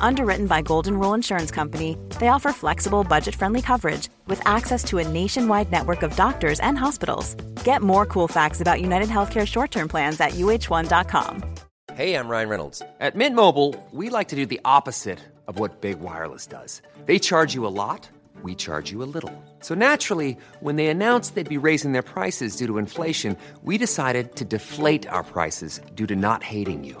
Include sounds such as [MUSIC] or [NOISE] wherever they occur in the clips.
Underwritten by Golden Rule Insurance Company, they offer flexible, budget friendly coverage with access to a nationwide network of doctors and hospitals. Get more cool facts about United Healthcare short term plans at uh1.com. Hey, I'm Ryan Reynolds. At Mint Mobile, we like to do the opposite of what Big Wireless does. They charge you a lot we charge you a little. So naturally, when they announced they'd be raising their prices due to inflation, we decided to deflate our prices due to not hating you.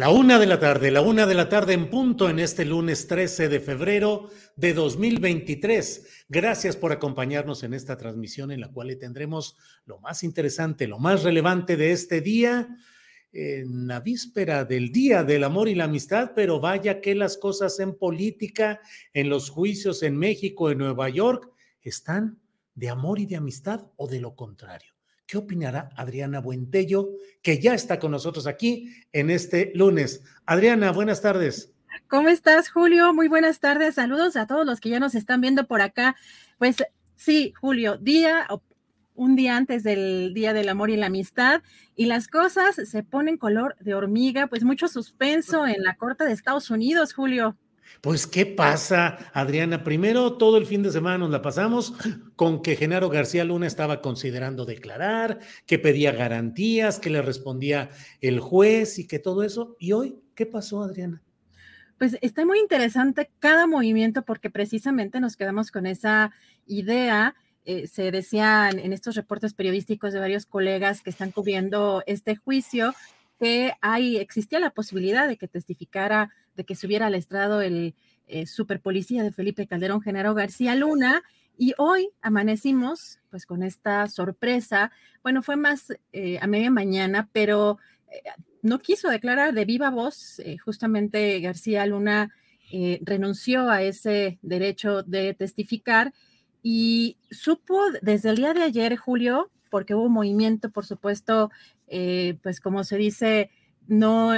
La una de la tarde, la una de la tarde en punto en este lunes 13 de febrero de 2023. Gracias por acompañarnos en esta transmisión en la cual tendremos lo más interesante, lo más relevante de este día, en la víspera del Día del Amor y la Amistad, pero vaya que las cosas en política, en los juicios en México, en Nueva York, están de amor y de amistad o de lo contrario. ¿Qué opinará Adriana Buentello, que ya está con nosotros aquí en este lunes? Adriana, buenas tardes. ¿Cómo estás, Julio? Muy buenas tardes. Saludos a todos los que ya nos están viendo por acá. Pues sí, Julio, día, un día antes del Día del Amor y la Amistad, y las cosas se ponen color de hormiga, pues mucho suspenso en la Corte de Estados Unidos, Julio. Pues, ¿qué pasa, Adriana? Primero, todo el fin de semana nos la pasamos con que Genaro García Luna estaba considerando declarar, que pedía garantías, que le respondía el juez y que todo eso. ¿Y hoy qué pasó, Adriana? Pues está muy interesante cada movimiento porque precisamente nos quedamos con esa idea. Eh, se decían en estos reportes periodísticos de varios colegas que están cubriendo este juicio que hay, existía la posibilidad de que testificara de que subiera al estrado el eh, superpolicía de Felipe Calderón, Genaro García Luna, y hoy amanecimos pues con esta sorpresa. Bueno, fue más eh, a media mañana, pero eh, no quiso declarar de viva voz. justamente García Luna renunció a ese derecho de testificar y supo desde el día de ayer, Julio, porque hubo movimiento, por supuesto, pues como se dice, no,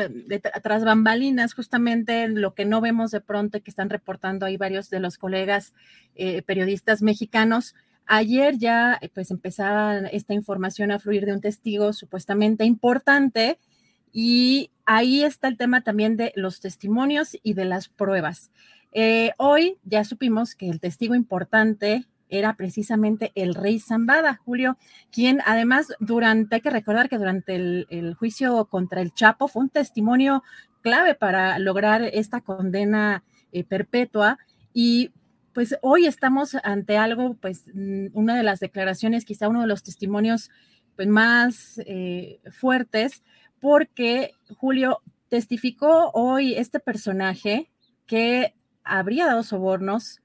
tras bambalinas, justamente lo que no vemos de pronto que están reportando ahí varios de los colegas eh, periodistas mexicanos. Ayer ya eh, pues empezaba esta información a fluir de un testigo supuestamente importante y ahí está el tema también de los testimonios y de las pruebas. Eh, hoy ya supimos que el testigo importante era precisamente el rey Zambada, Julio, quien además durante, hay que recordar que durante el, juicio contra el Chapo fue un testimonio clave para lograr esta condena eh, perpetua. Y pues hoy estamos ante algo, pues mm, una de las declaraciones, quizá uno de los testimonios pues, más eh, fuertes, porque Julio testificó hoy este personaje que habría dado sobornos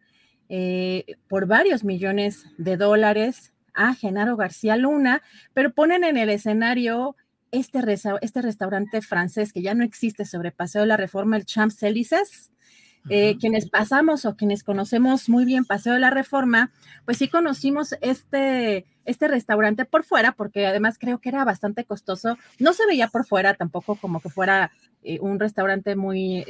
eh, por varios millones de dólares a Genaro García Luna, pero ponen en el escenario este, este restaurante francés que ya no existe sobre Paseo de la Reforma, el Champs-Élysées. Eh, quienes pasamos o quienes conocemos muy bien Paseo de la Reforma, pues sí conocimos este, este restaurante por fuera, porque además creo que era bastante costoso. No se veía por fuera tampoco como que fuera eh, un restaurante muy,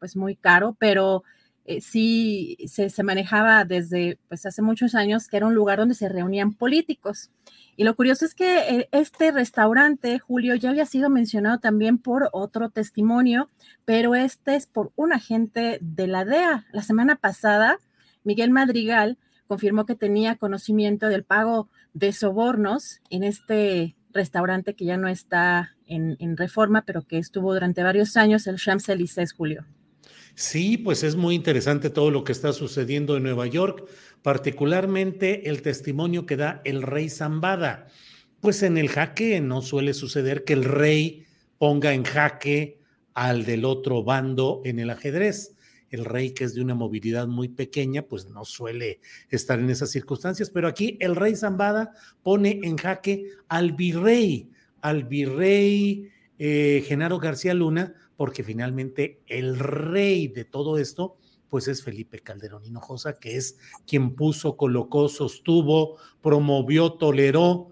pues muy caro, pero eh, sí se, manejaba desde pues hace muchos años que era un lugar donde se reunían políticos. Y lo curioso es que eh, este restaurante, Julio, ya había sido mencionado también por otro testimonio, pero este es por un agente de la DEA. La semana pasada, Miguel Madrigal confirmó que tenía conocimiento del pago de sobornos en este restaurante que ya no está en, reforma, pero que estuvo durante varios años, el Champs-Élysées, Julio. Sí, pues es muy interesante todo lo que está sucediendo en Nueva York particularmente el testimonio que da el rey Zambada. Pues en el jaque no suele suceder que el rey ponga en jaque al del otro bando en el ajedrez. El rey, que es de una movilidad muy pequeña, pues no suele estar en esas circunstancias, pero aquí el rey Zambada pone en jaque al virrey, al virrey eh, Genaro García Luna, porque finalmente el rey de todo esto pues es Felipe Calderón Hinojosa, que es quien puso, colocó, sostuvo, promovió, toleró,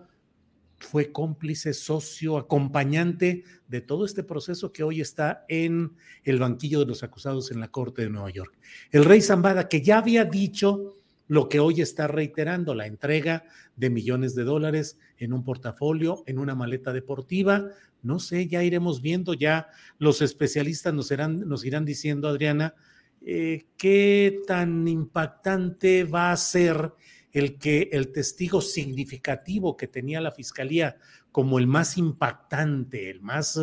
fue cómplice, socio, acompañante de todo este proceso que hoy está en el banquillo de los acusados en la Corte de Nueva York. El rey Zambada, que ya había dicho lo que hoy está reiterando, la entrega de millones de dólares en un portafolio, en una maleta deportiva. No sé, ya iremos viendo, ya los especialistas nos, nos irán diciendo, Adriana, eh, qué tan impactante va a ser el que el testigo significativo que tenía la fiscalía como el más impactante, el más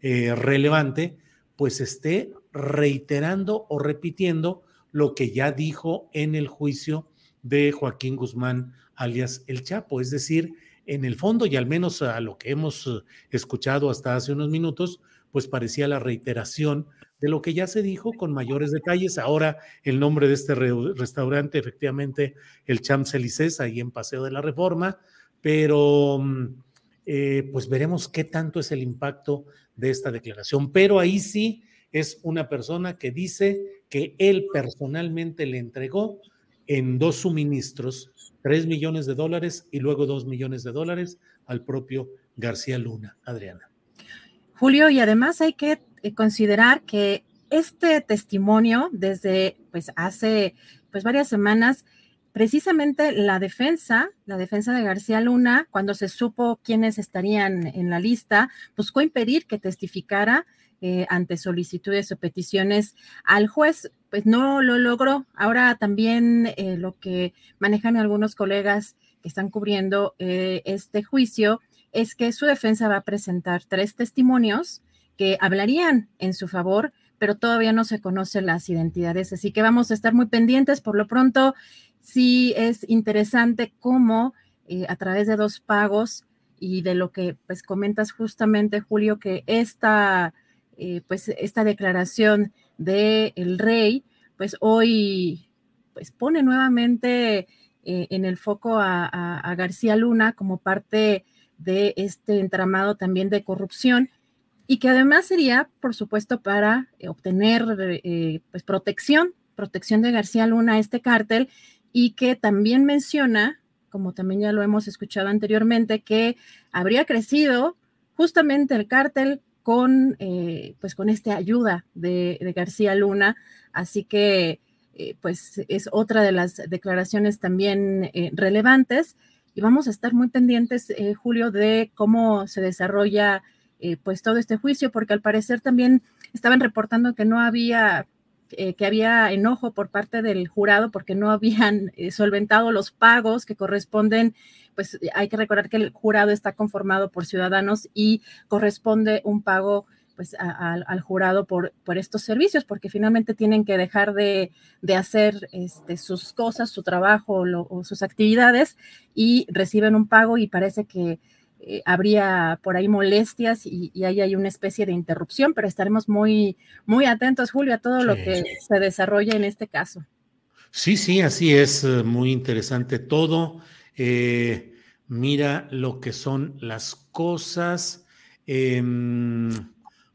eh, relevante, pues esté reiterando o repitiendo lo que ya dijo en el juicio de Joaquín Guzmán, alias El Chapo. Es decir, en el fondo, y al menos a lo que hemos eh, escuchado hasta hace unos minutos, pues parecía la reiteración de lo que ya se dijo con mayores detalles. Ahora el nombre de este restaurante, efectivamente, el Champs-Élysées, ahí en Paseo de la Reforma, pero mm, eh, pues veremos qué tanto es el impacto de esta declaración. Pero ahí sí es una persona que dice que él personalmente le entregó en dos suministros tres millones de dólares y luego dos millones de dólares al propio García Luna. Adriana. Julio, y además hay que eh, considerar que este testimonio desde pues hace pues varias semanas precisamente la defensa, la defensa de García Luna, cuando se supo quiénes estarían en la lista, buscó impedir que testificara eh, ante solicitudes o peticiones al juez, pues no lo logró. Ahora también eh, lo que manejan algunos colegas que están cubriendo este juicio es que su defensa va a presentar tres testimonios que hablarían en su favor, pero todavía no se conocen las identidades. Así que vamos a estar muy pendientes. Por lo pronto, sí es interesante cómo eh, a través de dos pagos y de lo que pues comentas justamente, Julio, que esta, eh, pues, esta declaración del el rey, pues hoy pues pone nuevamente eh, en el foco a García Luna como parte de este entramado también de corrupción y que además sería, por supuesto, para eh, obtener pues protección, protección de García Luna este cártel y que también menciona, como también ya lo hemos escuchado anteriormente, que habría crecido justamente el cártel con, eh, pues con esta ayuda de, García Luna. Así que, pues es otra de las declaraciones también relevantes. Y vamos a estar muy pendientes, Julio, de cómo se desarrolla eh, pues todo este juicio, porque al parecer también estaban reportando que no había, eh, que había enojo por parte del jurado porque no habían eh, solventado los pagos que corresponden, pues hay que recordar que el jurado está conformado por ciudadanos y corresponde un pago pues al jurado por, por estos servicios, porque finalmente tienen que dejar de, hacer este, sus cosas, su trabajo o sus actividades y reciben un pago y parece que eh, habría por ahí molestias y, ahí hay una especie de interrupción, pero estaremos muy, muy atentos, Julio, a todo lo que se desarrolla en este caso. Sí, sí, así es, eh, muy interesante todo. Eh, mira lo que son las cosas. Em,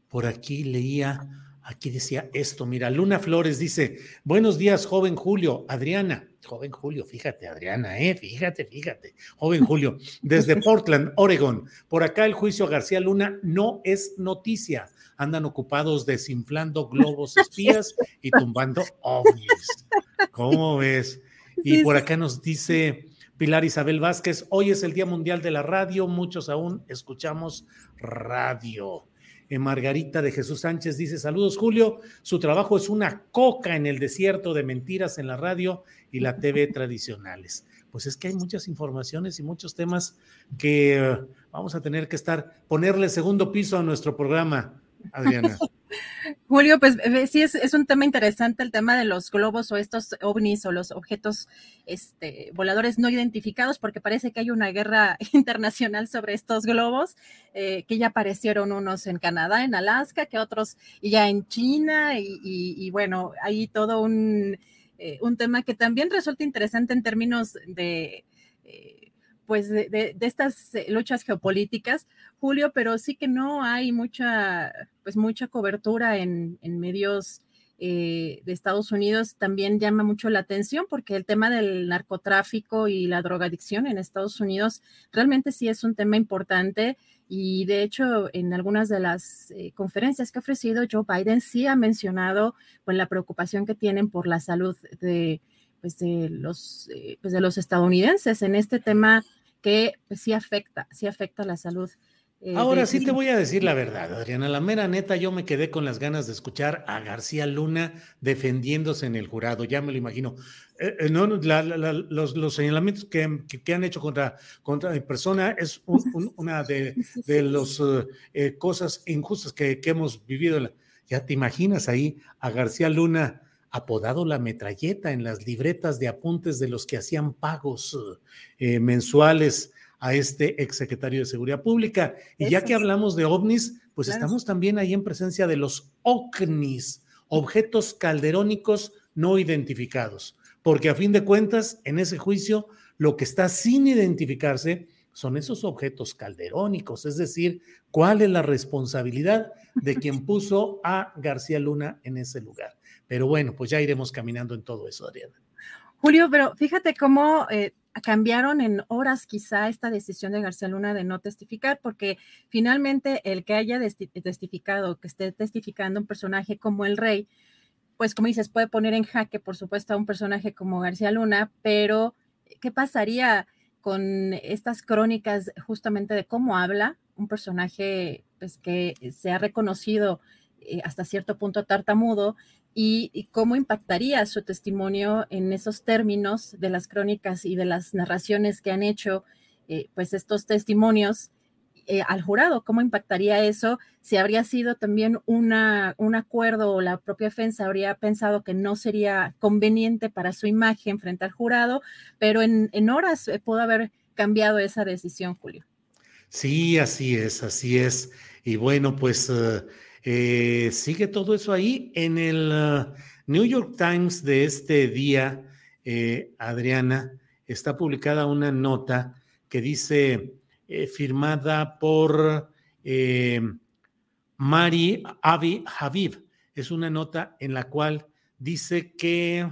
por aquí leía, aquí decía esto, mira, Luna Flores dice, buenos días, joven Julio, Adriana. Joven Julio, fíjate, Adriana, ¿eh? Fíjate, fíjate. Joven Julio, desde Portland, Oregon. Por acá el juicio a García Luna no es noticia. Andan ocupados desinflando globos [LAUGHS] espías y tumbando ovnis. ¿Cómo ves? Y por acá nos dice Pilar Isabel Vázquez, hoy es el Día Mundial de la Radio, muchos aún escuchamos radio. Margarita de Jesús Sánchez dice, saludos Julio, su trabajo es una coca en el desierto de mentiras en la radio y la TV [LAUGHS] tradicionales. Pues es que hay muchas informaciones y muchos temas que eh, vamos a tener que estar, ponerle segundo piso a nuestro programa, Adriana. [LAUGHS] Julio, pues eh, sí es, un tema interesante el tema de los globos o estos ovnis o los objetos este, voladores no identificados, porque parece que hay una guerra [LAUGHS] internacional sobre estos globos, eh, que ya aparecieron unos en Canadá, en Alaska, que otros ya en China, y, bueno, hay todo un, eh, un, tema que también resulta interesante en términos de pues de, estas eh, luchas geopolíticas, Julio, pero sí que no hay mucha, pues mucha cobertura en, en medios eh, de Estados Unidos. También llama mucho la atención porque el tema del narcotráfico y la drogadicción en Estados Unidos realmente sí es un tema importante. Y de hecho, en algunas de las eh, conferencias que ha ofrecido Joe Biden sí ha mencionado pues, la preocupación que tienen por la salud de, pues, de, los, pues, de los estadounidenses en este tema que pues, sí afecta, sí afecta la salud. Eh, Ahora sí te voy a decir la verdad, Adriana. La mera neta, yo me quedé con las ganas de escuchar a García Luna defendiéndose en el jurado, ya me lo imagino. Eh, eh, no, los, señalamientos que, han hecho contra, contra mi persona es una de, las cosas injustas que, que hemos vivido. Ya te imaginas ahí a García Luna apodado la metralleta en las libretas de apuntes de los que hacían pagos eh, mensuales a este exsecretario de Seguridad Pública. Y ya que hablamos de ovnis, pues estamos también ahí en presencia de los OCNIs, objetos calderónicos no identificados, porque a fin de cuentas, en ese juicio, lo que está sin identificarse son esos objetos calderónicos, es decir, cuál es la responsabilidad de quien puso a García Luna en ese lugar. Pero bueno, pues ya iremos caminando en todo eso, Adriana. Julio, pero fíjate cómo eh, cambiaron en horas quizá esta decisión de García Luna de no testificar, porque finalmente el que haya testificado, que esté testificando un personaje como el rey, pues como dices, puede poner en jaque, por supuesto, a un personaje como García Luna, pero ¿qué pasaría con estas crónicas justamente de cómo habla un personaje pues, que se ha reconocido eh, hasta cierto punto tartamudo y, cómo impactaría su testimonio en esos términos de las crónicas y de las narraciones que han hecho, eh, pues estos testimonios eh, al jurado, cómo impactaría eso, si habría sido también una, un acuerdo o la propia defensa habría pensado que no sería conveniente para su imagen frente al jurado, pero en, horas eh, pudo haber cambiado esa decisión, Julio. Sí, así es, así es. Y bueno, pues... Eh, sigue todo eso ahí en el uh, New York Times de este día, eh, Adriana, está publicada una nota que dice, eh, firmada por Mari Avi Habib, es una nota en la cual dice que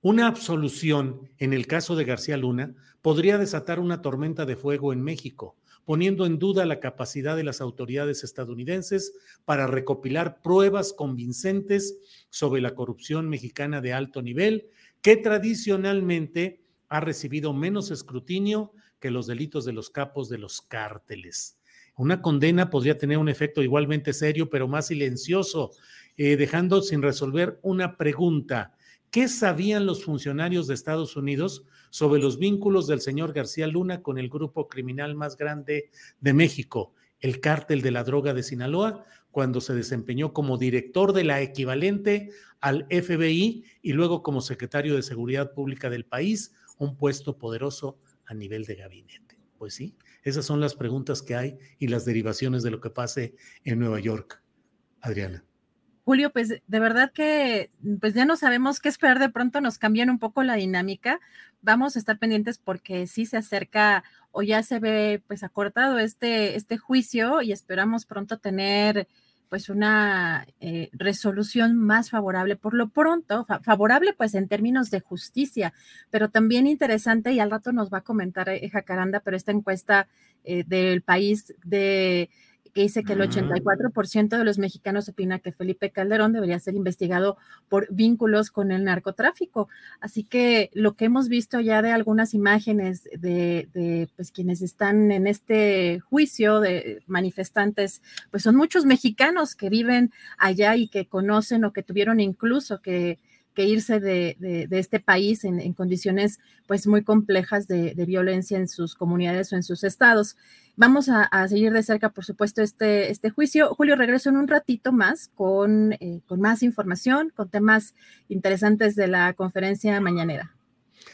una absolución en el caso de García Luna podría desatar una tormenta de fuego en México poniendo en duda la capacidad de las autoridades estadounidenses para recopilar pruebas convincentes sobre la corrupción mexicana de alto nivel, que tradicionalmente ha recibido menos escrutinio que los delitos de los capos de los cárteles. Una condena podría tener un efecto igualmente serio, pero más silencioso, eh, dejando sin resolver una pregunta. ¿Qué sabían los funcionarios de Estados Unidos sobre los vínculos del señor García Luna con el grupo criminal más grande de México, el cártel de la droga de Sinaloa, cuando se desempeñó como director de la equivalente al FBI y luego como secretario de Seguridad Pública del país, un puesto poderoso a nivel de gabinete. Pues sí, esas son las preguntas que hay y las derivaciones de lo que pase en Nueva York. Adriana. Julio, pues de verdad que pues ya no sabemos qué esperar, de pronto nos cambian un poco la dinámica. Vamos a estar pendientes porque sí se acerca o ya se ve pues acortado este, este juicio y esperamos pronto tener pues una eh, resolución más favorable. Por lo pronto, favorable pues en términos de justicia, pero también interesante y al rato nos va a comentar eh, Jacaranda, pero esta encuesta eh, del país de que dice que el 84% de los mexicanos opina que Felipe Calderón debería ser investigado por vínculos con el narcotráfico. Así que lo que hemos visto ya de algunas imágenes de, de pues, quienes están en este juicio de manifestantes, pues son muchos mexicanos que viven allá y que conocen o que tuvieron incluso que que irse de, este país en, condiciones pues muy complejas de, violencia en sus comunidades o en sus estados. Vamos a, seguir de cerca, por supuesto, este, este juicio. Julio, regreso en un ratito más con, eh, con más información, con temas interesantes de la conferencia mañanera.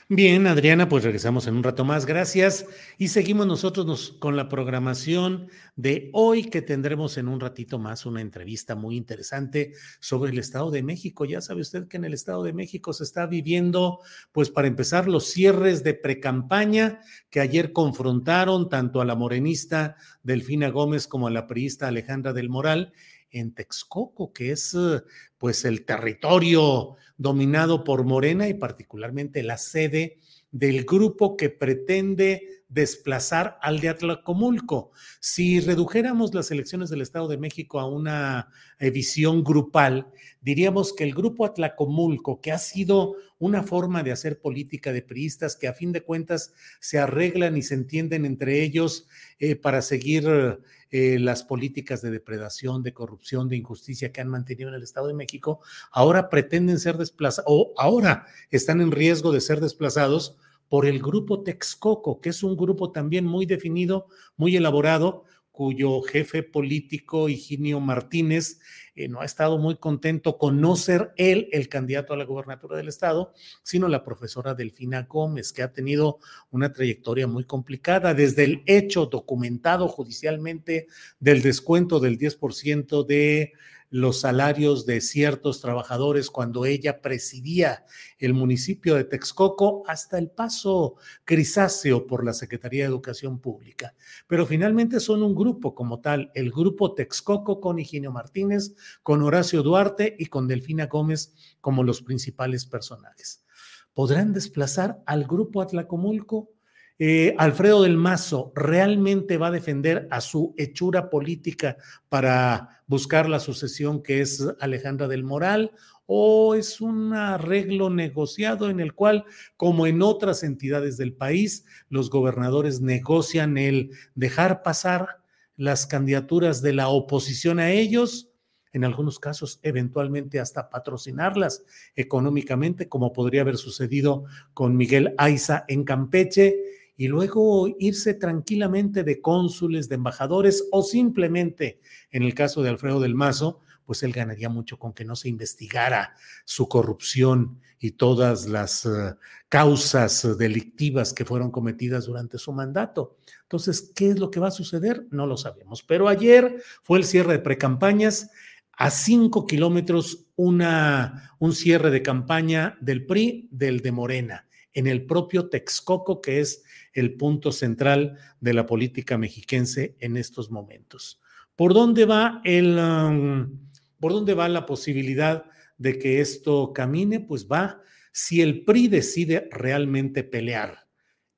Bien, Adriana, pues regresamos en un rato más. Gracias. Y seguimos nosotros con la programación de hoy, que tendremos en un ratito más una entrevista muy interesante sobre el Estado de México. Ya sabe usted que en el Estado de México se está viviendo, pues para empezar, los cierres de precampaña que ayer confrontaron tanto a la morenista Delfina Gómez como a la priista Alejandra del Moral en Texcoco, que es eh, pues el territorio dominado por Morena y particularmente la sede del grupo que pretende desplazar al de Atlacomulco. Si redujéramos las elecciones del Estado de México a una eh, visión grupal, diríamos que el grupo Atlacomulco, que ha sido una forma de hacer política de priistas que a fin de cuentas se arreglan y se entienden entre ellos eh, para seguir eh, las políticas de depredación, de corrupción, de injusticia que han mantenido en el Estado de México, ahora pretenden ser desplazados o ahora están en riesgo de ser desplazados por el grupo Texcoco, que es un grupo también muy definido, muy elaborado, cuyo jefe político, Higinio Martínez, eh, no ha estado muy contento con no ser él el candidato a la gobernatura del estado, sino la profesora Delfina Gómez, que ha tenido una trayectoria muy complicada, desde el hecho documentado judicialmente del descuento del 10% de los salarios de ciertos trabajadores cuando ella presidía el municipio de Texcoco hasta el paso grisáceo por la Secretaría de Educación Pública. Pero finalmente son un grupo como tal, el grupo Texcoco con Higinio Martínez, con Horacio Duarte y con Delfina Gómez como los principales personajes. ¿Podrán desplazar al grupo Atlacomulco? Eh, Alfredo del Mazo realmente va a defender a su hechura política para buscar la sucesión que es Alejandra del Moral o es un arreglo negociado en el cual, como en otras entidades del país, los gobernadores negocian el dejar pasar las candidaturas de la oposición a ellos, en algunos casos eventualmente hasta patrocinarlas económicamente, como podría haber sucedido con Miguel Aiza en Campeche y luego irse tranquilamente de cónsules, de embajadores o simplemente, en el caso de Alfredo del Mazo, pues él ganaría mucho con que no se investigara su corrupción y todas las eh, causas delictivas que fueron cometidas durante su mandato. Entonces, ¿qué es lo que va a suceder? No lo sabemos. Pero ayer fue el cierre de precampañas. A cinco kilómetros, una, un cierre de campaña del PRI, del de Morena, en el propio Texcoco, que es el punto central de la política mexiquense en estos momentos. ¿Por dónde va el, um, por dónde va la posibilidad de que esto camine? Pues va si el PRI decide realmente pelear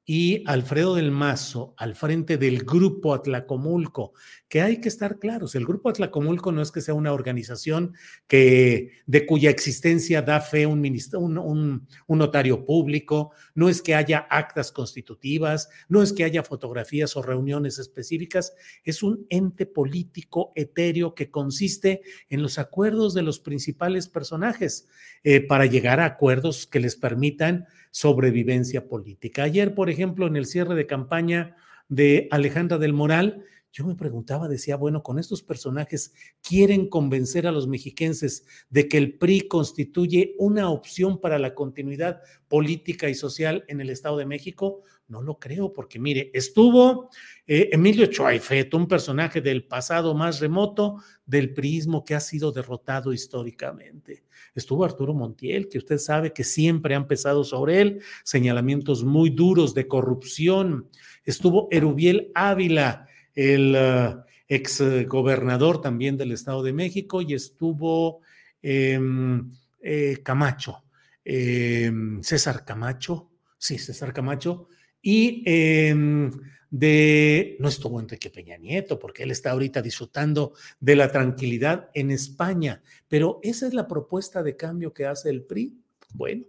y Alfredo del Mazo al frente del Grupo Atlacomulco, que hay que estar claros, el Grupo Atlacomulco no es que sea una organización que, de cuya existencia da fe un, un, un, notario público, no es que haya actas constitutivas, no es que haya fotografías o reuniones específicas, es un ente político etéreo que consiste en los acuerdos de los principales personajes eh, para llegar a acuerdos que les permitan sobrevivencia política. Ayer, por ejemplo, en el cierre de campaña de Alejandra del Moral, yo me preguntaba, decía, bueno, con estos personajes quieren convencer a los mexiquenses de que el PRI constituye una opción para la continuidad política y social en el Estado de México. No lo creo, porque mire, estuvo eh, Emilio Choaifet, un personaje del pasado más remoto del priismo que ha sido derrotado históricamente. Estuvo Arturo Montiel, que usted sabe que siempre han pesado sobre él señalamientos muy duros de corrupción. Estuvo Erubiel Ávila, el uh, ex gobernador también del Estado de México, y estuvo em, eh, Camacho, em, César Camacho, sí, César Camacho, y em, de, no estuvo Enrique Peña Nieto, porque él está ahorita disfrutando de la tranquilidad en España, pero esa es la propuesta de cambio que hace el PRI. Bueno,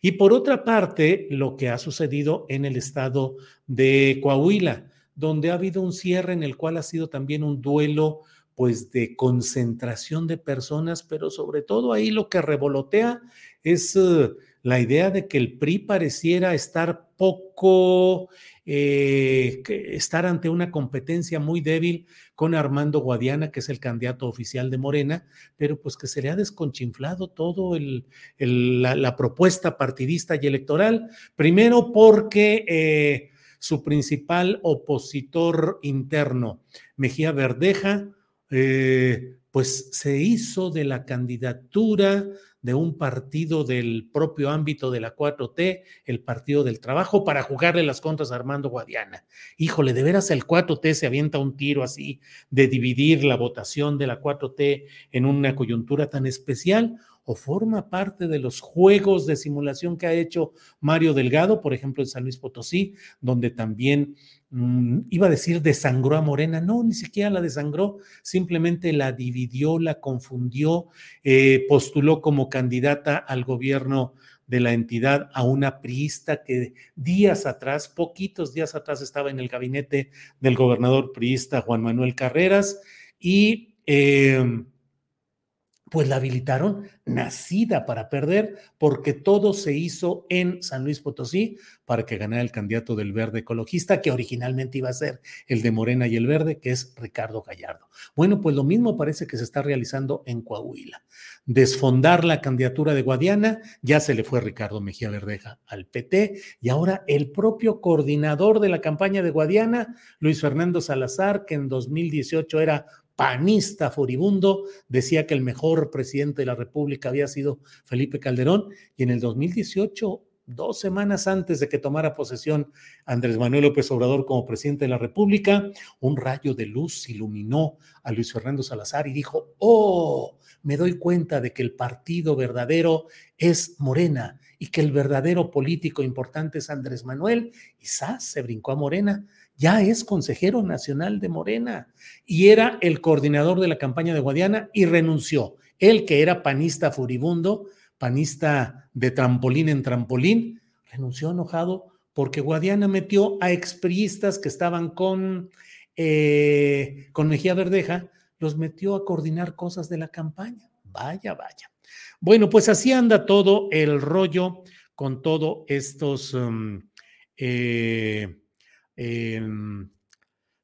y por otra parte, lo que ha sucedido en el estado de Coahuila, donde ha habido un cierre en el cual ha sido también un duelo pues de concentración de personas, pero sobre todo ahí lo que revolotea es eh, la idea de que el PRI pareciera estar poco, eh, estar ante una competencia muy débil con Armando Guadiana, que es el candidato oficial de Morena, pero pues que se le ha desconchinflado todo el, la, propuesta partidista y electoral, primero porque eh, su principal opositor interno, Mejía Verdeja, eh, pues se hizo de la candidatura de un partido del propio ámbito de la 4T, el Partido del Trabajo, para jugarle las contras a Armando Guadiana. Híjole, de veras el 4T se avienta un tiro así de dividir la votación de la 4T en una coyuntura tan especial o forma parte de los juegos de simulación que ha hecho Mario Delgado, por ejemplo, en San Luis Potosí, donde también Mm, iba a decir desangró a Morena, no, ni siquiera la desangró, simplemente la dividió, la confundió, eh, postuló como candidata al gobierno de la entidad a una priista que días atrás, poquitos días atrás, estaba en el gabinete del gobernador priista Juan Manuel Carreras y... Eh, pues la habilitaron nacida para perder, porque todo se hizo en San Luis Potosí para que ganara el candidato del verde ecologista, que originalmente iba a ser el de Morena y el verde, que es Ricardo Gallardo. Bueno, pues lo mismo parece que se está realizando en Coahuila. Desfondar la candidatura de Guadiana, ya se le fue Ricardo Mejía Verdeja al PT, y ahora el propio coordinador de la campaña de Guadiana, Luis Fernando Salazar, que en 2018 era panista furibundo, decía que el mejor presidente de la República había sido Felipe Calderón y en el 2018 dos semanas antes de que tomara posesión Andrés Manuel López Obrador como presidente de la República, un rayo de luz iluminó a Luis Fernando Salazar y dijo, oh, me doy cuenta de que el partido verdadero es Morena y que el verdadero político importante es Andrés Manuel. Y se brincó a Morena ya es consejero nacional de Morena y era el coordinador de la campaña de Guadiana y renunció. Él que era panista furibundo, panista de trampolín en trampolín, renunció enojado porque Guadiana metió a expriistas que estaban con, eh, con Mejía Verdeja, los metió a coordinar cosas de la campaña. Vaya, vaya. Bueno, pues así anda todo el rollo con todos estos... Um, eh, Em,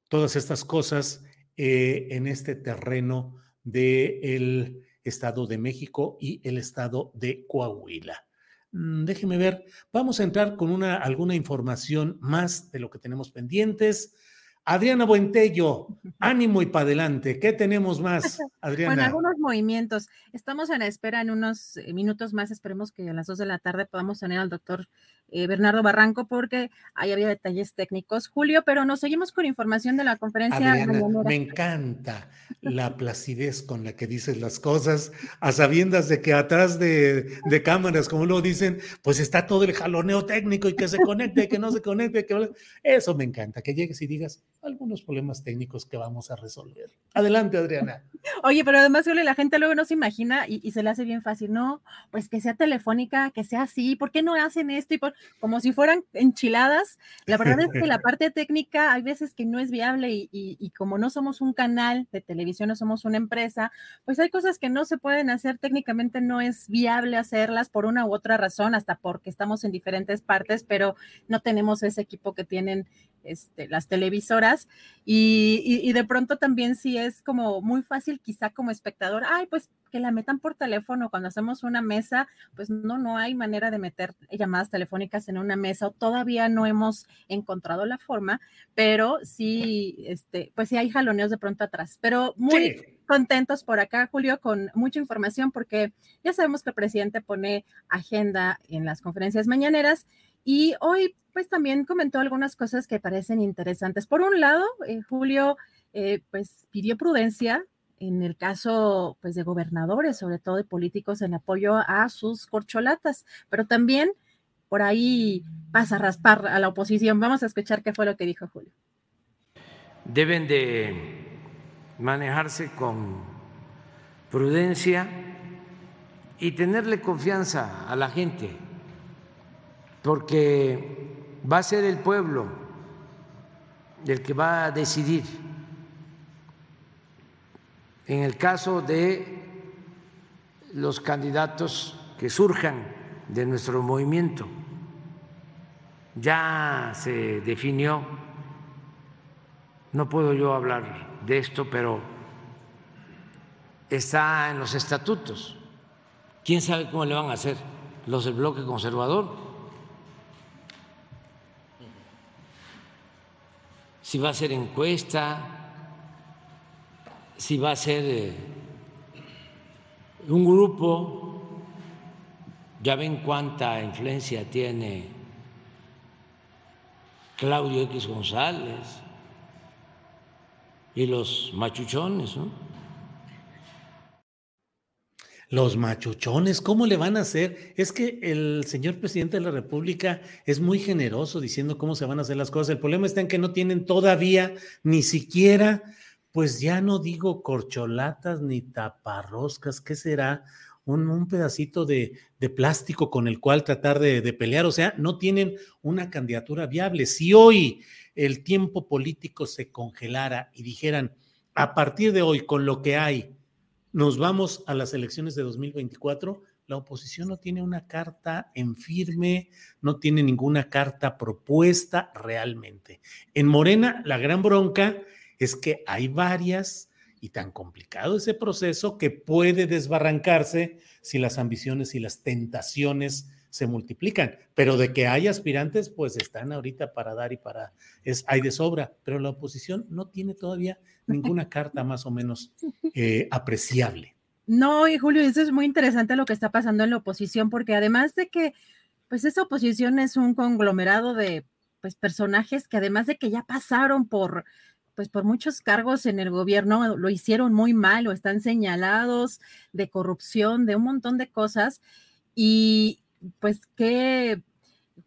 todas estas cosas eh, en este terreno del Estado de México y el Estado de Coahuila. Mm, déjeme ver, vamos a entrar con una, alguna información más de lo que tenemos pendientes. Adriana Buentello, [LAUGHS] ánimo y para adelante. ¿Qué tenemos más, [LAUGHS] Adriana? Bueno, algunos movimientos. Estamos en espera en unos eh, minutos más. Esperemos que a las dos de la tarde podamos tener al doctor eh, Bernardo Barranco, porque ahí había detalles técnicos. Julio, pero nos seguimos con información de la conferencia. me encanta la placidez con la que dices las cosas, a sabiendas de que atrás de, cámaras, como lo dicen, pues está todo el jaloneo técnico y que se conecte, que no se conecte, que eso me encanta, que llegues y digas algunos problemas técnicos que vamos a resolver. Adelante, Adriana. [LAUGHS] Oye, pero además, Julio, la gente luego no se imagina y, se le hace bien fácil, no, pues que sea telefónica, que sea así, ¿por qué no hacen esto? Y por, como si fueran enchiladas. La verdad es que [LAUGHS] la parte técnica hay veces que no es viable y, como no somos un canal de televisión, no somos una empresa, pues hay cosas que no se pueden hacer técnicamente, no es viable hacerlas por una u otra razón, hasta porque estamos en diferentes partes, pero no tenemos ese equipo que tienen este, las televisoras y, y, de pronto también sí es como muy fácil quizá como espectador, ay, pues que la metan por teléfono cuando hacemos una mesa, pues no, no hay manera de meter llamadas telefónicas en una mesa o todavía no hemos encontrado la forma, pero sí, este, pues sí hay jaloneos de pronto atrás, pero muy contentos por acá, Julio, con mucha información porque ya sabemos que el presidente pone agenda en las conferencias mañaneras y hoy pues también comentó algunas cosas que parecen interesantes. Por un lado, eh, Julio eh, pues pidió prudencia en el caso pues de gobernadores, sobre todo de políticos en apoyo a sus corcholatas, pero también por ahí pasa a raspar a la oposición. Vamos a escuchar qué fue lo que dijo Julio. deben de manejarse con prudencia y tenerle confianza a la gente, porque va a ser el pueblo el que va a decidir. En el caso de los candidatos que surjan de nuestro movimiento, ya se definió, no puedo yo hablar de esto, pero está en los estatutos. ¿Quién sabe cómo le van a hacer los del bloque conservador? Si va a ser encuesta, si va a ser eh, un grupo, ya ven cuánta influencia tiene Claudio X González y los machuchones, ¿no? Los machuchones, ¿cómo le van a hacer? Es que el señor presidente de la República es muy generoso diciendo cómo se van a hacer las cosas. El problema está en que no tienen todavía ni siquiera, pues ya no digo corcholatas ni taparroscas, ¿qué será? Un, pedacito de, plástico con el cual tratar de, de pelear. O sea, no tienen una candidatura viable. Si hoy el tiempo político se congelara y dijeran, a partir de hoy, con lo que hay, nos vamos a las elecciones de 2024, la oposición no tiene una carta en firme, no tiene ninguna carta propuesta realmente. En Morena, la gran bronca es que hay varias y tan complicado ese proceso que puede desbarrancarse si las ambiciones y las tentaciones se multiplican, pero de que hay aspirantes, pues están ahorita para dar y para, es, hay de sobra, pero la oposición no tiene todavía ninguna [LAUGHS] carta más o menos eh, apreciable. No, y Julio, eso es muy interesante lo que está pasando en la oposición, porque además de que, pues esa oposición es un conglomerado de, pues, personajes que además de que ya pasaron por, pues por muchos cargos en el gobierno, lo hicieron muy mal o están señalados de corrupción, de un montón de cosas. Y, pues, ¿qué,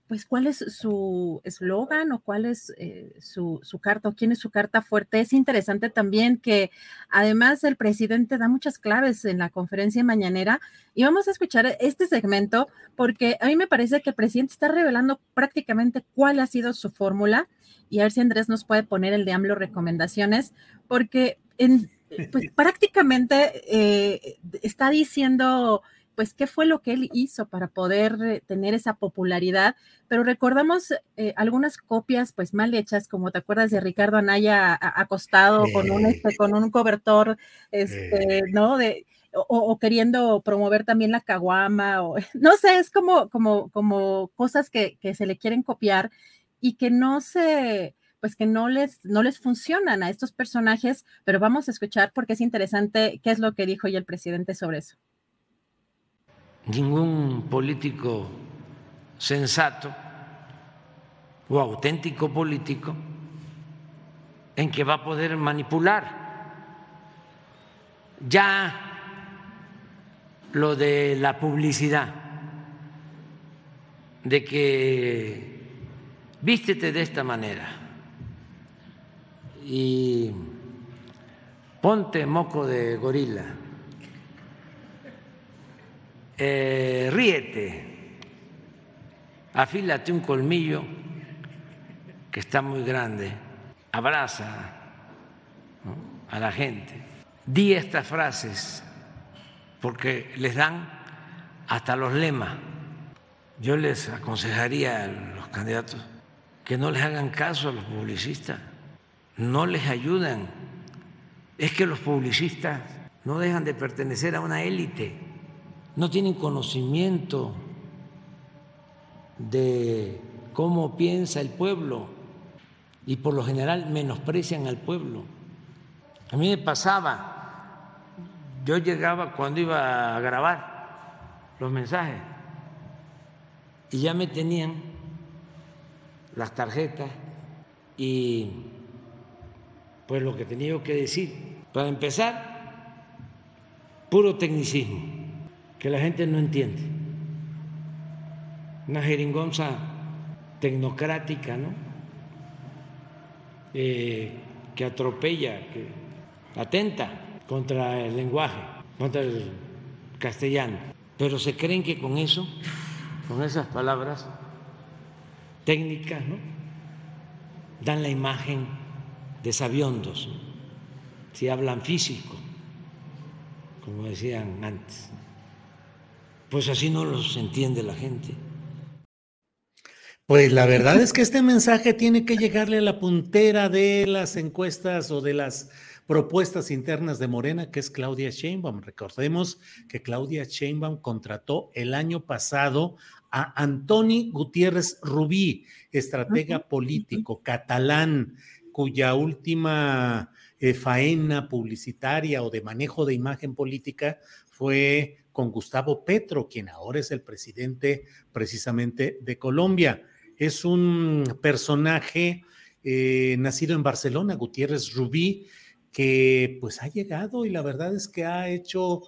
pues, cuál es su eslogan o cuál es eh, su, su, carta o quién es su carta fuerte? Es interesante también que además el presidente da muchas claves en la conferencia mañanera y vamos a escuchar este segmento porque a mí me parece que el presidente está revelando prácticamente cuál ha sido su fórmula y a ver si Andrés nos puede poner el de AMLO recomendaciones porque en, pues, [LAUGHS] prácticamente eh, está diciendo pues qué fue lo que él hizo para poder eh, tener esa popularidad, pero recordamos eh, algunas copias pues mal hechas, como te acuerdas de Ricardo Anaya acostado con un este, con un cobertor, este, ¿no? De, o, queriendo promover también la caguama, o [LAUGHS] no sé, es como, como, como cosas que, que se le quieren copiar y que no se, pues que no les, no les funcionan a estos personajes, pero vamos a escuchar porque es interesante qué es lo que dijo hoy el presidente sobre eso ningún político sensato o auténtico político en que va a poder manipular. Ya lo de la publicidad, de que vístete de esta manera y ponte moco de gorila eh, ríete, afílate un colmillo que está muy grande, abraza a la gente, di estas frases porque les dan hasta los lemas. Yo les aconsejaría a los candidatos que no les hagan caso a los publicistas, no les ayudan. Es que los publicistas no dejan de pertenecer a una élite no tienen conocimiento de cómo piensa el pueblo y por lo general menosprecian al pueblo. A mí me pasaba, yo llegaba cuando iba a grabar los mensajes y ya me tenían las tarjetas y pues lo que tenía que decir. Para empezar, puro tecnicismo que la gente no entiende. Una jeringonza tecnocrática, ¿no? Eh, que atropella, que atenta contra el lenguaje, contra el castellano, pero se creen que con eso, con esas palabras técnicas, ¿no? dan la imagen de sabiondos, si hablan físico, como decían antes. Pues así no los entiende la gente. Pues la verdad es que este mensaje tiene que llegarle a la puntera de las encuestas o de las propuestas internas de Morena, que es Claudia Sheinbaum. Recordemos que Claudia Sheinbaum contrató el año pasado a Antoni Gutiérrez Rubí, estratega político catalán, cuya última eh, faena publicitaria o de manejo de imagen política fue con Gustavo Petro, quien ahora es el presidente precisamente de Colombia. Es un personaje eh, nacido en Barcelona, Gutiérrez Rubí, que pues ha llegado y la verdad es que ha hecho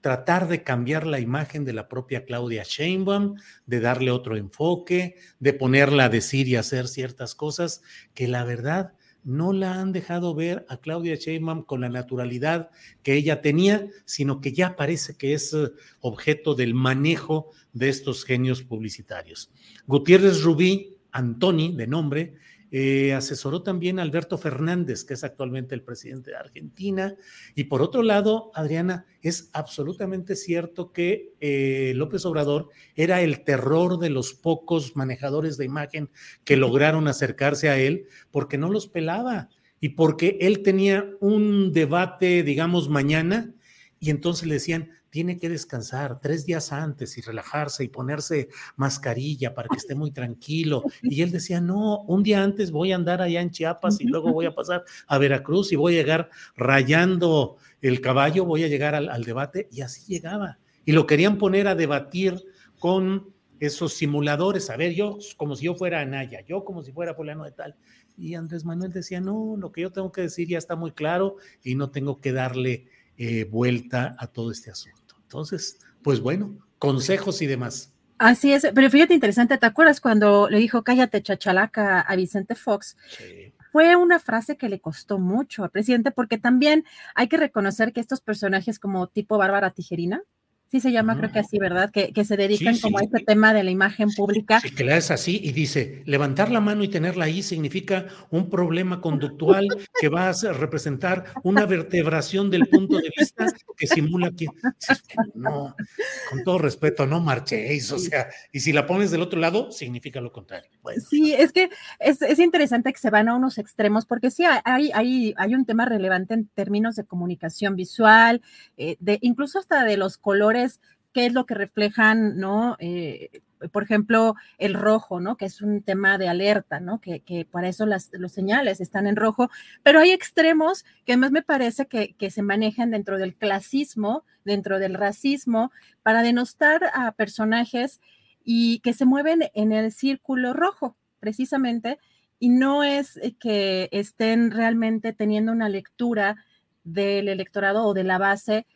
tratar de cambiar la imagen de la propia Claudia Sheinbaum, de darle otro enfoque, de ponerla a decir y hacer ciertas cosas que la verdad no la han dejado ver a Claudia Sheinbaum con la naturalidad que ella tenía, sino que ya parece que es eh, objeto del manejo de estos genios publicitarios. Gutiérrez Rubí, Antoni, de nombre, eh, asesoró también a Alberto Fernández, que es actualmente el presidente de Argentina. Y por otro lado, Adriana, es absolutamente cierto que eh, López Obrador era el terror de los pocos manejadores de imagen que lograron acercarse a él porque no los pelaba y porque él tenía un debate, digamos, mañana y entonces le decían, tiene que descansar tres días antes y relajarse y ponerse mascarilla para que esté muy tranquilo. Y él decía, no, un día antes voy a andar allá en Chiapas y luego voy a pasar a Veracruz y voy a llegar rayando el caballo, voy a llegar al, debate y así llegaba. Y lo querían poner a debatir con esos simuladores, a ver, yo como si yo fuera Anaya, yo como si fuera fulano de tal. Y Andrés Manuel decía, no, lo que yo tengo que decir ya está muy claro y no tengo que darle eh, vuelta a todo este asunto. Entonces, pues bueno, consejos y demás. Así es, pero fíjate interesante, ¿te acuerdas cuando le dijo cállate chachalaca a Vicente Fox? Sí. Fue una frase que le costó mucho al presidente porque también hay que reconocer que estos personajes como tipo Bárbara Tijerina, Sí se llama, creo que así, ¿verdad? Que, que se dedican como a este tema de la imagen pública. Sí, que la es así y dice, levantar la mano y tenerla ahí significa un problema conductual que va a representar una vertebración del punto de vista que simula que, [LAUGHS] no, con todo respeto, no marchéis, o sea, y si la pones del otro lado, significa lo contrario. Sí, es que es, es, interesante que se van a unos extremos, porque sí, hay, hay, hay un tema relevante en términos de comunicación visual, eh, de, incluso hasta de los colores qué es lo que reflejan, ¿no? Eh, por ejemplo, el rojo, ¿no? Que es un tema de alerta, ¿no? Que, para eso las, los señales están en rojo, pero hay extremos que más me parece que, que, se manejan dentro del clasismo, dentro del racismo, para denostar a personajes y que se mueven en el círculo rojo, precisamente, y no es que estén realmente teniendo una lectura del electorado o de la base,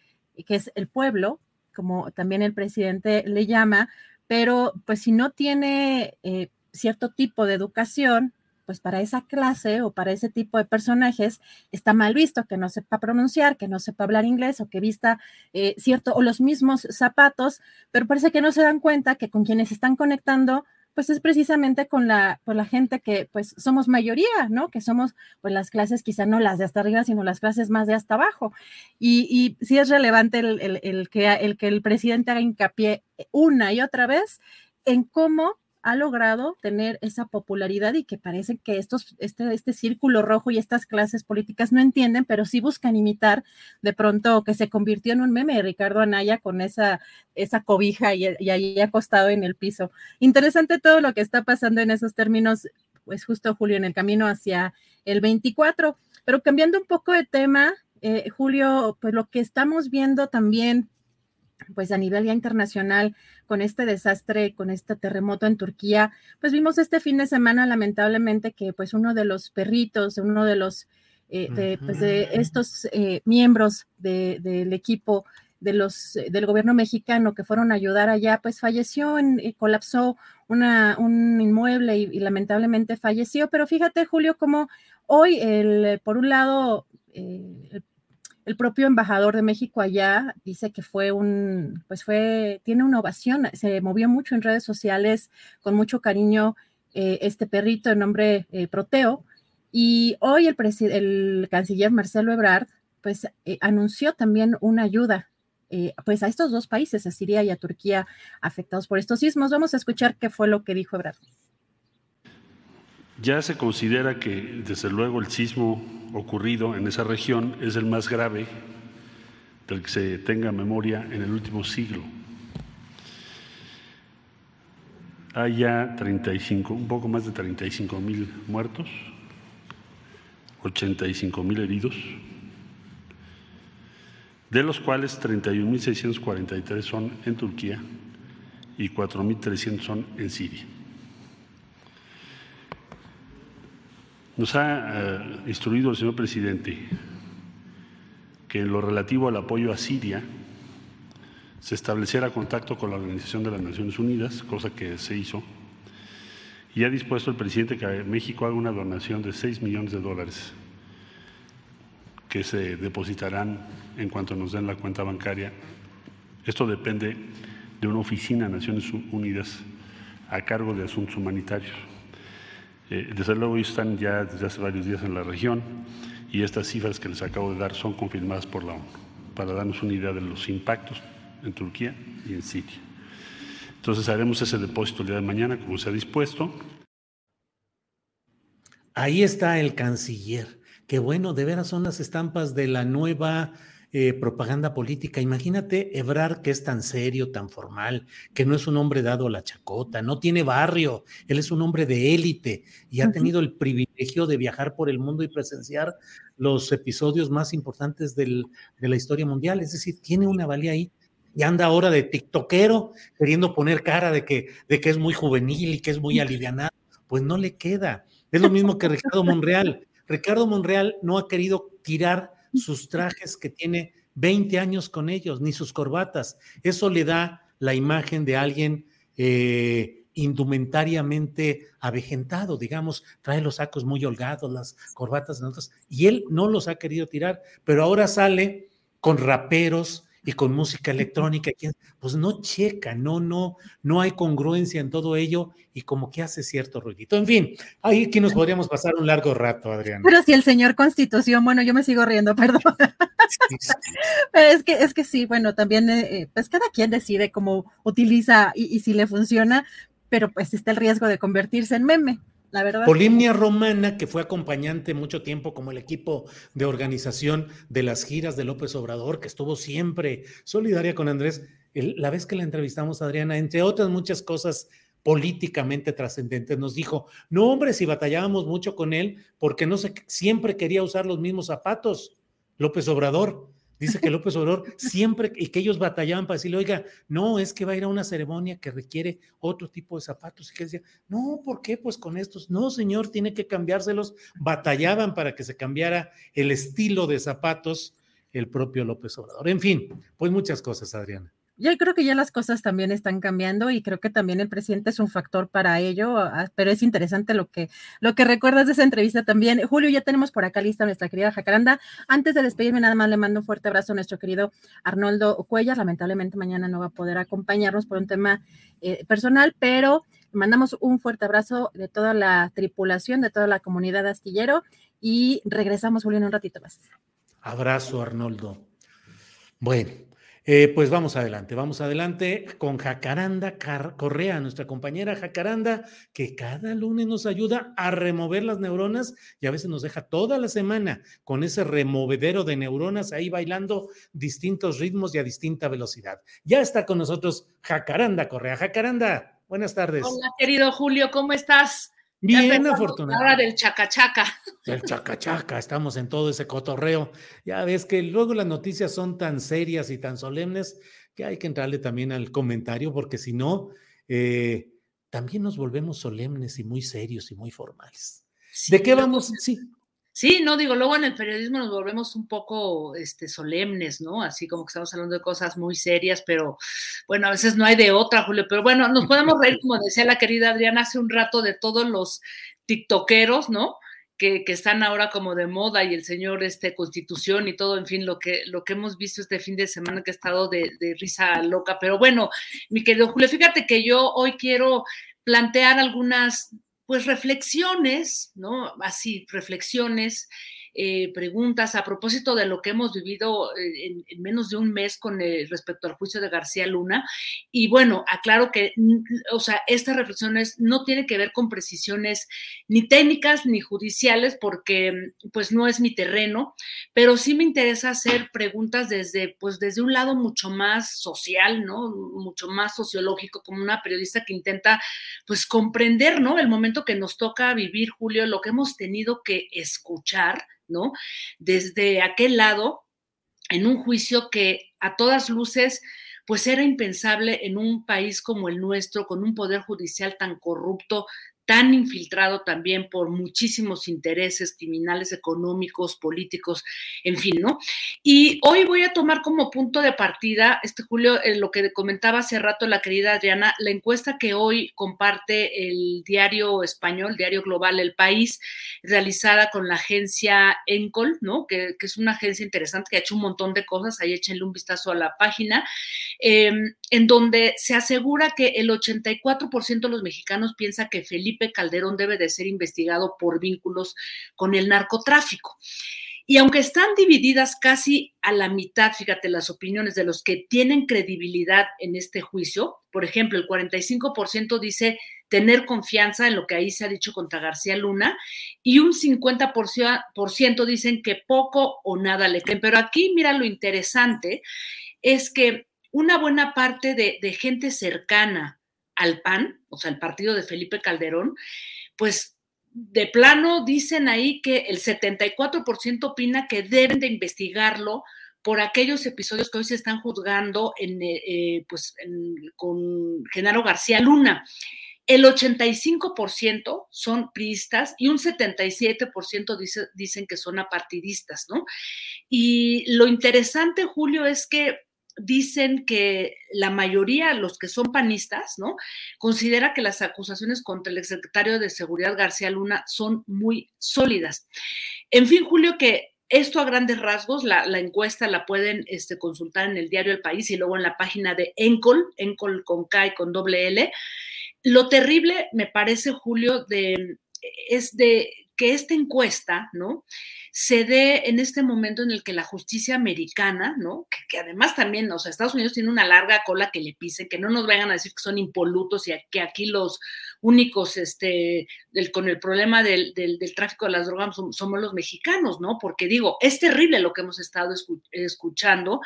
que es el pueblo, como también el presidente le llama, pero pues si no tiene eh, cierto tipo de educación, pues para esa clase o para ese tipo de personajes está mal visto que no sepa pronunciar, que no sepa hablar inglés o que vista eh, cierto o los mismos zapatos, pero parece que no se dan cuenta que con quienes están conectando pues es precisamente con la, la gente que pues somos mayoría, ¿no? Que somos pues las clases quizá no las de hasta arriba, sino las clases más de hasta abajo. Y, y sí es relevante el, el, que, el que el presidente haga hincapié una y otra vez en cómo ha logrado tener esa popularidad y que parece que estos, este, este círculo rojo y estas clases políticas no entienden, pero sí buscan imitar de pronto que se convirtió en un meme de Ricardo Anaya con esa, esa cobija y, ahí acostado en el piso. Interesante todo lo que está pasando en esos términos, pues justo Julio, en el camino hacia el 24. Pero cambiando un poco de tema, eh, Julio, pues lo que estamos viendo también pues a nivel ya internacional, con este desastre, con este terremoto en Turquía, pues vimos este fin de semana lamentablemente que pues uno de los perritos, uno de los, eh, de, pues, de estos eh, miembros del equipo de los, del gobierno mexicano que fueron a ayudar allá, pues falleció, en, eh, colapsó una, un inmueble y, lamentablemente falleció. Pero fíjate, Julio, como Hoy, el, por un lado, eh, el, propio embajador de México allá dice que fue un, pues fue, tiene una ovación, se movió mucho en redes sociales con mucho cariño eh, este perrito de nombre eh, Proteo. Y hoy el, el canciller Marcelo Ebrard, pues anunció también una ayuda pues a estos dos países, a Siria y a Turquía, afectados por estos sismos. Vamos a escuchar qué fue lo que dijo Ebrard. Ya se considera que, desde luego, el sismo ocurrido en esa región es el más grave del que se tenga memoria en el último siglo. Hay ya 35, un poco más de 35 mil muertos, 85 mil heridos, de los cuales 31.643 son en Turquía y 4.300 son en Siria. Nos ha eh, instruido el señor presidente que en lo relativo al apoyo a Siria se estableciera contacto con la Organización de las Naciones Unidas, cosa que se hizo, y ha dispuesto el presidente que México haga una donación de 6 millones de dólares que se depositarán en cuanto nos den la cuenta bancaria. Esto depende de una oficina de Naciones Unidas a cargo de asuntos humanitarios. Eh, desde luego están ya desde hace varios días en la región y estas cifras que les acabo de dar son confirmadas por la ONU para darnos una idea de los impactos en Turquía y en Siria. Entonces haremos ese depósito el día de mañana como se ha dispuesto. Ahí está el canciller. Qué bueno, de veras son las estampas de la nueva eh, propaganda política. Imagínate Ebrar, que es tan serio, tan formal, que no es un hombre dado a la chacota, no tiene barrio, él es un hombre de élite y ha tenido el privilegio de viajar por el mundo y presenciar los episodios más importantes de la historia mundial. Es decir, tiene una valía ahí y anda ahora de tiktokero queriendo poner cara de que, de que es muy juvenil y que es muy alivianado. Pues no le queda. Es lo mismo que [LAUGHS] Ricardo Monreal. Ricardo Monreal no ha querido tirar sus trajes que tiene 20 años con ellos, ni sus corbatas. Eso le da la imagen de alguien eh, indumentariamente avejentado, digamos, trae los sacos muy holgados, las corbatas, y él no los ha querido tirar, pero ahora sale con raperos y con música electrónica, pues no checa, no, no, no hay congruencia en todo ello y como que hace cierto ruidito. En fin, ahí aquí nos podríamos pasar un largo rato, Adriana. Pero si el señor Constitución, bueno, yo me sigo riendo, [LAUGHS] perdón. es que, es que sí, bueno, también, eh, eh, pues cada quien decide cómo utiliza y, y si le funciona, pero pues está el riesgo de convertirse en meme la verdad. Polimnia Romana, que fue acompañante mucho tiempo como el equipo de organización de las giras de López Obrador, que estuvo siempre solidaria con Andrés. la vez que la entrevistamos, Adriana, entre otras muchas cosas políticamente trascendentes, nos dijo, no hombre, si batallábamos mucho con él, porque no sé, siempre quería usar los mismos zapatos, López Obrador. Dice que López Obrador siempre, y que ellos batallaban para decirle, oiga, no, es que va a ir a una ceremonia que requiere otro tipo de zapatos. Y que decía, no, ¿por qué? Pues con estos. No, señor, tiene que cambiárselos. Batallaban para que se cambiara el estilo de zapatos el propio López Obrador. En fin, pues muchas cosas, Adriana. Yo creo que ya las cosas también están cambiando y creo que también el presidente es un factor para ello, ah, pero es interesante lo que, lo que recuerdas de esa entrevista también. Julio, ya tenemos por acá lista nuestra querida Jacaranda. Antes de despedirme, nada más le mando un fuerte abrazo a nuestro querido Arnoldo Cuellas. Lamentablemente mañana no va a poder acompañarnos por un tema eh, personal, pero mandamos un fuerte abrazo de toda la tripulación, de toda la comunidad astillero y regresamos, Julio, en un ratito más. Abrazo, Arnoldo. Bueno, eh, pues vamos adelante, vamos adelante con Jacaranda Correa, nuestra compañera Jacaranda, que cada lunes nos ayuda a remover las neuronas y a veces nos deja toda la semana con ese removedero de neuronas ahí bailando distintos ritmos y a distinta velocidad. Ya está con nosotros Jacaranda Correa. Jacaranda, buenas tardes. Hola, querido Julio, ¿cómo estás? Bien, afortunadamente. Ahora del chacachaca. Del chacachaca, estamos en todo ese cotorreo. Ya ves que luego las noticias son tan serias y tan solemnes que hay que entrarle también al comentario, porque si no, eh, también nos volvemos solemnes y muy serios y muy formales. ¿De qué vamos? Sí. Sí, no digo, luego en el periodismo nos volvemos un poco este, solemnes, ¿no? Así como que estamos hablando de cosas muy serias, pero bueno, a veces no hay de otra, Julio, pero bueno, nos podemos reír, [LAUGHS] como decía la querida Adriana hace un rato, de todos los tiktokeros, ¿no? que, están ahora como de moda y el señor este, Constitución y todo, en fin, lo que, lo que hemos visto este fin de semana que ha estado de, de risa loca. Pero bueno, mi querido Julio, fíjate que yo hoy quiero plantear algunas pues reflexiones, ¿no? Así, reflexiones eh, preguntas a propósito de lo que hemos vivido eh, en, menos de un mes con eh, respecto al juicio de García Luna. Y bueno, aclaro que, o sea, estas reflexiones no tienen que ver con precisiones ni técnicas ni judiciales, porque pues no es mi terreno, pero sí me interesa hacer preguntas desde, pues desde un lado mucho más social, ¿no? Mucho más sociológico, como una periodista que intenta, pues, comprender, ¿no? El momento que nos toca vivir, Julio, lo que hemos tenido que escuchar ¿no? Desde aquel lado, en un juicio que a todas luces pues era impensable en un país como el nuestro, con un poder judicial tan corrupto, tan infiltrado también por muchísimos intereses criminales, económicos, políticos, en fin, ¿no? Y hoy voy a tomar como punto de partida, este Julio, en lo que comentaba hace rato la querida Adriana, la encuesta que hoy comparte el diario español, diario global El País, realizada con la agencia Encol, ¿no? Que, es una agencia interesante que ha hecho un montón de cosas, ahí échenle un vistazo a la página, em, en donde se asegura que el 84% de los mexicanos piensa que Felipe Calderón debe de ser investigado por vínculos con el narcotráfico. Y aunque están divididas casi a la mitad, fíjate, las opiniones de los que tienen credibilidad en este juicio, por ejemplo, el 45% dice tener confianza en lo que ahí se ha dicho contra García Luna y un 50% dicen que poco o nada le creen. Pero aquí, mira, lo interesante es que una buena parte de, de gente cercana al PAN, o sea, el partido de Felipe Calderón, pues de plano dicen ahí que el 74% opina que deben de investigarlo por aquellos episodios que hoy se están juzgando en, eh, eh, pues, con Genaro García Luna. El 85% son priistas y un 77% dicen que son apartidistas, ¿no? Y lo interesante, Julio, es que dicen que la mayoría, los que son panistas, ¿no? Considera que las acusaciones contra el exsecretario de Seguridad García Luna son muy sólidas. En fin, Julio, que esto a grandes rasgos, la, encuesta la pueden este, consultar en el diario El País y luego en la página de Encol, Encol con K y con doble L. Lo terrible, me parece, Julio, de, es de que esta encuesta, ¿no? Se dé en este momento en el que la justicia americana, ¿no? Que, además también, o sea, Estados Unidos tiene una larga cola que le pisen, que no nos vayan a decir que son impolutos y que aquí los únicos, este, con el problema del, tráfico de las drogas somos los mexicanos, ¿no? Porque digo, es terrible lo que hemos estado escuchando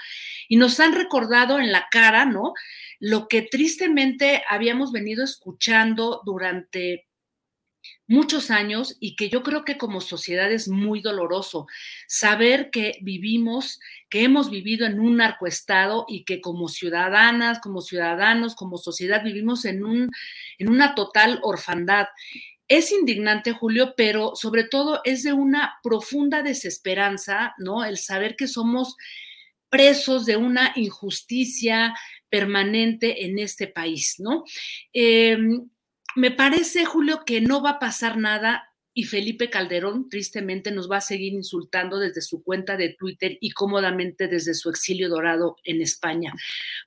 y nos han recordado en la cara, ¿no? Lo que tristemente habíamos venido escuchando durante muchos años y que yo creo que como sociedad es muy doloroso saber que vivimos, que hemos vivido en un narcoestado y que como ciudadanas, como ciudadanos, como sociedad vivimos en, un, en una total orfandad. Es indignante, Julio, pero sobre todo es de una profunda desesperanza, ¿no? El saber que somos presos de una injusticia permanente en este país, ¿no? Eh, me parece, Julio, que no va a pasar nada y Felipe Calderón tristemente nos va a seguir insultando desde su cuenta de Twitter y cómodamente desde su exilio dorado en España.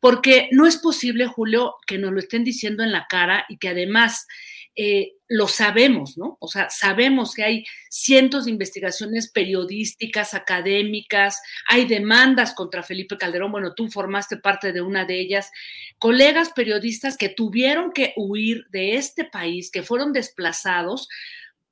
Porque no es posible, Julio, que nos lo estén diciendo en la cara y que además eh, lo sabemos, ¿no? O sea, sabemos que hay cientos de investigaciones periodísticas, académicas, hay demandas contra Felipe Calderón, bueno, tú formaste parte de una de ellas, colegas periodistas que tuvieron que huir de este país, que fueron desplazados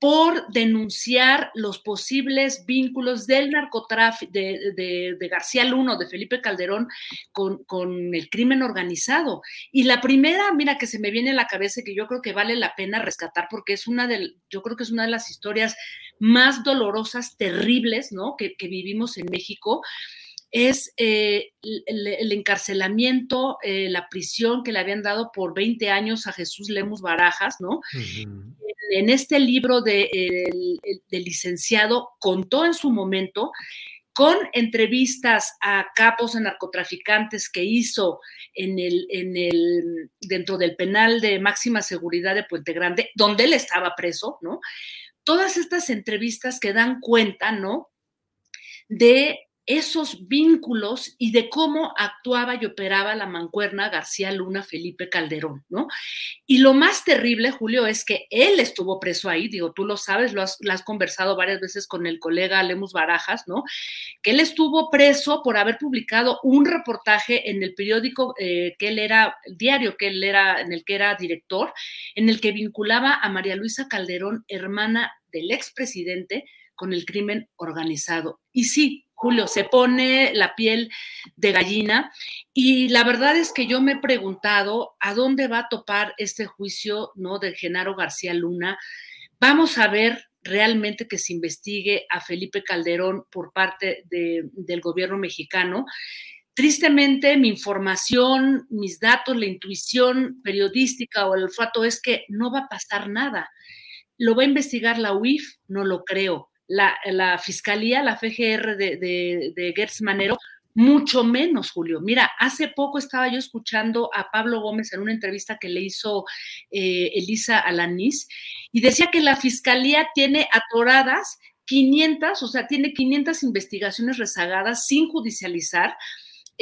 por denunciar los posibles vínculos del narcotráfico de, García Luno, de Felipe Calderón, con, el crimen organizado. Y la primera, mira, que se me viene a la cabeza y que yo creo que vale la pena rescatar porque es una de, yo creo que es una de las historias más dolorosas, terribles, ¿no? Que vivimos en México es eh, el, encarcelamiento, eh, la prisión que le habían dado por 20 años a Jesús Lemus Barajas, ¿no? en, este libro del licenciado contó en su momento con entrevistas a capos de narcotraficantes que hizo en el, en el, dentro del penal de máxima seguridad de Puente Grande, donde él estaba preso, ¿no? todas estas entrevistas que dan cuenta, ¿no? De esos vínculos y de cómo actuaba y operaba la mancuerna García Luna Felipe Calderón, ¿no? Y lo más terrible, Julio, es que él estuvo preso ahí, digo, tú lo sabes, lo has, conversado varias veces con el colega Lemus Barajas, ¿no? Que él estuvo preso por haber publicado un reportaje en el periódico eh, que él era, el diario que él era, en el que era director, en el que vinculaba a María Luisa Calderón, hermana del expresidente, con el crimen organizado. Y sí, Julio, se pone la piel de gallina y la verdad es que yo me he preguntado a dónde va a topar este juicio ¿no? de Genaro García Luna. Vamos a ver realmente que se investigue a Felipe Calderón por parte del gobierno mexicano. Tristemente, mi información, mis datos, la intuición periodística o el olfato es que no va a pasar nada. ¿Lo va a investigar la UIF? No lo creo la, fiscalía, la FGR de, de, Gertz Manero, mucho menos, Julio. Mira, hace poco estaba yo escuchando a Pablo Gómez en una entrevista que le hizo eh, Elisa Alanis y decía que la fiscalía tiene atoradas 500, o sea, tiene 500 investigaciones rezagadas sin judicializar.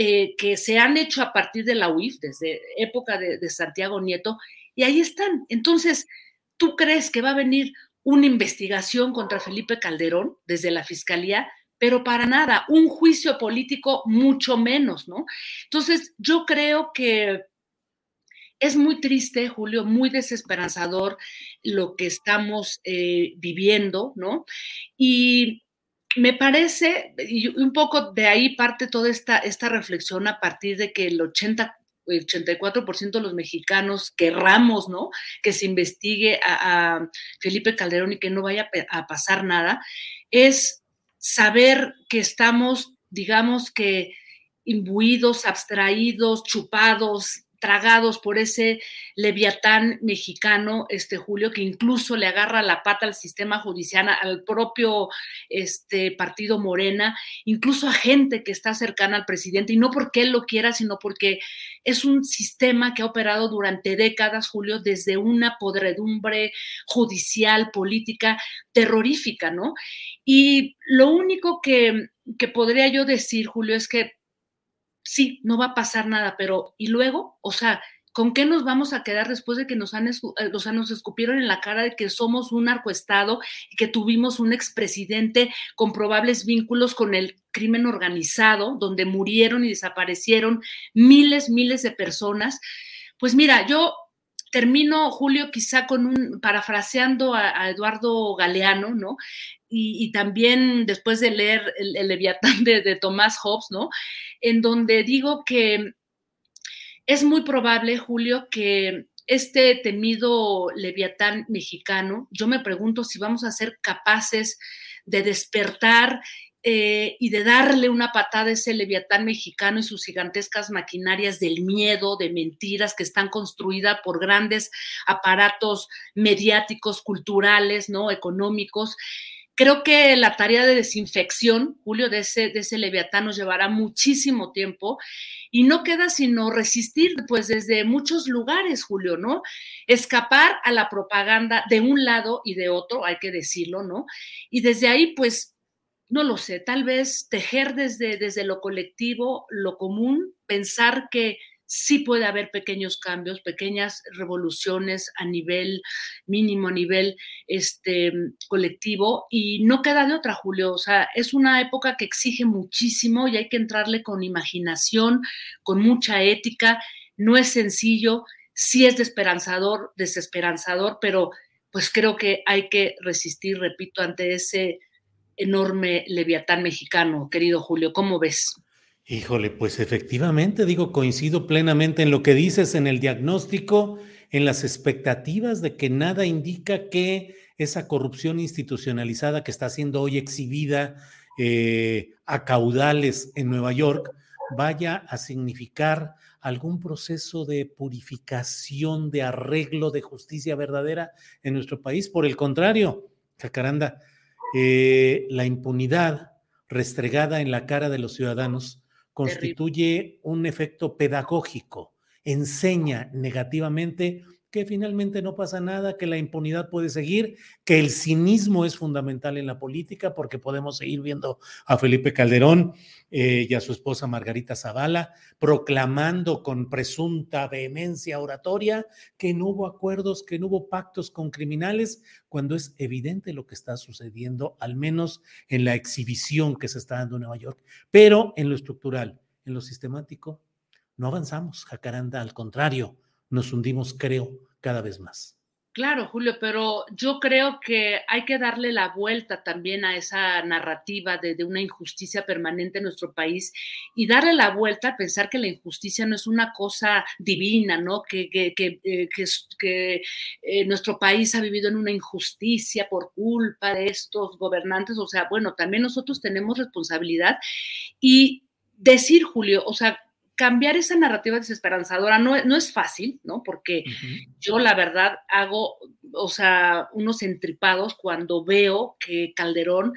Eh, que se han hecho a partir de la UIF, desde época de Santiago Nieto, y ahí están. Entonces, ¿tú crees que va a venir una investigación contra Felipe Calderón desde la Fiscalía, pero para nada, un juicio político mucho menos, ¿no? Entonces, yo creo que es muy triste, Julio, muy desesperanzador lo que estamos eh, viviendo, ¿no? Y me parece, y un poco de ahí parte toda esta, esta reflexión a partir de que el 80 84% de los mexicanos querramos, ¿no? Que se investigue a, Felipe Calderón y que no vaya a pasar nada, es saber que estamos, digamos que imbuidos, abstraídos, chupados, tragados por ese leviatán mexicano, este Julio, que incluso le agarra la pata al sistema judicial, al propio este, partido Morena, incluso a gente que está cercana al presidente, y no porque él lo quiera, sino porque es un sistema que ha operado durante décadas, Julio, desde una podredumbre judicial, política, terrorífica, ¿no? Y lo único que, que podría yo decir, Julio, es que sí, no va a pasar nada, pero ¿y luego? O sea, ¿con qué nos vamos a quedar después de que nos han, o sea, nos escupieron en la cara de que somos un narcoestado y que tuvimos un expresidente con probables vínculos con el crimen organizado, donde murieron y desaparecieron miles, miles de personas? Pues mira, yo termino, Julio, quizá con un, parafraseando a, Eduardo Galeano, ¿no? Y, también después de leer el, Leviatán de, de Tomás Hobbes, ¿no? En donde digo que es muy probable, Julio, que este temido Leviatán mexicano, yo me pregunto si vamos a ser capaces de despertar eh, y de darle una patada a ese leviatán mexicano y sus gigantescas maquinarias del miedo, de mentiras que están construidas por grandes aparatos mediáticos, culturales, ¿no? económicos. Creo que la tarea de desinfección, Julio, de ese, de ese leviatán nos llevará muchísimo tiempo y no queda sino resistir, pues desde muchos lugares, Julio, ¿no? Escapar a la propaganda de un lado y de otro, hay que decirlo, ¿no? Y desde ahí, pues, no lo sé, tal vez tejer desde, desde lo colectivo, lo común, pensar que sí puede haber pequeños cambios, pequeñas revoluciones a nivel mínimo, a nivel este, colectivo, y no queda de otra, Julio. O sea, es una época que exige muchísimo y hay que entrarle con imaginación, con mucha ética. No es sencillo, sí es desesperanzador, desesperanzador, pero pues creo que hay que resistir, repito, ante ese enorme leviatán mexicano, querido Julio. ¿Cómo ves? Híjole, pues efectivamente, digo, coincido plenamente en lo que dices, en el diagnóstico, en las expectativas de que nada indica que esa corrupción institucionalizada que está siendo hoy exhibida eh, a caudales en Nueva York vaya a significar algún proceso de purificación, de arreglo, de justicia verdadera en nuestro país. Por el contrario, Jacaranda, eh, la impunidad restregada en la cara de los ciudadanos constituye un efecto pedagógico, enseña negativamente que finalmente no pasa nada, que la impunidad puede seguir, que el cinismo es fundamental en la política porque podemos seguir viendo a Felipe Calderón eh, y a su esposa Margarita Zavala proclamando con presunta vehemencia oratoria que no hubo acuerdos, que no hubo pactos con criminales, cuando es evidente lo que está sucediendo, al menos en la exhibición que se está dando en Nueva York. Pero en lo estructural, en lo sistemático, no avanzamos, Jacaranda, al contrario nos hundimos, creo, cada vez más. Claro, Julio, pero yo creo que hay que darle la vuelta también a esa narrativa de, una injusticia permanente en nuestro país y darle la vuelta a pensar que la injusticia no es una cosa divina, ¿no? Que, que, que, eh, eh, nuestro país ha vivido en una injusticia por culpa de estos gobernantes. O sea, bueno, también nosotros tenemos responsabilidad y decir, Julio, o sea, cambiar esa narrativa desesperanzadora no, no es fácil, ¿no? Porque yo la verdad hago, o sea, unos entripados cuando veo que Calderón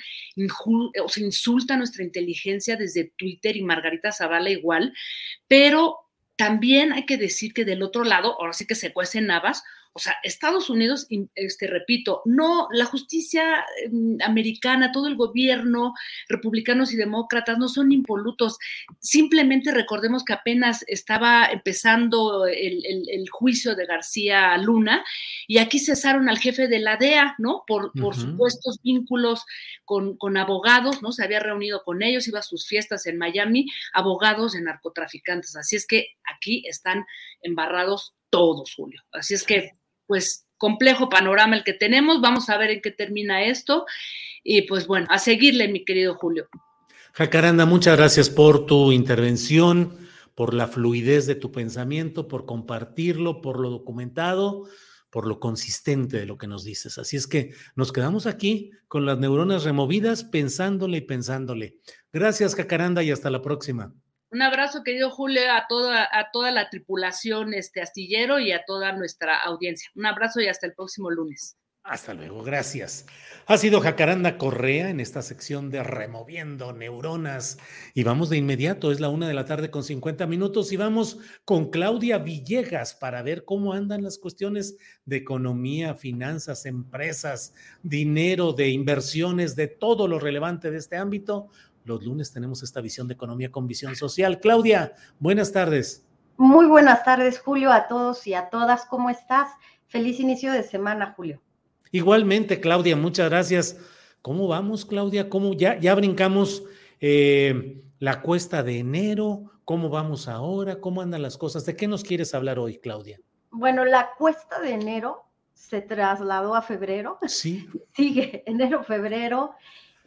o sea, insulta nuestra inteligencia desde Twitter y Margarita Zavala igual, pero también hay que decir que del otro lado, ahora sí que se cuecen navas, o sea, Estados Unidos, este, repito, no, la justicia em, americana, todo el gobierno, republicanos y demócratas, no son impolutos. Simplemente recordemos que apenas estaba empezando el, juicio de García Luna y aquí cesaron al jefe de la DEA, ¿no? Por, por supuestos vínculos con, con, abogados, ¿no? Se había reunido con ellos, iba a sus fiestas en Miami, abogados de narcotraficantes. Así es que aquí están embarrados todos, Julio. Así es que pues complejo panorama el que tenemos. Vamos a ver en qué termina esto. Y pues bueno, a seguirle, mi querido Julio. Jacaranda, muchas gracias por tu intervención, por la fluidez de tu pensamiento, por compartirlo, por lo documentado, por lo consistente de lo que nos dices. Así es que nos quedamos aquí con las neuronas removidas, pensándole y pensándole. Gracias, Jacaranda, y hasta la próxima. Un abrazo, querido Julio, a toda, a toda la tripulación este astillero y a toda nuestra audiencia. Un abrazo y hasta el próximo lunes. Hasta luego, gracias. Ha sido Jacaranda Correa en esta sección de Removiendo Neuronas. Y vamos de inmediato, es la una de la tarde con 50 minutos y vamos con Claudia Villegas para ver cómo andan las cuestiones de economía, finanzas, empresas, dinero, de inversiones, de todo lo relevante de este ámbito. Los lunes tenemos esta visión de economía con visión social. Claudia, buenas tardes. Muy buenas tardes, Julio, a todos y a todas. ¿Cómo estás? Feliz inicio de semana, Julio. Igualmente, Claudia, muchas gracias. ¿Cómo vamos, Claudia? ¿Cómo ya, ya brincamos eh, la cuesta de enero? ¿Cómo vamos ahora? ¿Cómo andan las cosas? ¿De qué nos quieres hablar hoy, Claudia? Bueno, la cuesta de enero se trasladó a febrero. Sí. [LAUGHS] Sigue enero, febrero.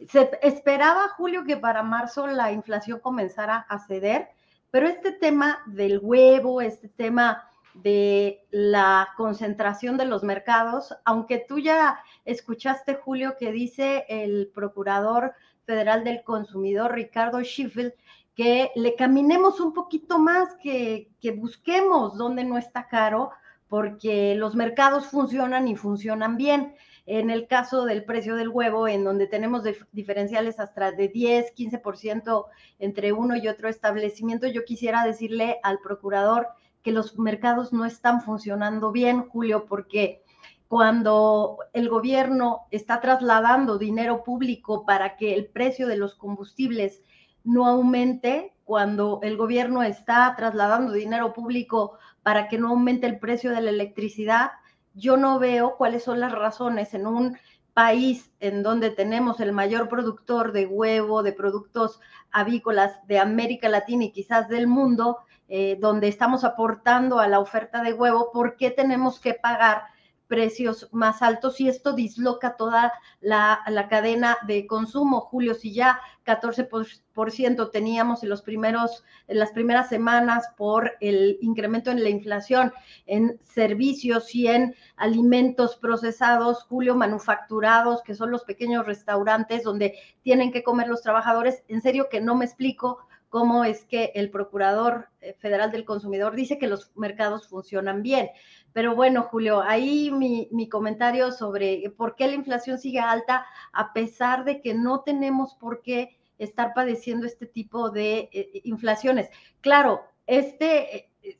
Se esperaba, Julio, que para marzo la inflación comenzara a ceder, pero este tema del huevo, este tema de la concentración de los mercados, aunque tú ya escuchaste, Julio, que dice el procurador federal del consumidor, Ricardo Schiffel, que le caminemos un poquito más, que, que busquemos donde no está caro, porque los mercados funcionan y funcionan bien. En el caso del precio del huevo, en donde tenemos diferenciales hasta de 10, 15% entre uno y otro establecimiento, yo quisiera decirle al procurador que los mercados no están funcionando bien, Julio, porque cuando el gobierno está trasladando dinero público para que el precio de los combustibles no aumente, cuando el gobierno está trasladando dinero público para que no aumente el precio de la electricidad, yo no veo cuáles son las razones en un país en donde tenemos el mayor productor de huevo, de productos avícolas de América Latina y quizás del mundo, eh, donde estamos aportando a la oferta de huevo, ¿por qué tenemos que pagar precios más altos y esto disloca toda la, cadena de consumo. Julio, si ya 14% teníamos en, los primeros, en las primeras semanas por el incremento en la inflación en servicios y en alimentos procesados, Julio, manufacturados, que son los pequeños restaurantes donde tienen que comer los trabajadores, en serio que no me explico cómo es que el Procurador eh, Federal del Consumidor dice que los mercados funcionan bien. Pero bueno, Julio, ahí mi, comentario sobre por qué la inflación sigue alta a pesar de que no tenemos por qué estar padeciendo este tipo de eh, inflaciones. Claro, este, eh,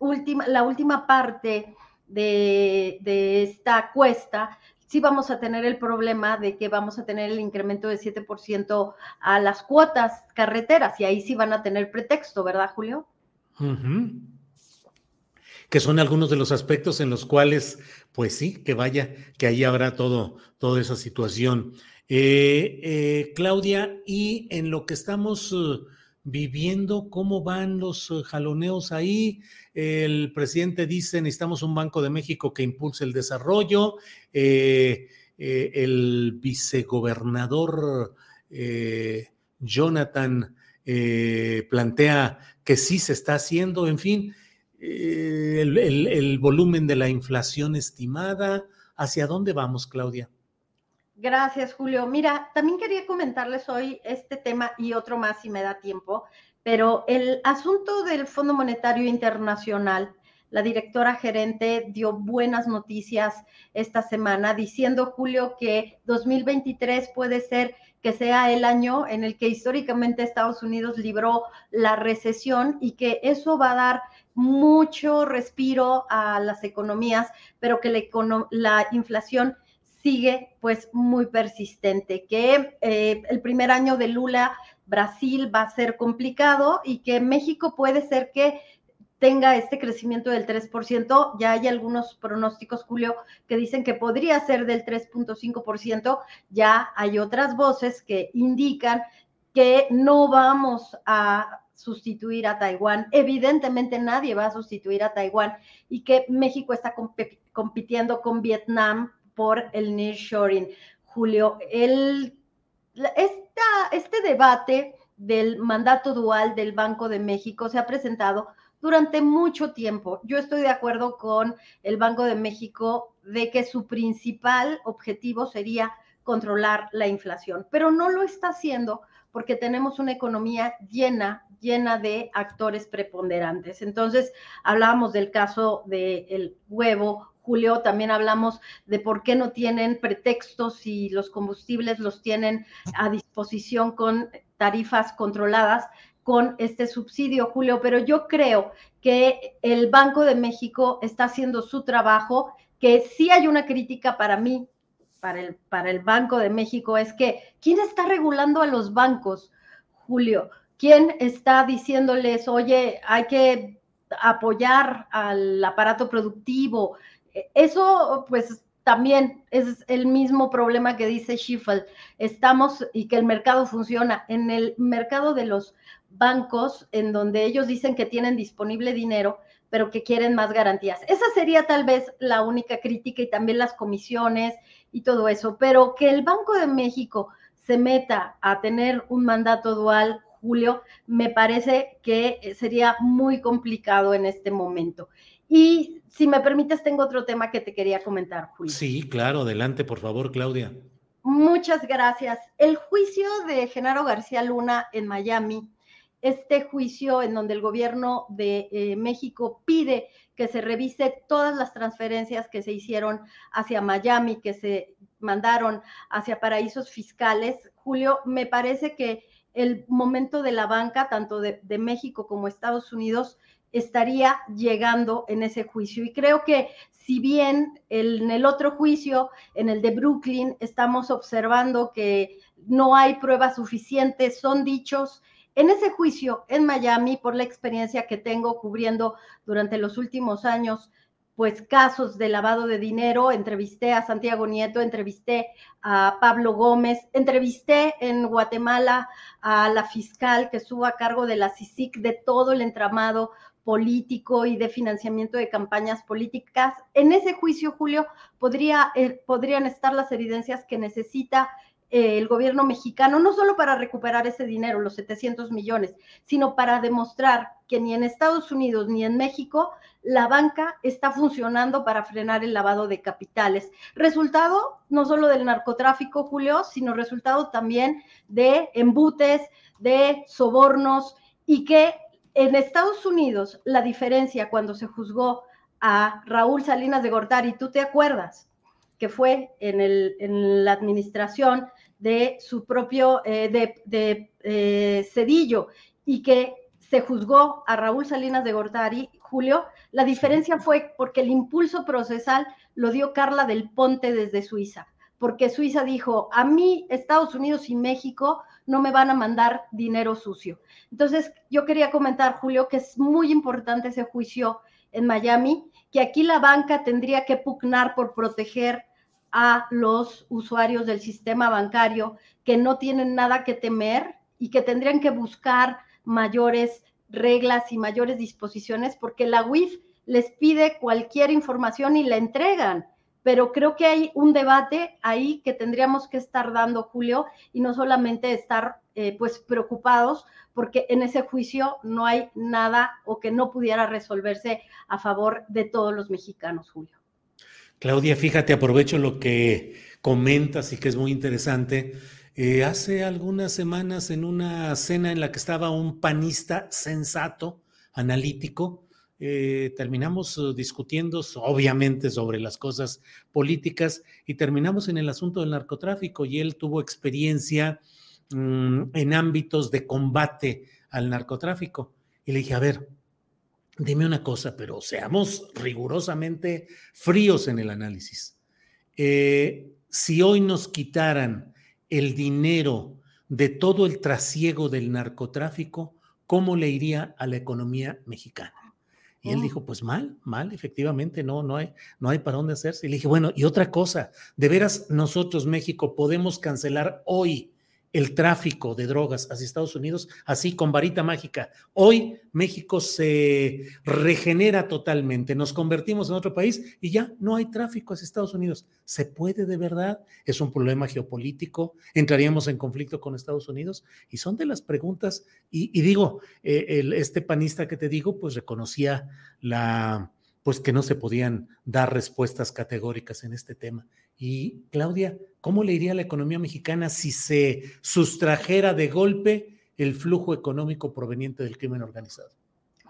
última, la última parte de, de esta cuesta, sí vamos a tener el problema de que vamos a tener el incremento de 7% a las cuotas carreteras y ahí sí van a tener pretexto, ¿verdad, Julio? Que son algunos de los aspectos en los cuales, pues sí, que vaya, que ahí habrá todo, toda esa situación. Eh, eh, Claudia, y en lo que estamos uh, viviendo, ¿cómo van los uh, jaloneos ahí? El presidente dice, necesitamos un Banco de México que impulse el desarrollo. Eh, el vicegobernador Jonathan plantea que sí se está haciendo, en fin, el volumen de la inflación estimada. ¿Hacia dónde vamos, Claudia? Gracias, Julio. Mira, también quería comentarles hoy este tema y otro más si me da tiempo, pero el asunto del Fondo Monetario Internacional, la directora gerente dio buenas noticias esta semana diciendo, Julio, que 2023 puede ser que sea el año en el que históricamente Estados Unidos libró la recesión y que eso va a dar mucho respiro a las economías, pero que la, la inflación sigue pues muy persistente, que eh, el primer año de Lula Brasil va a ser complicado y que México puede ser que tenga este crecimiento del 3%. Ya hay algunos pronósticos, Julio, que dicen que podría ser del 3.5%. Ya hay otras voces que indican que no vamos a sustituir a Taiwán. Evidentemente nadie va a sustituir a Taiwán y que México está compitiendo con Vietnam por el nearshoring. Julio, el, este debate del mandato dual del Banco de México se ha presentado durante mucho tiempo. Yo estoy de acuerdo con el Banco de México de que su principal objetivo sería controlar la inflación, pero no lo está haciendo porque tenemos una economía llena, llena de actores preponderantes. Entonces, hablábamos del caso del huevo Julio, también hablamos de por qué no tienen pretextos si los combustibles los tienen a disposición con tarifas controladas con este subsidio, Julio, pero yo creo que el Banco de México está haciendo su trabajo, que sí hay una crítica para mí, para el, para el Banco de México, es que ¿quién está regulando a los bancos, Julio? ¿Quién está diciéndoles, oye, hay que apoyar al aparato productivo? Eso, pues, también es el mismo problema que dice Schiffel. Estamos y que el mercado funciona. En el mercado de los bancos, en donde ellos dicen que tienen disponible dinero, pero que quieren más garantías. Esa sería tal vez la única crítica y también las comisiones y todo eso. Pero que el Banco de México se meta a tener un mandato dual, Julio, me parece que sería muy complicado en este momento. Y si me permites, tengo otro tema que te quería comentar, Julio. Sí, claro, adelante, por favor, Claudia. Muchas gracias. El juicio de Genaro García Luna en Miami, este juicio en donde el gobierno de eh, México pide que se revise todas las transferencias que se hicieron hacia Miami, que se mandaron hacia paraísos fiscales. Julio, me parece que el momento de la banca, tanto de, de México como Estados Unidos, estaría llegando en ese juicio. Y creo que si bien en el otro juicio, en el de Brooklyn, estamos observando que no hay pruebas suficientes, son dichos. En ese juicio en Miami, por la experiencia que tengo cubriendo durante los últimos años, pues casos de lavado de dinero, entrevisté a Santiago Nieto, entrevisté a Pablo Gómez, entrevisté en Guatemala a la fiscal que estuvo a cargo de la CICIC de todo el entramado político y de financiamiento de campañas políticas. En ese juicio, Julio, podría, eh, podrían estar las evidencias que necesita eh, el gobierno mexicano, no solo para recuperar ese dinero, los 700 millones, sino para demostrar que ni en Estados Unidos ni en México la banca está funcionando para frenar el lavado de capitales. Resultado no solo del narcotráfico, Julio, sino resultado también de embutes, de sobornos y que en Estados Unidos, la diferencia cuando se juzgó a Raúl Salinas de Gortari, tú te acuerdas, que fue en, el, en la administración de su propio, eh, de, eh, Cedillo, y que se juzgó a Raúl Salinas de Gortari, Julio, La diferencia fue porque el impulso procesal lo dio Carla del Ponte desde Suiza, porque Suiza dijo, a mí Estados Unidos y México no me van a mandar dinero sucio. Entonces, yo quería comentar, Julio, que es muy importante ese juicio en Miami, que aquí la banca tendría que pugnar por proteger a los usuarios del sistema bancario que no tienen nada que temer y que tendrían que buscar mayores reglas y mayores disposiciones porque la UIF les pide cualquier información y la entregan. Pero creo que hay un debate ahí que tendríamos que estar dando, Julio, y no solamente estar eh, pues preocupados porque en ese juicio no hay nada o que no pudiera resolverse a favor de todos los mexicanos, Julio. Claudia, fíjate, aprovecho lo que comentas y que es muy interesante. Eh, hace algunas semanas en una cena en la que estaba un panista sensato, analítico, eh, terminamos uh, discutiendo obviamente sobre las cosas políticas y terminamos en el asunto del narcotráfico y él tuvo experiencia mm, en ámbitos de combate al narcotráfico. Y le dije, a ver, dime una cosa, pero seamos rigurosamente fríos en el análisis. Eh, si hoy nos quitaran el dinero de todo el trasiego del narcotráfico, ¿cómo le iría a la economía mexicana? Y él oh. dijo, pues mal, mal, efectivamente, no, no hay, no hay para dónde hacerse. Y le dije, bueno, y otra cosa, de veras nosotros, México, podemos cancelar hoy el tráfico de drogas hacia Estados Unidos, así con varita mágica. Hoy México se regenera totalmente, nos convertimos en otro país y ya no hay tráfico hacia Estados Unidos. ¿Se puede de verdad? ¿Es un problema geopolítico? ¿Entraríamos en conflicto con Estados Unidos? Y son de las preguntas, y, digo, eh, este panista que te digo, pues reconocía la pues que no se podían dar respuestas categóricas en este tema. Y Claudia, ¿cómo le iría a la economía mexicana si se sustrajera de golpe el flujo económico proveniente del crimen organizado?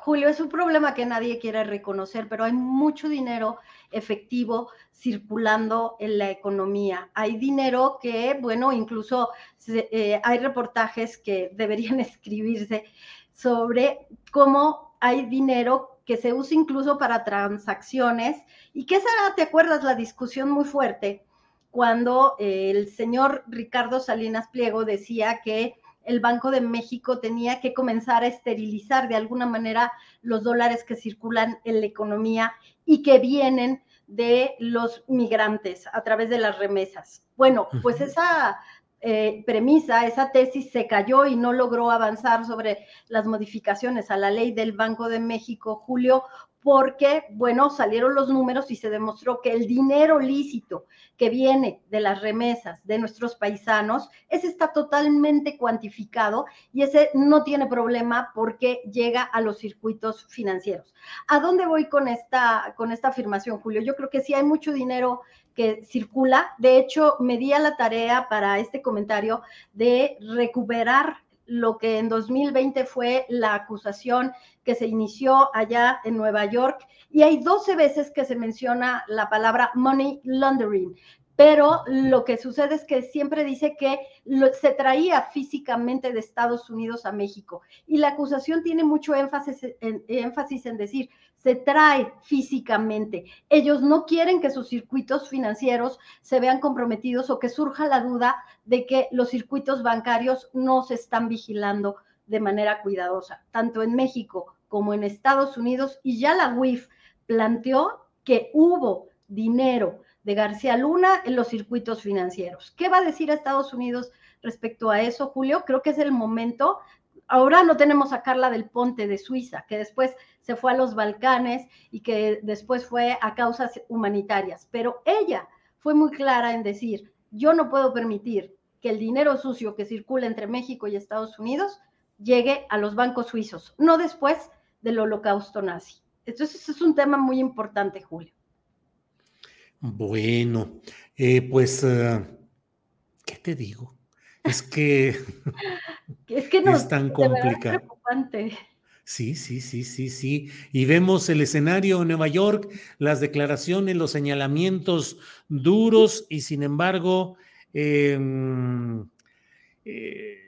Julio, es un problema que nadie quiere reconocer, pero hay mucho dinero efectivo circulando en la economía. Hay dinero que, bueno, incluso eh, hay reportajes que [LAUGHS] deberían escribirse sobre cómo hay dinero que se usa incluso para transacciones y que esa, ¿te acuerdas? La discusión muy fuerte cuando eh, el señor Ricardo Salinas Pliego decía que el Banco de México tenía que comenzar a esterilizar de alguna manera los dólares que circulan en la economía y que vienen de los migrantes a través de las remesas. Bueno, pues esa eh, premisa, esa tesis se cayó y no logró avanzar sobre las modificaciones a la ley del Banco de México, Julio, porque, bueno, salieron los números y se demostró que el dinero lícito que viene de las remesas de nuestros paisanos, ese está totalmente cuantificado y ese no tiene problema porque llega a los circuitos financieros. ¿A dónde voy con esta, con esta afirmación, Julio? Yo creo que sí hay mucho dinero que circula. De hecho, me di a la tarea para este comentario de recuperar lo que en 2020 fue la acusación que se inició allá en Nueva York. Y hay 12 veces que se menciona la palabra money laundering pero lo que sucede es que siempre dice que se traía físicamente de Estados Unidos a México y la acusación tiene mucho énfasis en, énfasis en decir, se trae físicamente. Ellos no quieren que sus circuitos financieros se vean comprometidos o que surja la duda de que los circuitos bancarios no se están vigilando de manera cuidadosa, tanto en México como en Estados Unidos, y ya la UIF planteó que hubo dinero de García Luna en los circuitos financieros. ¿Qué va a decir Estados Unidos respecto a eso, Julio? Creo que es el momento. Ahora no tenemos a Carla del Ponte de Suiza, que después se fue a los Balcanes y que después fue a causas humanitarias, pero ella fue muy clara en decir, yo no puedo permitir que el dinero sucio que circula entre México y Estados Unidos llegue a los bancos suizos, no después del holocausto nazi. Entonces, es un tema muy importante, Julio. Bueno, eh, pues, ah, ¿qué te digo? Es que, [LAUGHS] es, que no, es tan complicado. Sí, sí, sí, sí, sí. Y vemos el escenario en Nueva York, las declaraciones, los señalamientos duros y sin embargo, em, eh,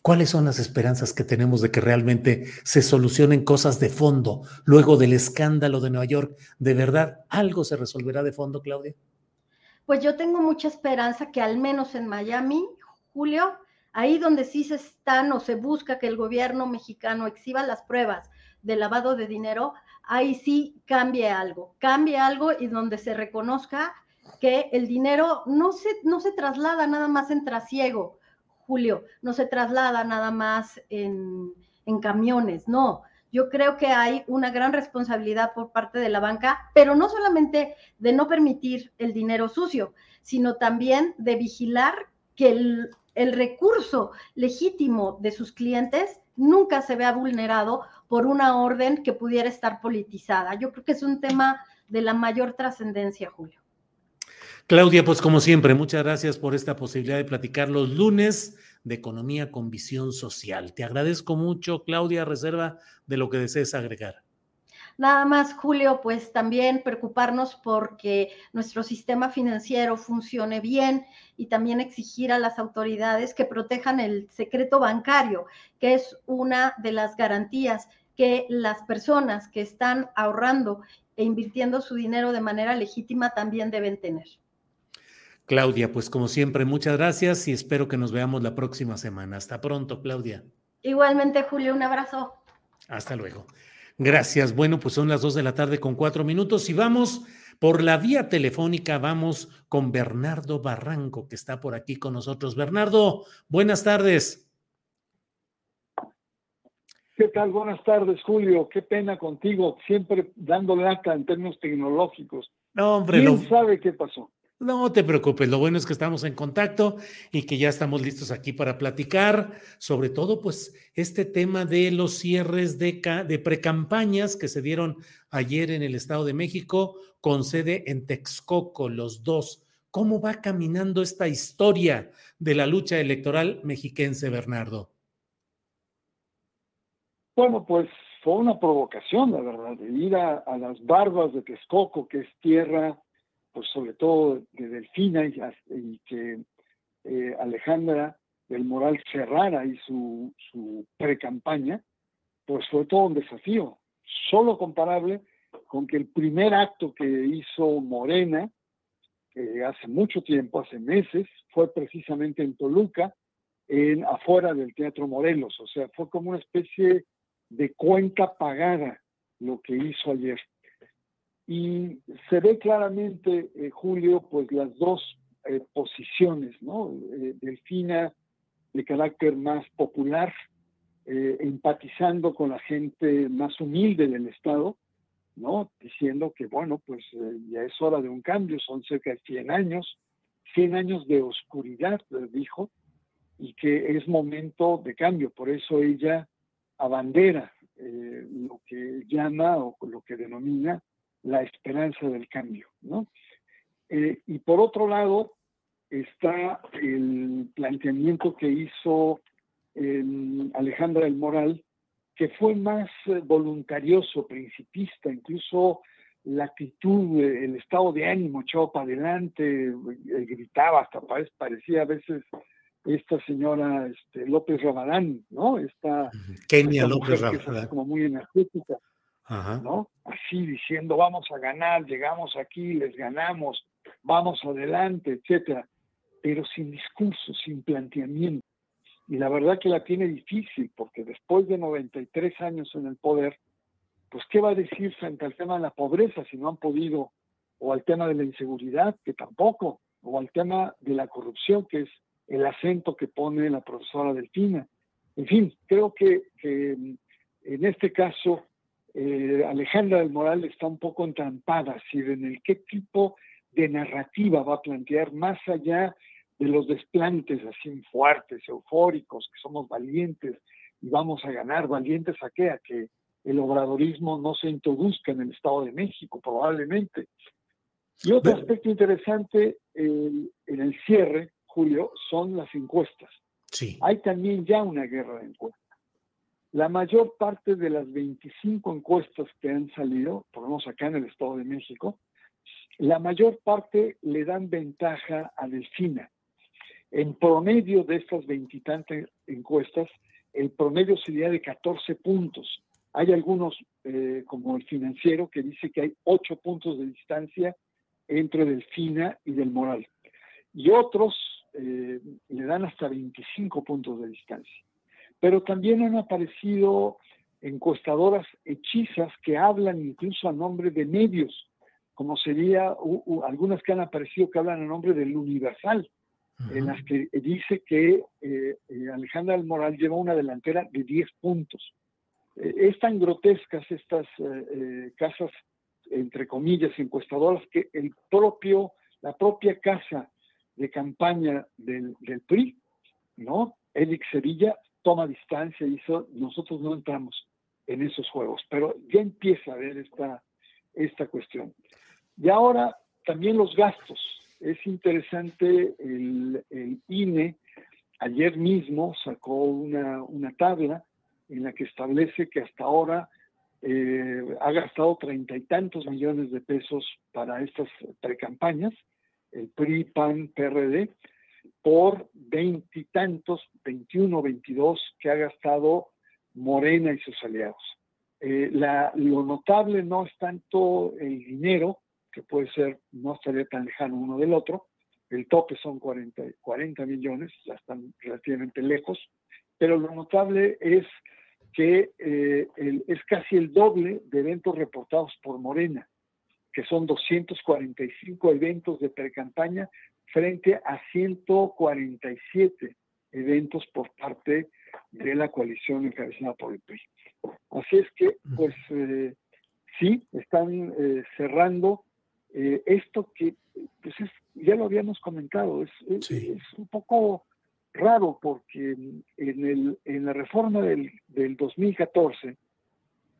¿Cuáles son las esperanzas que tenemos de que realmente se solucionen cosas de fondo luego del escándalo de Nueva York? ¿De verdad algo se resolverá de fondo, Claudia? Pues yo tengo mucha esperanza que al menos en Miami, Julio, ahí donde sí se están o se busca que el gobierno mexicano exhiba las pruebas de lavado de dinero, ahí sí cambie algo, cambie algo y donde se reconozca que el dinero no se, no se traslada nada más en trasiego, Julio, no se traslada nada más en, en camiones, no. Yo creo que hay una gran responsabilidad por parte de la banca, pero no solamente de no permitir el dinero sucio, sino también de vigilar que el, el recurso legítimo de sus clientes nunca se vea vulnerado por una orden que pudiera estar politizada. Yo creo que es un tema de la mayor trascendencia, Julio. Claudia, pues como siempre, muchas gracias por esta posibilidad de platicar los lunes de economía con visión social. Te agradezco mucho, Claudia, reserva de lo que desees agregar. Nada más, Julio, pues también preocuparnos porque nuestro sistema financiero funcione bien y también exigir a las autoridades que protejan el secreto bancario, que es una de las garantías que las personas que están ahorrando e invirtiendo su dinero de manera legítima también deben tener. Claudia, pues como siempre, muchas gracias y espero que nos veamos la próxima semana. Hasta pronto, Claudia. Igualmente, Julio, un abrazo. Hasta luego. Gracias. Bueno, pues son las dos de la tarde con cuatro minutos y vamos por la vía telefónica, vamos con Bernardo Barranco, que está por aquí con nosotros. Bernardo, buenas tardes. ¿Qué tal? Buenas tardes, Julio. Qué pena contigo, siempre dándole acá en términos tecnológicos. No, hombre, ¿Quién sabe qué pasó? No te preocupes, lo bueno es que estamos en contacto y que ya estamos listos aquí para platicar, sobre todo pues este tema de los cierres de, precampañas que se dieron ayer en el Estado de México con sede en Texcoco, los dos. ¿Cómo va caminando esta historia de la lucha electoral mexiquense, Bernardo? Bueno, pues fue una provocación, la verdad, de ir a, a las barbas de Texcoco, que es tierra pues sobre todo de Delfina y, que eh, Alejandra del Moral cerrara y su, pre-campaña, pues fue todo un desafío, solo comparable con que el primer acto que hizo Morena, hace mucho tiempo, hace meses, fue precisamente en Toluca, en afuera del Teatro Morelos, o sea, fue como una especie de cuenta pagada lo que hizo ayer. Y se ve claramente, eh, Julio, pues las dos eh, posiciones, ¿no? Eh, Delfina de carácter más popular, empatizando con la gente más humilde del Estado, ¿no? Diciendo que, bueno, pues ya es hora de un cambio, son cerca de 100 años, 100 años de oscuridad, dijo, y que es momento de cambio. Por eso ella abandera lo que llama o lo que denomina la esperanza del cambio, ¿no? Eh, y por otro lado está el planteamiento que hizo Alejandra del Moral, que fue más eh, voluntarioso, principista, incluso la actitud, el estado de ánimo echado para adelante, eh, gritaba, hasta parecía a veces esta señora este, López Rabadán, ¿no? Esta, Kenia López Rabadán. Como muy energética. ¿No? Así diciendo, vamos a ganar, llegamos aquí, les ganamos, vamos adelante, etcétera, pero sin discurso, sin planteamiento. Y la verdad que la tiene difícil, porque después de 93 años en el poder, pues ¿qué va a decir frente al tema de la pobreza si no han podido, o al tema de la inseguridad, que tampoco, o al tema de la corrupción, que es el acento que pone la profesora Delfina. En fin, creo que, que en este caso eh, Alejandra del Moral está un poco entrampada, si en el qué tipo de narrativa va a plantear más allá de los desplantes así fuertes, eufóricos, que somos valientes y vamos a ganar, valientes a qué, a que el obradorismo no se introduzca en el Estado de México, probablemente. Y otro aspecto interesante en el cierre, Julio, son las encuestas. Sí. Hay también ya una guerra de encuestas. La mayor parte de las 25 encuestas que han salido, por lo menos acá en el Estado de México, la mayor parte le dan ventaja a Delfina. En promedio de estas veintitantas encuestas, el promedio sería de 14 puntos. Hay algunos, eh, como el financiero, que dice que hay 8 puntos de distancia entre Delfina y del Moral. Y otros eh, le dan hasta 25 puntos de distancia. Pero también han aparecido encuestadoras hechizas que hablan incluso a nombre de medios, como sería algunas que han aparecido que hablan a nombre del Universal, en las que dice que eh, eh, Alejandra del Moral lleva una delantera de 10 puntos. Eh, es tan grotescas estas casas, entre comillas, encuestadoras, que el propio, la propia casa de campaña del, del PRI, ¿no? Eric Sevilla toma distancia y eso, nosotros no entramos en esos juegos, pero ya empieza a ver esta, esta cuestión. Y ahora también los gastos. Es interesante, el, el INE ayer mismo sacó una, una, tabla en la que establece que hasta ahora eh, ha gastado treinta y tantos millones de pesos para estas precampañas, el PRI, PAN, PRD, por veintitantos, veintiuno, veintidós que ha gastado Morena y sus aliados. Eh, lo notable no es tanto el dinero, que puede ser, no estaría tan lejano uno del otro, el tope son 40, 40 millones, ya están relativamente lejos, pero lo notable es que eh, es casi el doble de eventos reportados por Morena, que son 245 eventos de precampaña frente a 147 eventos por parte de la coalición encabezada por el PRI. Así es que, pues eh, sí, están eh, cerrando eh, esto que, pues ya lo habíamos comentado, es, es, un poco raro porque en, el, en la reforma del, del 2014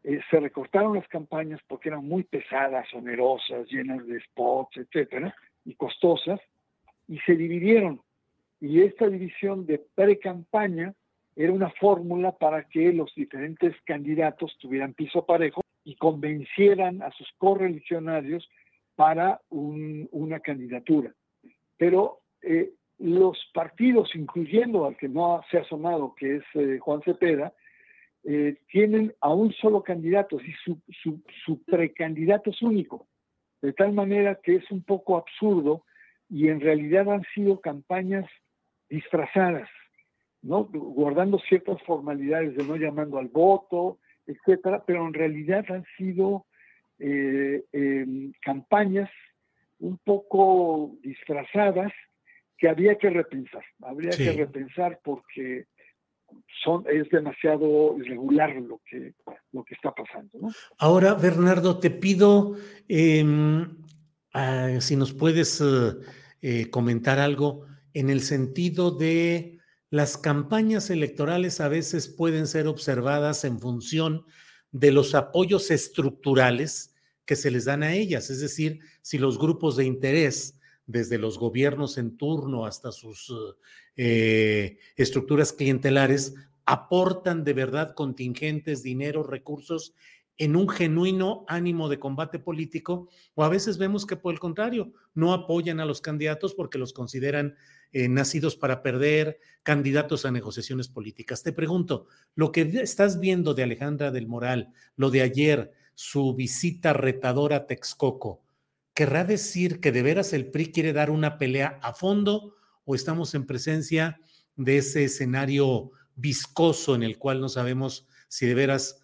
se recortaron las campañas porque eran muy pesadas, onerosas, llenas de spots, etcétera, y costosas, y se dividieron. Y esta división de pre-campaña era una fórmula para que los diferentes candidatos tuvieran piso parejo y convencieran a sus correligionarios para una candidatura. Pero eh, los partidos, incluyendo al que no se ha asomado, que es eh, Juan Cepeda, eh, tienen a un solo candidato y su, su, precandidato es único, de tal manera que es un poco absurdo y en realidad han sido campañas disfrazadas, ¿no? guardando ciertas formalidades de no llamando al voto, etcétera, pero en realidad han sido eh, em, campañas un poco disfrazadas que había que repensar, habría que repensar porque son, es demasiado irregular lo que, lo que está pasando. ¿no? Ahora, Bernardo, te pido em, si nos puedes eh, comentar algo en el sentido de las campañas electorales a veces pueden ser observadas en función de los apoyos estructurales que se les dan a ellas, es decir, si los grupos de interés, desde los gobiernos en turno hasta sus eh, estructuras clientelares, aportan de verdad contingentes, dinero, recursos en un genuino ánimo de combate político, o a veces vemos que por el contrario, no apoyan a los candidatos porque los consideran eh, nacidos para perder, candidatos a negociaciones políticas. Te pregunto, lo que estás viendo de Alejandra del Moral, lo de ayer, su visita retadora a Texcoco, ¿querrá decir que de veras el PRI quiere dar una pelea a fondo o estamos en presencia de ese escenario viscoso en el cual no sabemos si de veras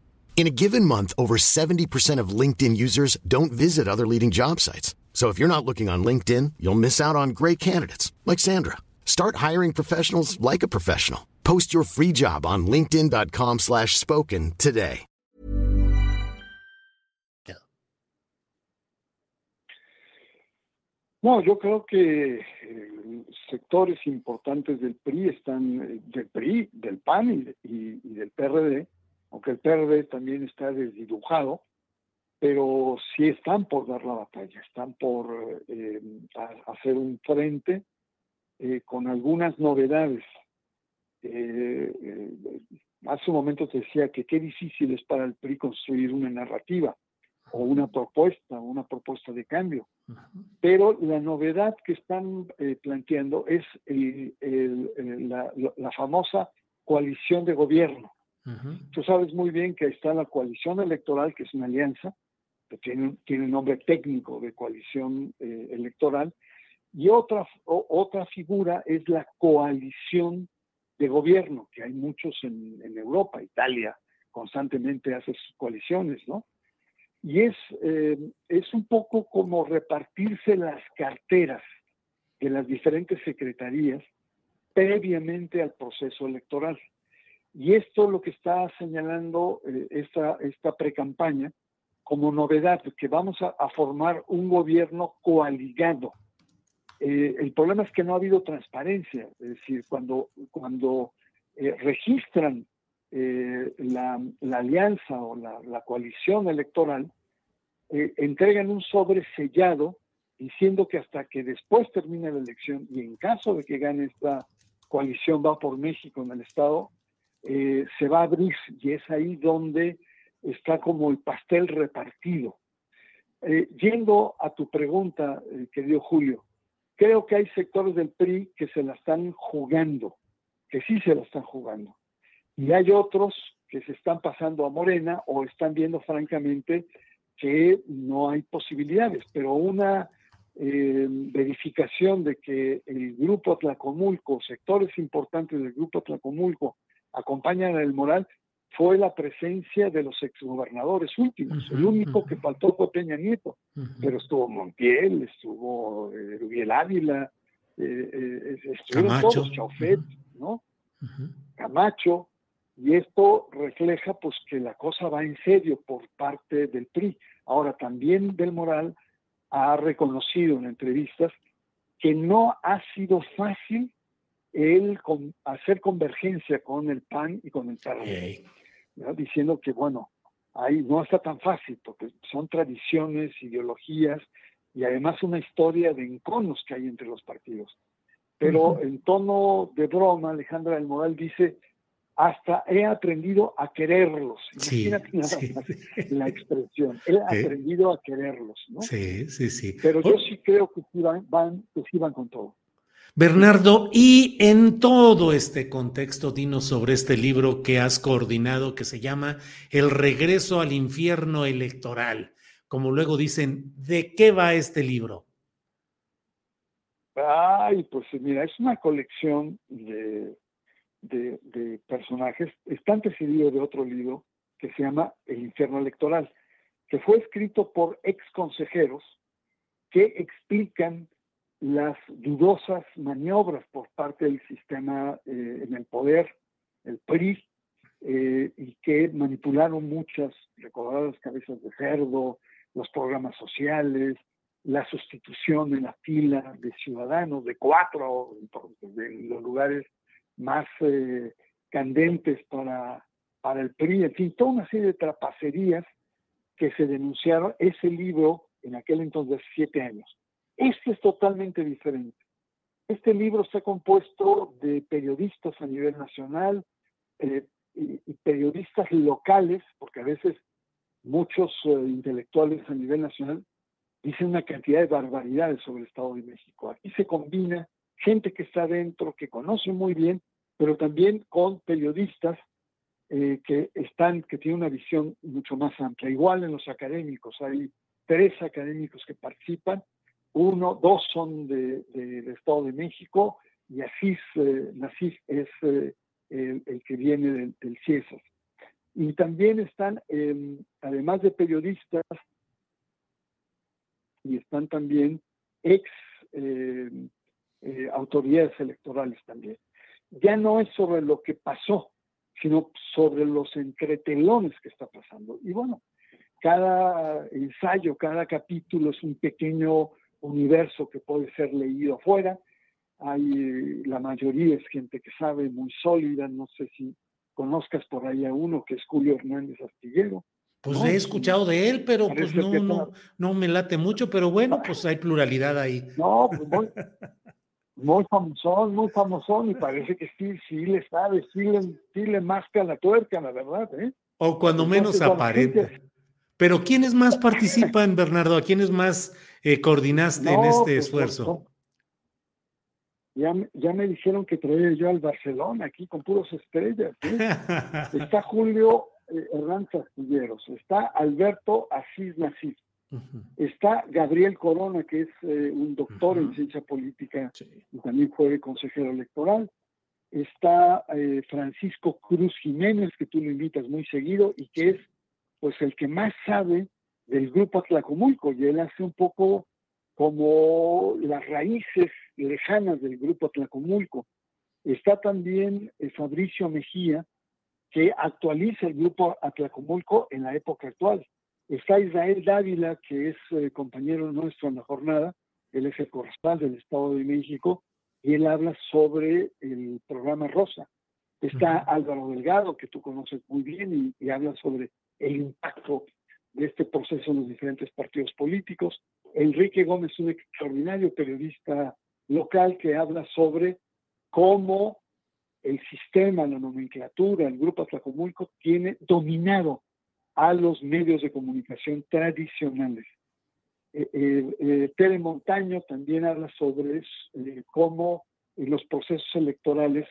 In a given month, over 70% of LinkedIn users don't visit other leading job sites. So if you're not looking on LinkedIn, you'll miss out on great candidates like Sandra. Start hiring professionals like a professional. Post your free job on linkedin.com slash spoken today. No, yo creo que eh, sectores importantes del PRI están del PRI, del PAN y, y, y del PRD aunque el PRD también está desdibujado, pero sí están por dar la batalla, están por eh, hacer un frente eh, con algunas novedades. Eh, hace un momento te decía que qué difícil es para el PRI construir una narrativa o una propuesta, una propuesta de cambio. Pero la novedad que están planteando es la, la famosa coalición de gobierno. Tú sabes muy bien que está la coalición electoral, que es una alianza, que tiene, tiene nombre técnico de coalición eh, electoral, y otra, otra figura es la coalición de gobierno, que hay muchos en, Europa, Italia constantemente hace sus coaliciones, ¿no? Y es, eh, es un poco como repartirse las carteras de las diferentes secretarías previamente al proceso electoral. Y esto lo que está señalando eh, esta, esta pre-campaña como novedad, que vamos a, formar un gobierno coaligado. Eh, el problema es que no ha habido transparencia, es decir, cuando, cuando eh, registran la, alianza o la, la coalición electoral, entregan un sobre sellado diciendo que hasta que después termine la elección y en caso de que gane esta coalición va por México en el Estado, eh, se va a abrir y es ahí donde está como el pastel repartido. Eh, yendo a tu pregunta, eh, querido Julio, creo que hay sectores del PRI que se la están jugando, que sí se la están jugando. Y hay otros que se están pasando a Morena o están viendo francamente que no hay posibilidades, pero una verificación de que el grupo Tlacomulco, sectores importantes del grupo Tlacomulco, acompañan el moral fue la presencia de los exgobernadores últimos. el único que faltó fue Peña Nieto, pero estuvo Montiel, estuvo eh, Ávila, eh, eh, estuvieron todos, Chaufet, ¿no? Camacho, y esto refleja pues que la cosa va en serio por parte del PRI. Ahora también Del Moral ha reconocido en entrevistas que no ha sido fácil el hacer convergencia con el PAN y con el PRD, diciendo que, bueno, ahí no está tan fácil, porque son tradiciones, ideologías y además una historia de enconos que hay entre los partidos. Pero en tono de broma, Alejandra del Moral dice, hasta he aprendido a quererlos. Imagínate la expresión. He aprendido a quererlos, ¿no? Sí, sí, sí. Pero yo sí creo que van, que sí van con todo. Bernardo, y en todo este contexto, dinos sobre este libro que has coordinado que se llama El regreso al infierno electoral. Como luego dicen, ¿de qué va este libro? Ay, pues mira, es una colección de, de, personajes. Está antecedido de otro libro que se llama El infierno electoral, que fue escrito por ex consejeros que explican las dudosas maniobras por parte del sistema eh, en el poder, el PRI, eh, y que manipularon muchas recordadas cabezas de cerdo, los programas sociales, la sustitución en la fila de ciudadanos, de cuatro, de los lugares más eh, candentes para, para el PRI, en fin, toda una serie de trapacerías que se denunciaron. Ese libro, en aquel entonces, siete años, este es totalmente diferente. Este libro está compuesto de periodistas a nivel nacional eh, y, periodistas locales, porque a veces muchos eh, intelectuales a nivel nacional dicen una cantidad de barbaridades sobre el Estado de México. Aquí se combina gente que está dentro, que conoce muy bien, pero también con periodistas eh, que están, que tienen una visión mucho más amplia. Igual en los académicos, hay tres académicos que participan uno, dos son del de, Estado de México y Asís, eh, es eh, el, que viene del, del CIESAS. Y también están, em, además de periodistas, y están también ex em, eh, autoridades electorales también. Ya no es sobre lo que pasó, sino sobre los entretelones que está pasando. Y bueno, cada ensayo, cada capítulo es un pequeño universo que puede ser leído afuera. Hay, la mayoría es gente que sabe, muy sólida, no sé si conozcas por ahí a uno que es Julio Hernández Astillero. Pues he escuchado de él, pero pues no, no, no, me late mucho, pero bueno, pues hay pluralidad ahí. No, pues muy, muy famosón, muy famosón, y parece que sí, sí le sabe, sí le, sí le masca la tuerca, la verdad, ¿eh? O cuando menos aparenta. Pero ¿quiénes más participan, Bernardo? ¿A quiénes más eh, coordinaste en este pues, esfuerzo? Ya, ya me dijeron que traía yo al Barcelona aquí con puros estrellas. ¿eh? [LAUGHS] está Julio eh, Hernán Castilleros, está Alberto Asís Nasif, está Gabriel Corona, que es eh, un doctor en ciencia política y también fue consejero electoral. Está Francisco Cruz Jiménez, que tú lo invitas muy seguido y que es pues el que más sabe del grupo Atlacomulco y él hace un poco como las raíces lejanas del grupo Atlacomulco. Está también eh, Fabricio Mejía, que actualiza el grupo Atlacomulco en la época actual. Está Israel Dávila, que es eh, compañero nuestro en la jornada, él es el corresponsal del Estado de México, y él habla sobre el programa Rosa. Está Álvaro Delgado, que tú conoces muy bien, y habla sobre el impacto de este proceso en los diferentes partidos políticos. Enrique Gómez, un extraordinario periodista local que habla sobre cómo el sistema, la nomenclatura, el grupo Atlacomulco tiene dominado a los medios de comunicación tradicionales. Eh, eh, eh Tere Montaño también habla sobre eh, cómo en los procesos electorales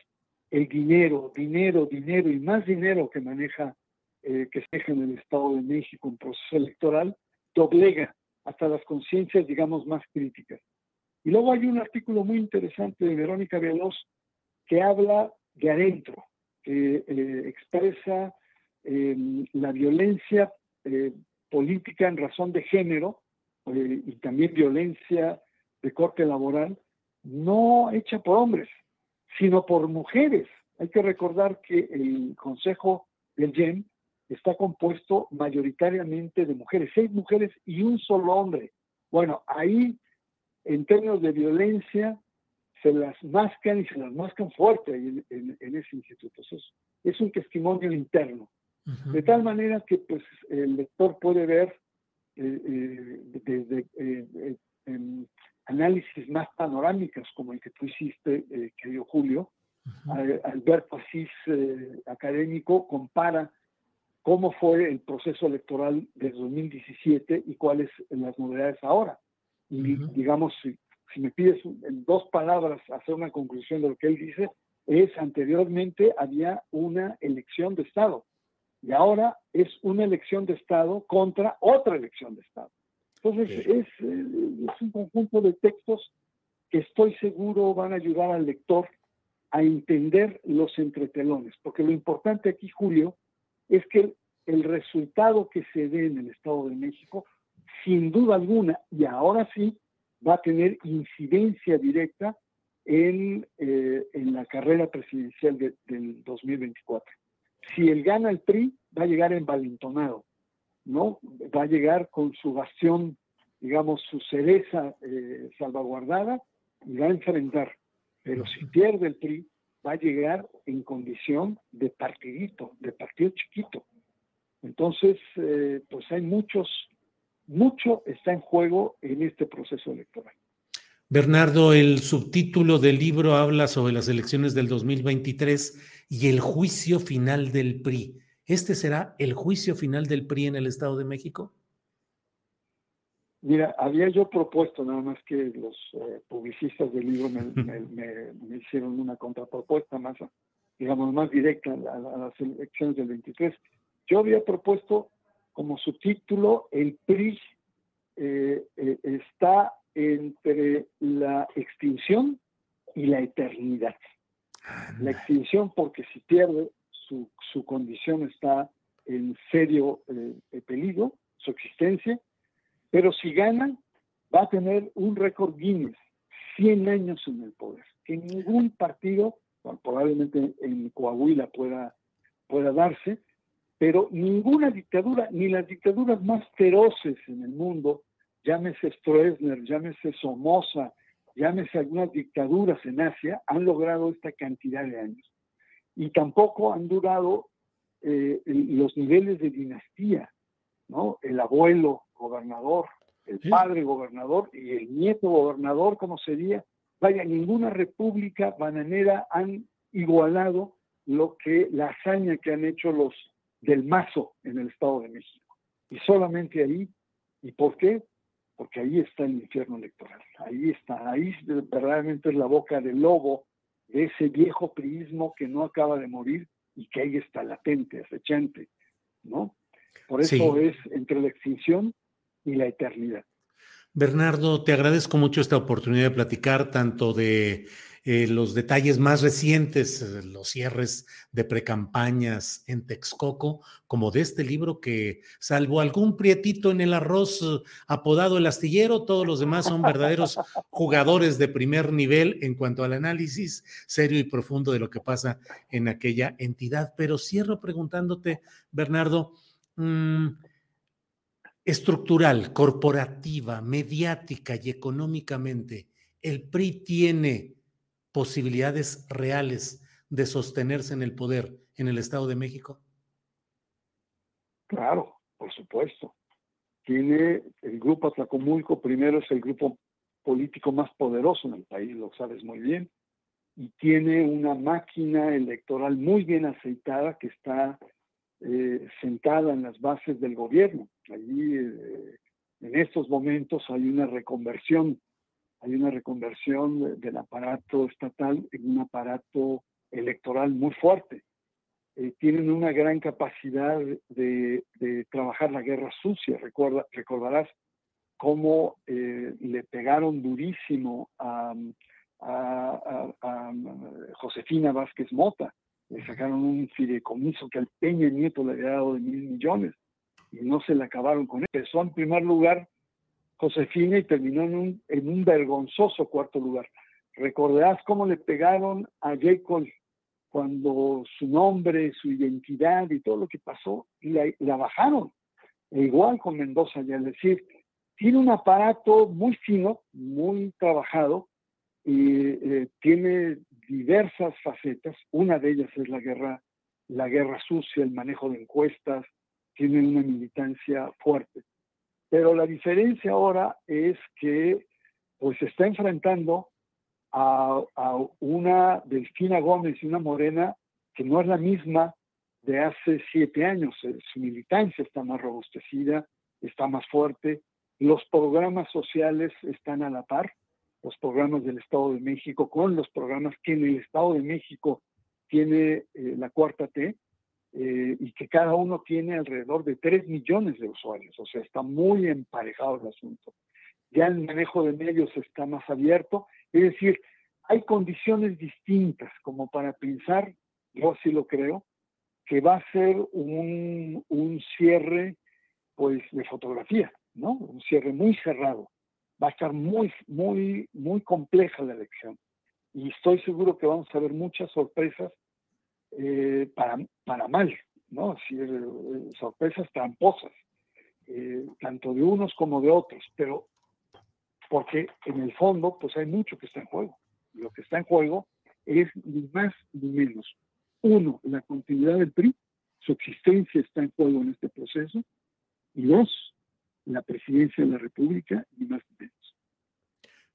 el dinero, dinero, dinero y más dinero que maneja eh, que se deja en el Estado de México en proceso electoral doblega hasta las conciencias, digamos, más críticas. Y luego hay un artículo muy interesante de Verónica Veloz que habla de adentro, que eh, expresa em, la violencia eh, política en razón de género y también violencia de corte laboral, no hecha por hombres, sino por mujeres. Hay que recordar que el Consejo del GEM está compuesto mayoritariamente de mujeres, seis mujeres y un solo hombre. Bueno, ahí, en términos de violencia, se las mascan y se las mascan fuerte en, ese instituto. es, un testimonio interno. De tal manera que pues, el lector puede ver eh, eh, desde eh, análisis más panorámicos como el que tú hiciste, querido Julio. Alberto Asís, académico, compara cómo fue el proceso electoral de 2017 y cuáles las novedades ahora. Y digamos, si, me pides en dos palabras hacer una conclusión de lo que él dice, es anteriormente había una elección de Estado y ahora es una elección de Estado contra otra elección de Estado. Entonces, es, eh, es, un conjunto de textos que estoy seguro van a ayudar al lector a entender los entretelones, porque lo importante aquí, Julio, es que el resultado que se dé en el Estado de México, sin duda alguna, y ahora sí, va a tener incidencia directa en, eh, en la carrera presidencial del 2024. Si él gana el PRI, va a llegar envalentonado, ¿no? Va a llegar con su bastión, digamos, su cereza eh, salvaguardada y va a enfrentar. Pero si pierde el PRI, va a llegar en condición de partidito, de partido chiquito. Entonces, eh, pues hay muchos, mucho está en juego en este proceso electoral. Bernardo, el subtítulo del libro habla sobre las elecciones del 2023 y el juicio final del PRI. ¿Este será el juicio final del PRI en el Estado de México? Mira, había yo propuesto, nada más que los eh, publicistas del libro me, hicieron una contrapropuesta más, digamos, más directa a, a, las elecciones del 23. Yo había propuesto como subtítulo el PRI eh, eh, está entre la extinción y la eternidad. La extinción porque si pierde, su, condición está en serio eh, peligro su existencia, pero si gana, va a tener un récord Guinness, 100 años en el poder, que ningún partido, probablemente en Coahuila pueda, pueda darse, pero ninguna dictadura, ni las dictaduras más feroces en el mundo, llámese Stroessner, llámese Somoza, llámese algunas dictaduras en Asia, han logrado esta cantidad de años. Y tampoco han durado eh, los niveles de dinastía, ¿no? El abuelo gobernador, el padre gobernador y el nieto gobernador, como sería. Vaya, ninguna república bananera han igualado lo que la hazaña que han hecho los del Mazo en el Estado de México. Y solamente ahí, ¿y por qué? Porque ahí está el infierno electoral. Ahí está, ahí verdaderamente es la boca del lobo de ese viejo priismo que no acaba de morir y que ahí está latente, acechante, ¿no? Por eso es entre la extinción y la eternidad. Bernardo, te agradezco mucho esta oportunidad de platicar tanto de eh, los detalles más recientes, eh, los cierres de precampañas en Texcoco, como de este libro que, salvo algún prietito en el arroz eh, apodado el astillero, todos los demás son verdaderos [LAUGHS] jugadores de primer nivel en cuanto al análisis serio y profundo de lo que pasa en aquella entidad. Pero cierro preguntándote, Bernardo, mm, estructural, corporativa, mediática y económicamente, ¿el PRI tiene posibilidades reales de sostenerse en el poder en el Estado de México? Claro, por supuesto. Tiene el grupo Atlacomulco, primero es el grupo político más poderoso en el país, lo sabes muy bien, y tiene una máquina electoral muy bien aceitada que está eh, sentada en las bases del gobierno. Allí, eh, en estos momentos, hay una reconversión hay una reconversión del aparato estatal en un aparato electoral muy fuerte. Eh, tienen una gran capacidad de, trabajar la guerra sucia. Recuerda, recordarás cómo eh, le pegaron durísimo a, Josefina Vázquez Mota. Le sacaron un fideicomiso que al Peña Nieto le había dado de mil millones y no se le acabaron con él. Empezó en primer lugar Josefina y terminó en un, en un vergonzoso cuarto lugar. Recordarás cómo le pegaron a Jacob cuando su nombre, su identidad y todo lo que pasó, la, la bajaron. E igual con Mendoza, ya es decir, tiene un aparato muy fino, muy trabajado, y eh, tiene diversas facetas. Una de ellas es la guerra, la guerra sucia, el manejo de encuestas, tiene una militancia fuerte. Pero la diferencia ahora es que pues está enfrentando a, una Delfina Gómez y una Morena que no es la misma de hace siete años. Eh, su militancia está más robustecida, está más fuerte. Los programas sociales están a la par, los programas del Estado de México con los programas que en el Estado de México tiene eh, la cuarta T, eh, y que cada uno tiene alrededor de 3 millones de usuarios, o sea, está muy emparejado el asunto. Ya el manejo de medios está más abierto, es decir, hay condiciones distintas como para pensar, yo así lo creo, que va a ser un, un cierre pues de fotografía, ¿no? Un cierre muy cerrado. Va a estar muy, muy, muy compleja la elección. Y estoy seguro que vamos a ver muchas sorpresas eh, para, para mal, ¿no? Eh, sorpresas tramposas, eh, tanto de unos como de otros, pero porque en el fondo, pues hay mucho que está en juego. Lo que está en juego es ni más ni menos. Uno, la continuidad del PRI, su existencia está en juego en este proceso. Y dos, la presidencia de la República, ni más ni menos.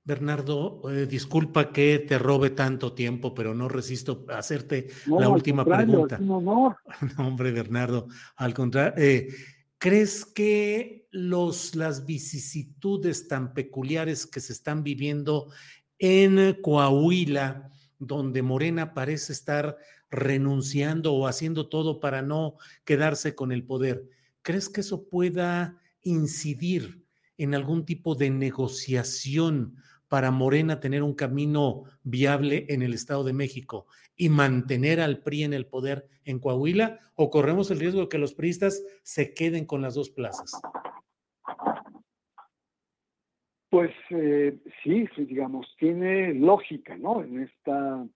Bernardo, eh, disculpa que te robe tanto tiempo, pero no resisto a hacerte la última pregunta. [LAUGHS] No, hombre, Bernardo, al contrario, eh, ¿crees que los, las vicisitudes tan peculiares que se están viviendo en Coahuila, donde Morena parece estar renunciando o haciendo todo para no quedarse con el poder, ¿crees que eso pueda incidir en algún tipo de negociación? para Morena tener un camino viable en el Estado de México y mantener al PRI en el poder en Coahuila o corremos el riesgo de que los priistas se queden con las dos plazas? Pues eh, sí, digamos, tiene lógica, ¿no? En esta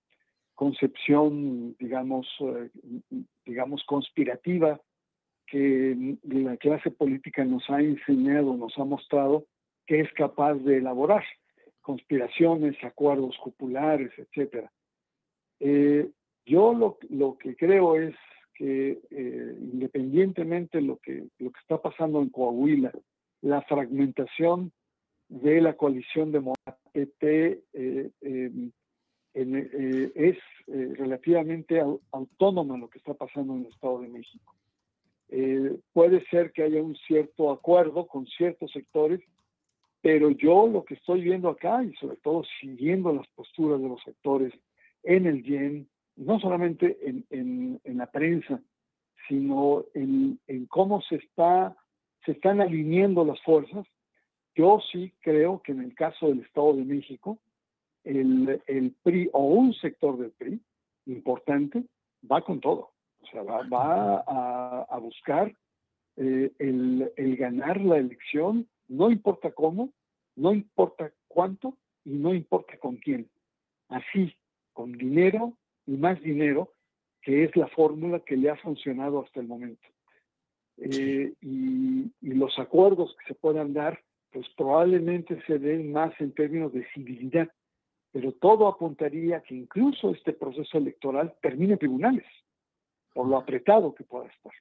concepción, digamos, eh, digamos, conspirativa que la clase política nos ha enseñado, nos ha mostrado que es capaz de elaborar conspiraciones, acuerdos populares, etcétera. Eh, yo lo, lo, que creo es que eh, independientemente de lo que, lo que está pasando en Coahuila, la fragmentación de la coalición de Morena eh, em, eh, es relativamente autónoma lo que está pasando en el Estado de México. Puede ser que haya un cierto acuerdo con ciertos sectores, pero yo lo que estoy viendo acá, y sobre todo siguiendo las posturas de los sectores en el YEN, no solamente en, en, en la prensa, sino en, en, cómo se, está, se están alineando las fuerzas, yo sí creo que en el caso del Estado de México, el, el PRI o un sector del PRI importante va con todo. O sea, va, va a, a, buscar eh, el, el ganar la elección no importa cómo, no importa cuánto y no importa con quién. Así, con dinero y más dinero, que es la fórmula que le ha funcionado hasta el momento. Eh, y, los acuerdos que se puedan dar, pues probablemente se den más en términos de civilidad, pero todo apuntaría que incluso este proceso electoral termine en tribunales, por lo apretado que pueda estar.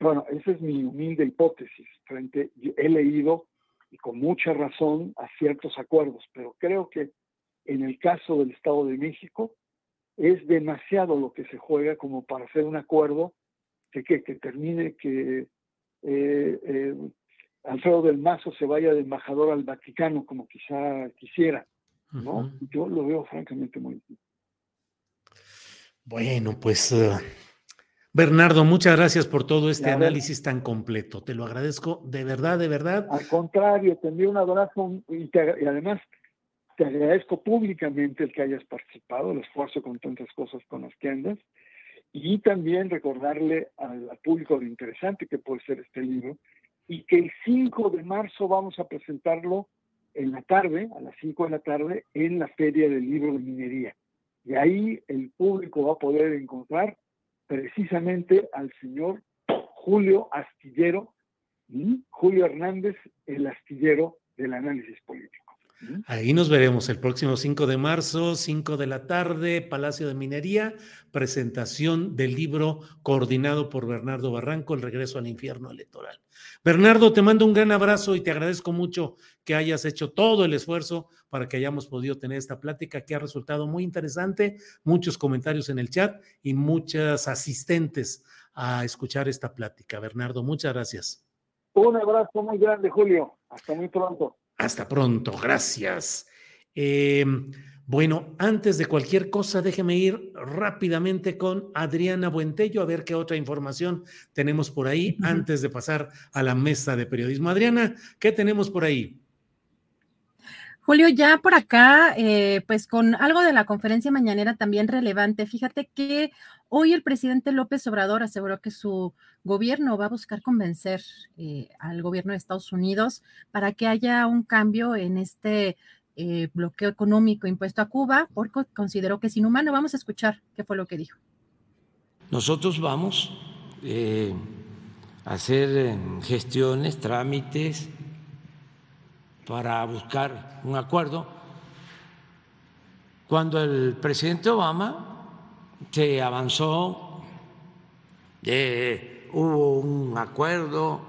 Bueno, esa es mi humilde hipótesis. Frente, he leído y con mucha razón a ciertos acuerdos, pero creo que en el caso del Estado de México es demasiado lo que se juega como para hacer un acuerdo que, que, termine que eh, eh, Alfredo del Mazo se vaya de embajador al Vaticano como quizá quisiera. ¿no? Yo lo veo francamente muy difícil. Bueno, pues uh, Bernardo, muchas gracias por todo este análisis tan completo. Te lo agradezco de verdad, de verdad. Al contrario, te envío un abrazo y, y, además te agradezco públicamente el que hayas participado, el esfuerzo con tantas cosas con las que andas. Y también recordarle al, público lo interesante que puede ser este libro y que el 5 de marzo vamos a presentarlo en la tarde, a las 5 de la tarde, en la Feria del Libro de Minería. Y ahí el público va a poder encontrar precisamente al señor Julio Astillero, Julio Hernández, el astillero del análisis político. Ahí nos veremos el próximo 5 de marzo, 5 de la tarde, Palacio de Minería, presentación del libro coordinado por Bernardo Barranco, El regreso al infierno electoral. Bernardo, te mando un gran abrazo y te agradezco mucho que hayas hecho todo el esfuerzo para que hayamos podido tener esta plática que ha resultado muy interesante, muchos comentarios en el chat y muchas asistentes a escuchar esta plática. Bernardo, muchas gracias. Un abrazo muy grande, Julio. Hasta muy pronto. Hasta pronto, gracias. Eh, bueno, antes de cualquier cosa, déjeme ir rápidamente con Adriana Buentello a ver qué otra información tenemos por ahí antes de pasar a la mesa de periodismo. Adriana, ¿qué tenemos por ahí? Julio, ya por acá, eh, pues con algo de la conferencia mañanera también relevante. Fíjate que hoy el presidente López Obrador aseguró que su gobierno va a buscar convencer eh, al gobierno de Estados Unidos para que haya un cambio en este eh, bloqueo económico impuesto a Cuba, porque consideró que es inhumano. Vamos a escuchar qué fue lo que dijo. Nosotros vamos a hacer gestiones, trámites para buscar un acuerdo. Cuando el presidente Obama se avanzó, hubo un acuerdo,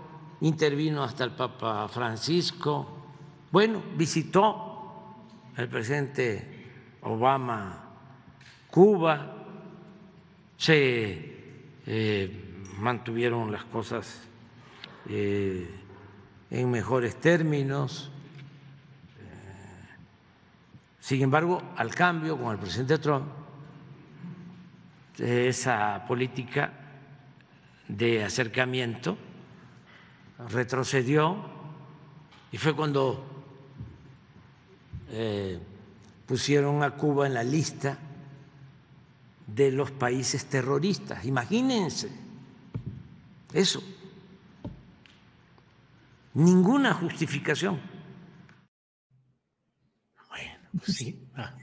intervino hasta el Papa Francisco, bueno, visitó el presidente Obama Cuba, se eh, mantuvieron las cosas eh, en mejores términos. Sin embargo, al cambio con el presidente Trump, esa política de acercamiento retrocedió y fue cuando eh, pusieron a Cuba en la lista de los países terroristas. Imagínense eso. Ninguna justificación. Sí. Ah,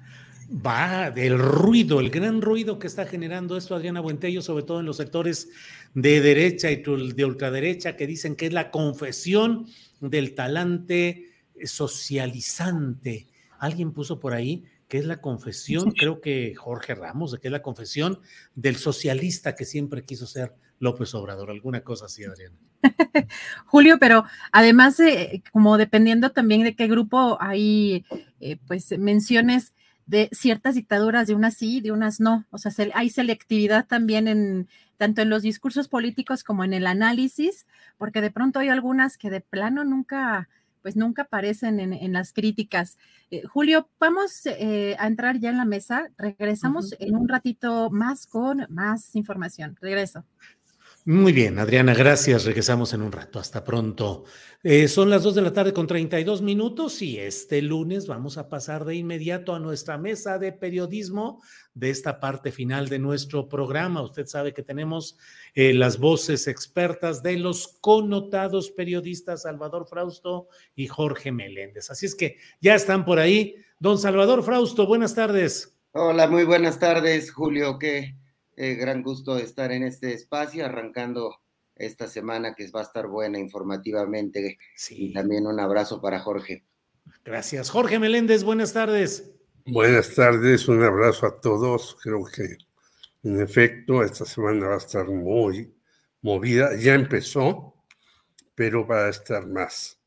va del ruido, el gran ruido que está generando esto Adriana Buentello, sobre todo en los sectores de derecha y de ultraderecha, que dicen que es la confesión del talante socializante. Alguien puso por ahí que es la confesión, [LAUGHS] creo que Jorge Ramos, de que es la confesión del socialista que siempre quiso ser López Obrador, alguna cosa así, Adriana. [LAUGHS] Julio, pero además, como dependiendo también de qué grupo hay, eh, pues menciones de ciertas dictaduras, de unas sí, de unas no. O sea, hay selectividad también en tanto en los discursos políticos como en el análisis, porque de pronto hay algunas que de plano nunca, pues nunca aparecen en, las críticas. Eh, Julio, vamos eh, a entrar ya en la mesa. Regresamos en un ratito más con más información. Regreso. Muy bien, Adriana, gracias. Regresamos en un rato. Hasta pronto. Eh, son las dos de la tarde con 32 minutos y este lunes vamos a pasar de inmediato a nuestra mesa de periodismo de esta parte final de nuestro programa. Usted sabe que tenemos eh, las voces expertas de los connotados periodistas Salvador Frausto y Jorge Meléndez. Así es que ya están por ahí. Don Salvador Frausto, buenas tardes. Hola, muy buenas tardes, Julio. ¿Qué? Eh, gran gusto estar en este espacio, arrancando esta semana que va a estar buena informativamente. Y también un abrazo para Jorge. Gracias. Jorge Meléndez, buenas tardes. Buenas tardes, un abrazo a todos. Creo que en efecto esta semana va a estar muy movida. Ya empezó, pero va a estar más.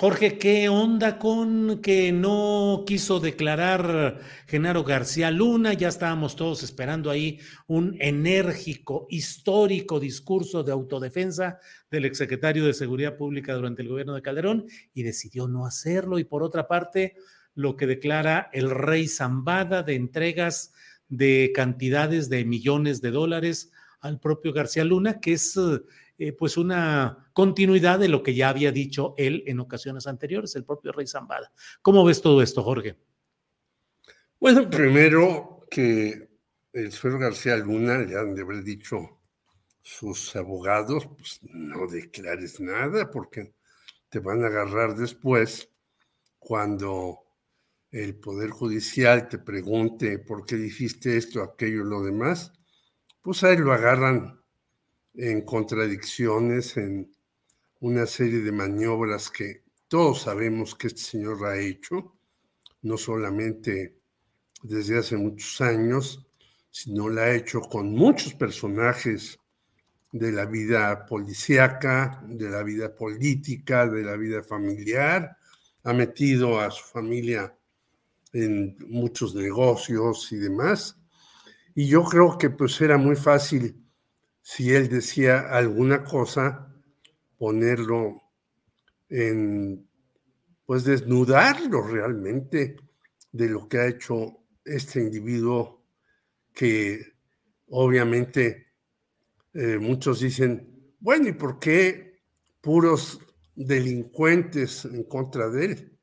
Jorge, ¿qué onda con que no quiso declarar Genaro García Luna? Ya estábamos todos esperando ahí un enérgico, histórico discurso de autodefensa del exsecretario de Seguridad Pública durante el gobierno de Calderón y decidió no hacerlo. Y por otra parte, lo que declara el rey Zambada de entregas de cantidades de millones de dólares al propio García Luna, que es eh, pues una continuidad de lo que ya había dicho él en ocasiones anteriores, el propio Rey Zambada. ¿Cómo ves todo esto, Jorge? Bueno, primero que el señor García Luna le han de haber dicho sus abogados, pues no declares nada porque te van a agarrar después cuando el Poder Judicial te pregunte por qué dijiste esto, aquello lo demás, pues ahí lo agarran en contradicciones, en una serie de maniobras que todos sabemos que este señor ha hecho, no solamente desde hace muchos años, sino la ha hecho con muchos personajes de la vida policíaca, de la vida política, de la vida familiar, ha metido a su familia en muchos negocios y demás. Y yo creo que pues era muy fácil si él decía alguna cosa, ponerlo en, pues desnudarlo realmente de lo que ha hecho este individuo que obviamente eh, muchos dicen, bueno, ¿y por qué puros delincuentes en contra de él?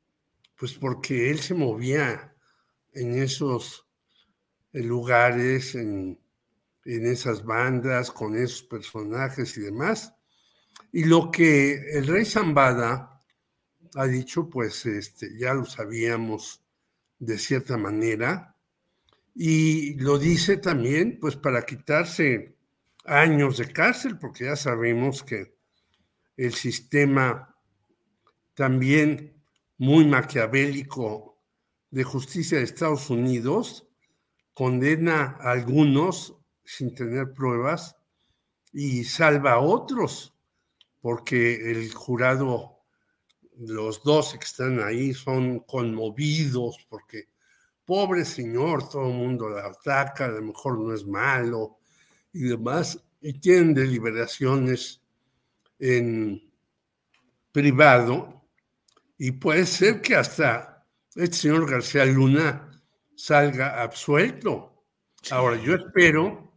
Pues porque él se movía en esos eh, lugares, en en esas bandas, con esos personajes y demás. Y lo que el rey Zambada ha dicho, pues este, ya lo sabíamos de cierta manera, y lo dice también, pues para quitarse años de cárcel, porque ya sabemos que el sistema también muy maquiavélico de justicia de Estados Unidos condena a algunos sin tener pruebas y salva a otros, porque el jurado, los dos que están ahí son conmovidos, porque pobre señor, todo el mundo la ataca, a lo mejor no es malo y demás, y tienen deliberaciones en privado, y puede ser que hasta este señor García Luna salga absuelto. Ahora, yo espero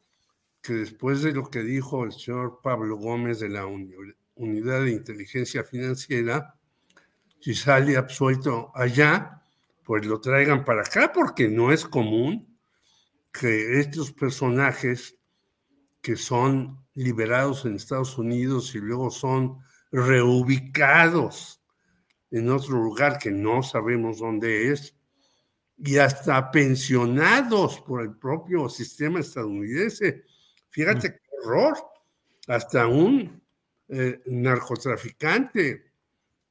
que después de lo que dijo el señor Pablo Gómez de la Unidad de Inteligencia Financiera, si sale absuelto allá, pues lo traigan para acá, porque no es común que estos personajes que son liberados en Estados Unidos y luego son reubicados en otro lugar que no sabemos dónde es, y hasta pensionados por el propio sistema estadounidense. Fíjate qué horror, hasta un eh, narcotraficante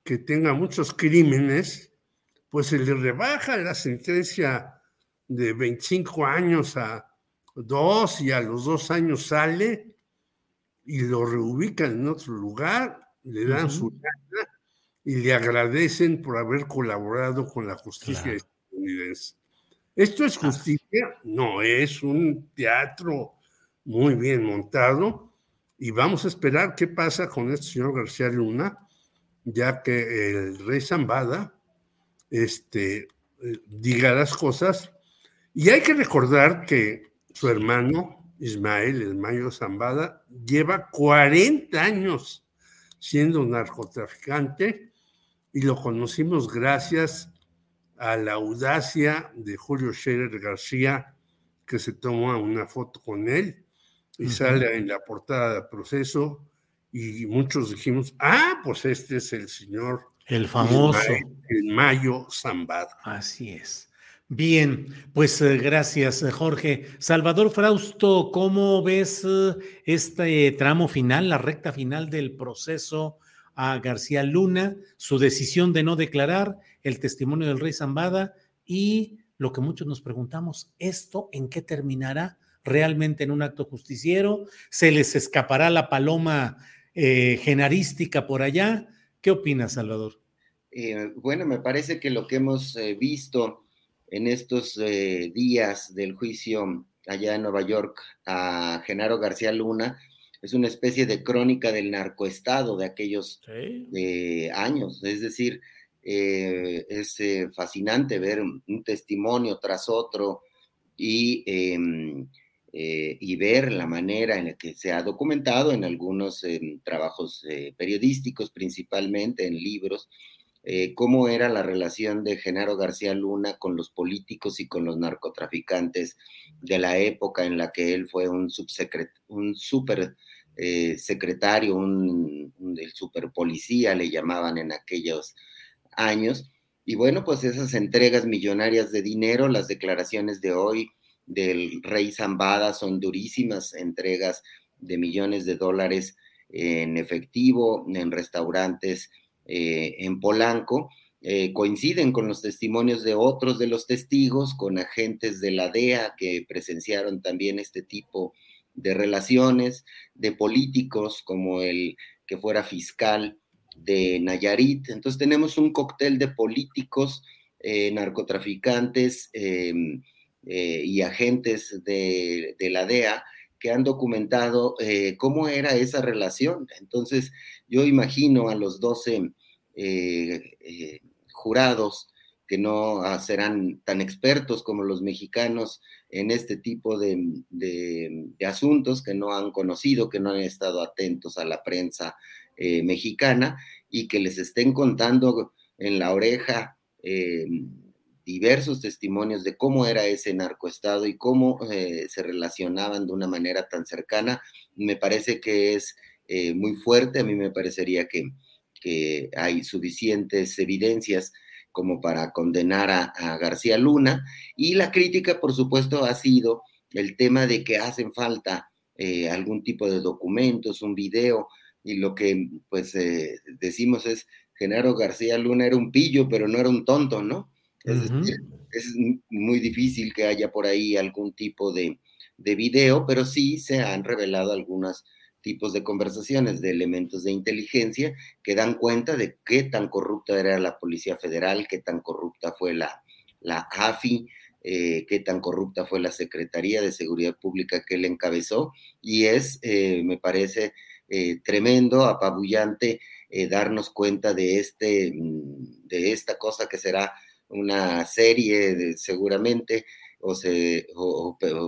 que tenga muchos crímenes, pues se le rebaja la sentencia de 25 años a dos y a los dos años sale y lo reubican en otro lugar, le dan su y le agradecen por haber colaborado con la justicia estadounidense. ¿Esto es justicia? No, es un teatro muy bien montado y vamos a esperar qué pasa con este señor García Luna, ya que el rey Zambada este, eh, diga las cosas. Y hay que recordar que su hermano Ismael, el Mayo Zambada, lleva 40 años siendo narcotraficante y lo conocimos gracias a la audacia de Julio Scherer García, que se tomó una foto con él y sale en la portada del proceso y muchos dijimos, ah, pues este es el señor. El famoso. El Mayo Zambada. Así es. Bien, pues eh, gracias, eh, Jorge. Salvador Frausto, ¿cómo ves eh, este tramo final, la recta final del proceso a García Luna, su decisión de no declarar, el testimonio del rey Zambada y lo que muchos nos preguntamos, ¿esto en qué terminará? ¿Realmente en un acto justiciero? ¿Se les escapará la paloma genarística por allá? ¿Qué opinas, Salvador? bueno, me parece que lo que hemos visto en estos eh, días del juicio allá en Nueva York a Genaro García Luna es una especie de crónica del narcoestado de aquellos eh, años. Es decir, eh, es fascinante ver un testimonio tras otro y, em, y, ver la manera en la que se ha documentado en algunos em, trabajos periodísticos, principalmente en libros, eh, cómo era la relación de Genaro García Luna con los políticos y con los narcotraficantes de la época en la que él fue un, un super eh, secretario, un, del super policía, le llamaban en aquellos años. Y bueno, pues esas entregas millonarias de dinero, las declaraciones de hoy del rey Zambada son durísimas, entregas de millones de dólares en efectivo, en restaurantes eh, en Polanco, eh, coinciden con los testimonios de otros de los testigos, con agentes de la DEA que presenciaron también este tipo de relaciones, de políticos como el que fuera fiscal de Nayarit. Entonces tenemos un cóctel de políticos, eh, narcotraficantes y agentes de, la DEA que han documentado cómo era esa relación. Entonces yo imagino a los 12 eh, eh, jurados que no ah, serán tan expertos como los mexicanos en este tipo de, asuntos, que no han conocido, que no han estado atentos a la prensa eh, mexicana y que les estén contando en la oreja diversos testimonios de cómo era ese narcoestado y cómo se relacionaban de una manera tan cercana, me parece que es muy fuerte, a mí me parecería que que hay suficientes evidencias como para condenar a, García Luna. Y la crítica, por supuesto, ha sido el tema de que hacen falta eh, algún tipo de documentos, un video, y lo que pues eh, decimos es, Genaro García Luna era un pillo, pero no era un tonto, ¿no? Es, muy difícil que haya por ahí algún tipo de, de video, pero sí se han revelado algunas tipos de conversaciones de elementos de inteligencia que dan cuenta de qué tan corrupta era la Policía Federal, qué tan corrupta fue la, la AFI, eh, qué tan corrupta fue la Secretaría de Seguridad Pública que él encabezó. Y es, eh, me parece, eh, tremendo, apabullante darnos cuenta de, este, mm, de esta cosa que será una serie seguramente o, se,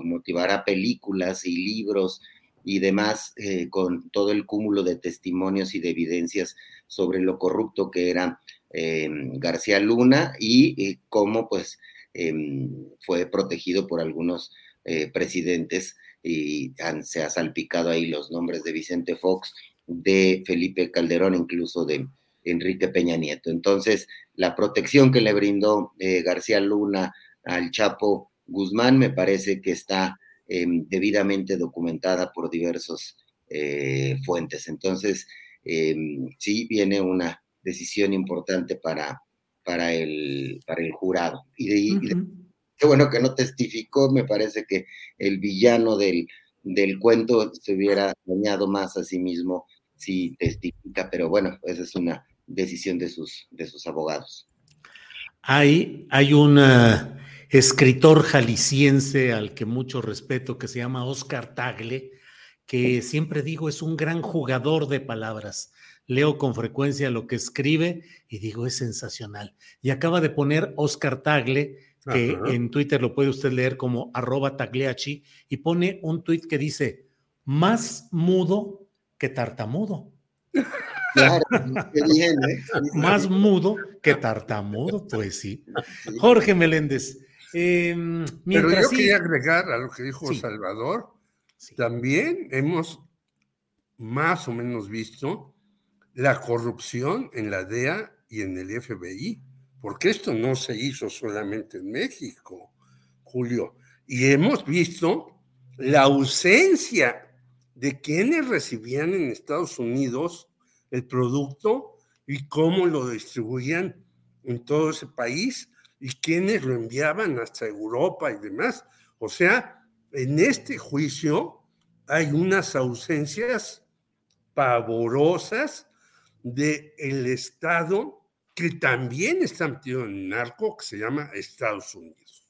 motivará películas y libros y demás, eh, con todo el cúmulo de testimonios y de evidencias sobre lo corrupto que era em, García Luna y cómo pues em, fue protegido por algunos presidentes y se ha salpicado ahí los nombres de Vicente Fox, de Felipe Calderón, incluso de Enrique Peña Nieto. Entonces, la protección que le brindó eh, García Luna al Chapo Guzmán me parece que está em, debidamente documentada por diversas eh, fuentes. Entonces, em, sí viene una decisión importante para, para, el, para el jurado. Y, qué bueno que no testificó, me parece que el villano del, del cuento se hubiera dañado más a sí mismo si testifica, pero bueno, esa es una decisión de sus, de sus abogados. Hay, hay un eh, escritor jalisciense al que mucho respeto que se llama Oscar Tagle, que siempre digo es un gran jugador de palabras. Leo con frecuencia lo que escribe y digo es sensacional. Y acaba de poner Oscar Tagle, que en Twitter lo puede usted leer como arroba tagleachi, y pone un tuit que dice, más mudo que tartamudo. [LAUGHS] Claro, ¿eh? Más mudo que tartamudo, pues sí. Jorge Meléndez. Em, Pero yo quería agregar a lo que dijo Salvador, también hemos más o menos visto la corrupción en la DEA y en el FBI, porque esto no se hizo solamente en México, Julio, y hemos visto la ausencia de quienes recibían en Estados Unidos el producto y cómo lo distribuían en todo ese país y quiénes lo enviaban hasta Europa y demás. O sea, en este juicio hay unas ausencias pavorosas del el Estado que también está metido en narco, que se llama Estados Unidos.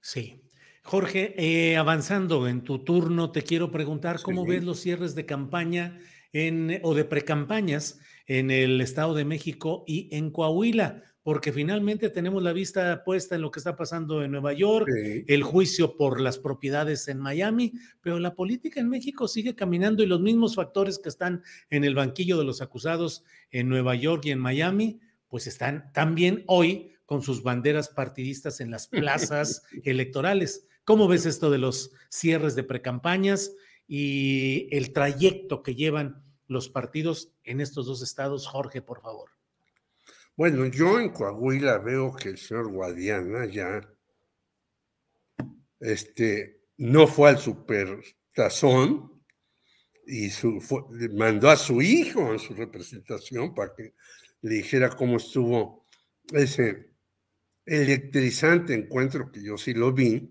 Sí. Jorge, eh, avanzando en tu turno, te quiero preguntar cómo ves los cierres de campaña en, o de precampañas en el Estado de México y en Coahuila, porque finalmente tenemos la vista puesta en lo que está pasando en Nueva York, el juicio por las propiedades en Miami, pero la política en México sigue caminando y los mismos factores que están en el banquillo de los acusados en Nueva York y en Miami, pues están también hoy con sus banderas partidistas en las [LAUGHS] plazas electorales. ¿Cómo ves esto de los cierres de precampañas? Y el trayecto que llevan los partidos en estos dos estados. Jorge, por favor. Bueno, yo en Coahuila veo que el señor Guadiana ya este, no fue al supertazón y su, mandó a su hijo en su representación para que le dijera cómo estuvo ese electrizante encuentro que yo sí lo vi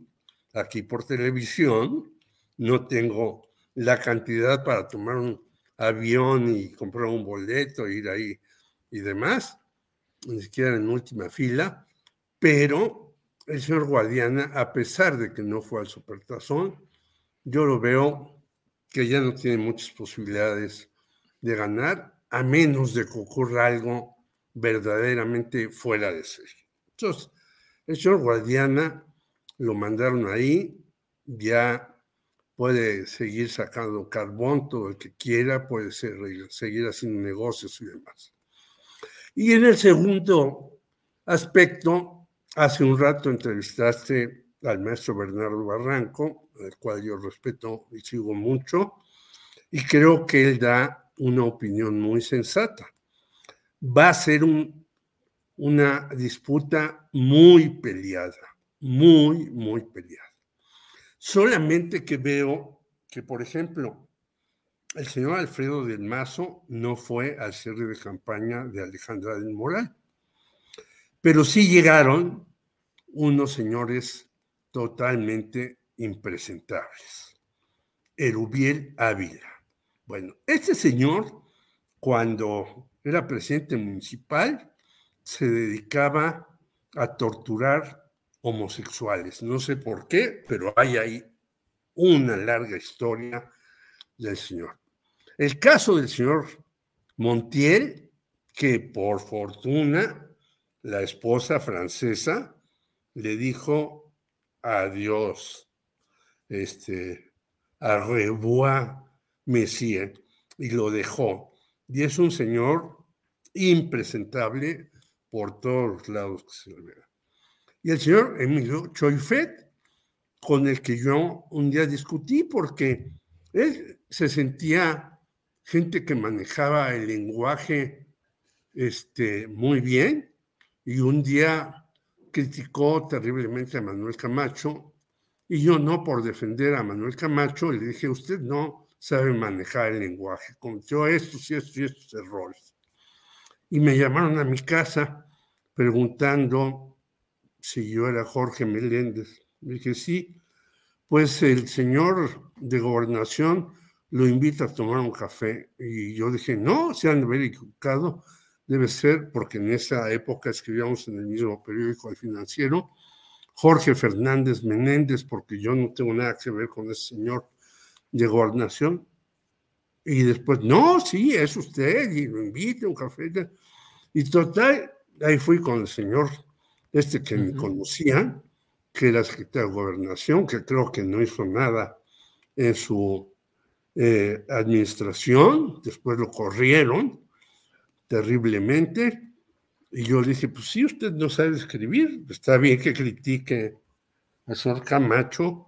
aquí por televisión no tengo la cantidad para tomar un avión y comprar un boleto, ir ahí y demás, ni siquiera en última fila, pero el señor Guadiana, a pesar de que no fue al supertazón, yo lo veo que ya no tiene muchas posibilidades de ganar, a menos de que ocurra algo verdaderamente fuera de serie. Entonces, el señor Guadiana lo mandaron ahí, ya puede seguir sacando carbón todo el que quiera, puede seguir haciendo negocios y demás. Y en el segundo aspecto, hace un rato entrevistaste al maestro Bernardo Barranco, al cual yo respeto y sigo mucho, y creo que él da una opinión muy sensata. Va a ser una disputa muy peleada, muy, muy peleada. Solamente que veo que, por ejemplo, el señor Alfredo del Mazo no fue al cierre de campaña de Alejandra del Moral, pero sí llegaron unos señores totalmente impresentables. Erubiel Ávila. Bueno, este señor, cuando era presidente municipal, se dedicaba a torturar homosexuales. No sé por qué, pero hay ahí una larga historia del señor. El caso del señor Montiel, que por fortuna la esposa francesa le dijo adiós, este, a revoir, Messier, y lo dejó. Y es un señor impresentable por todos lados que se vea. Y el señor Emilio Choifet, con el que yo un día discutí porque él se sentía gente que manejaba el lenguaje este, muy bien y un día criticó terriblemente a Manuel Camacho y yo no por defender a Manuel Camacho le dije, usted no sabe manejar el lenguaje, cometió estos y estos y estos errores. Y me llamaron a mi casa preguntando si yo era Jorge Meléndez. dije, sí, pues el señor de gobernación lo invita a tomar un café. Y yo dije, no, se han de haber equivocado, debe ser porque en esa época escribíamos en el mismo periódico El Financiero, Jorge Fernández Menéndez, porque yo no tengo nada que ver con ese señor de gobernación. Y después, no, sí, es usted, y lo invita a un café. Y total, ahí fui con el señor este que me conocía, que era secretario de gobernación, que creo que no hizo nada en su eh, administración, después lo corrieron terriblemente, y yo le dije, pues sí, usted no sabe escribir, está bien que critique al señor Camacho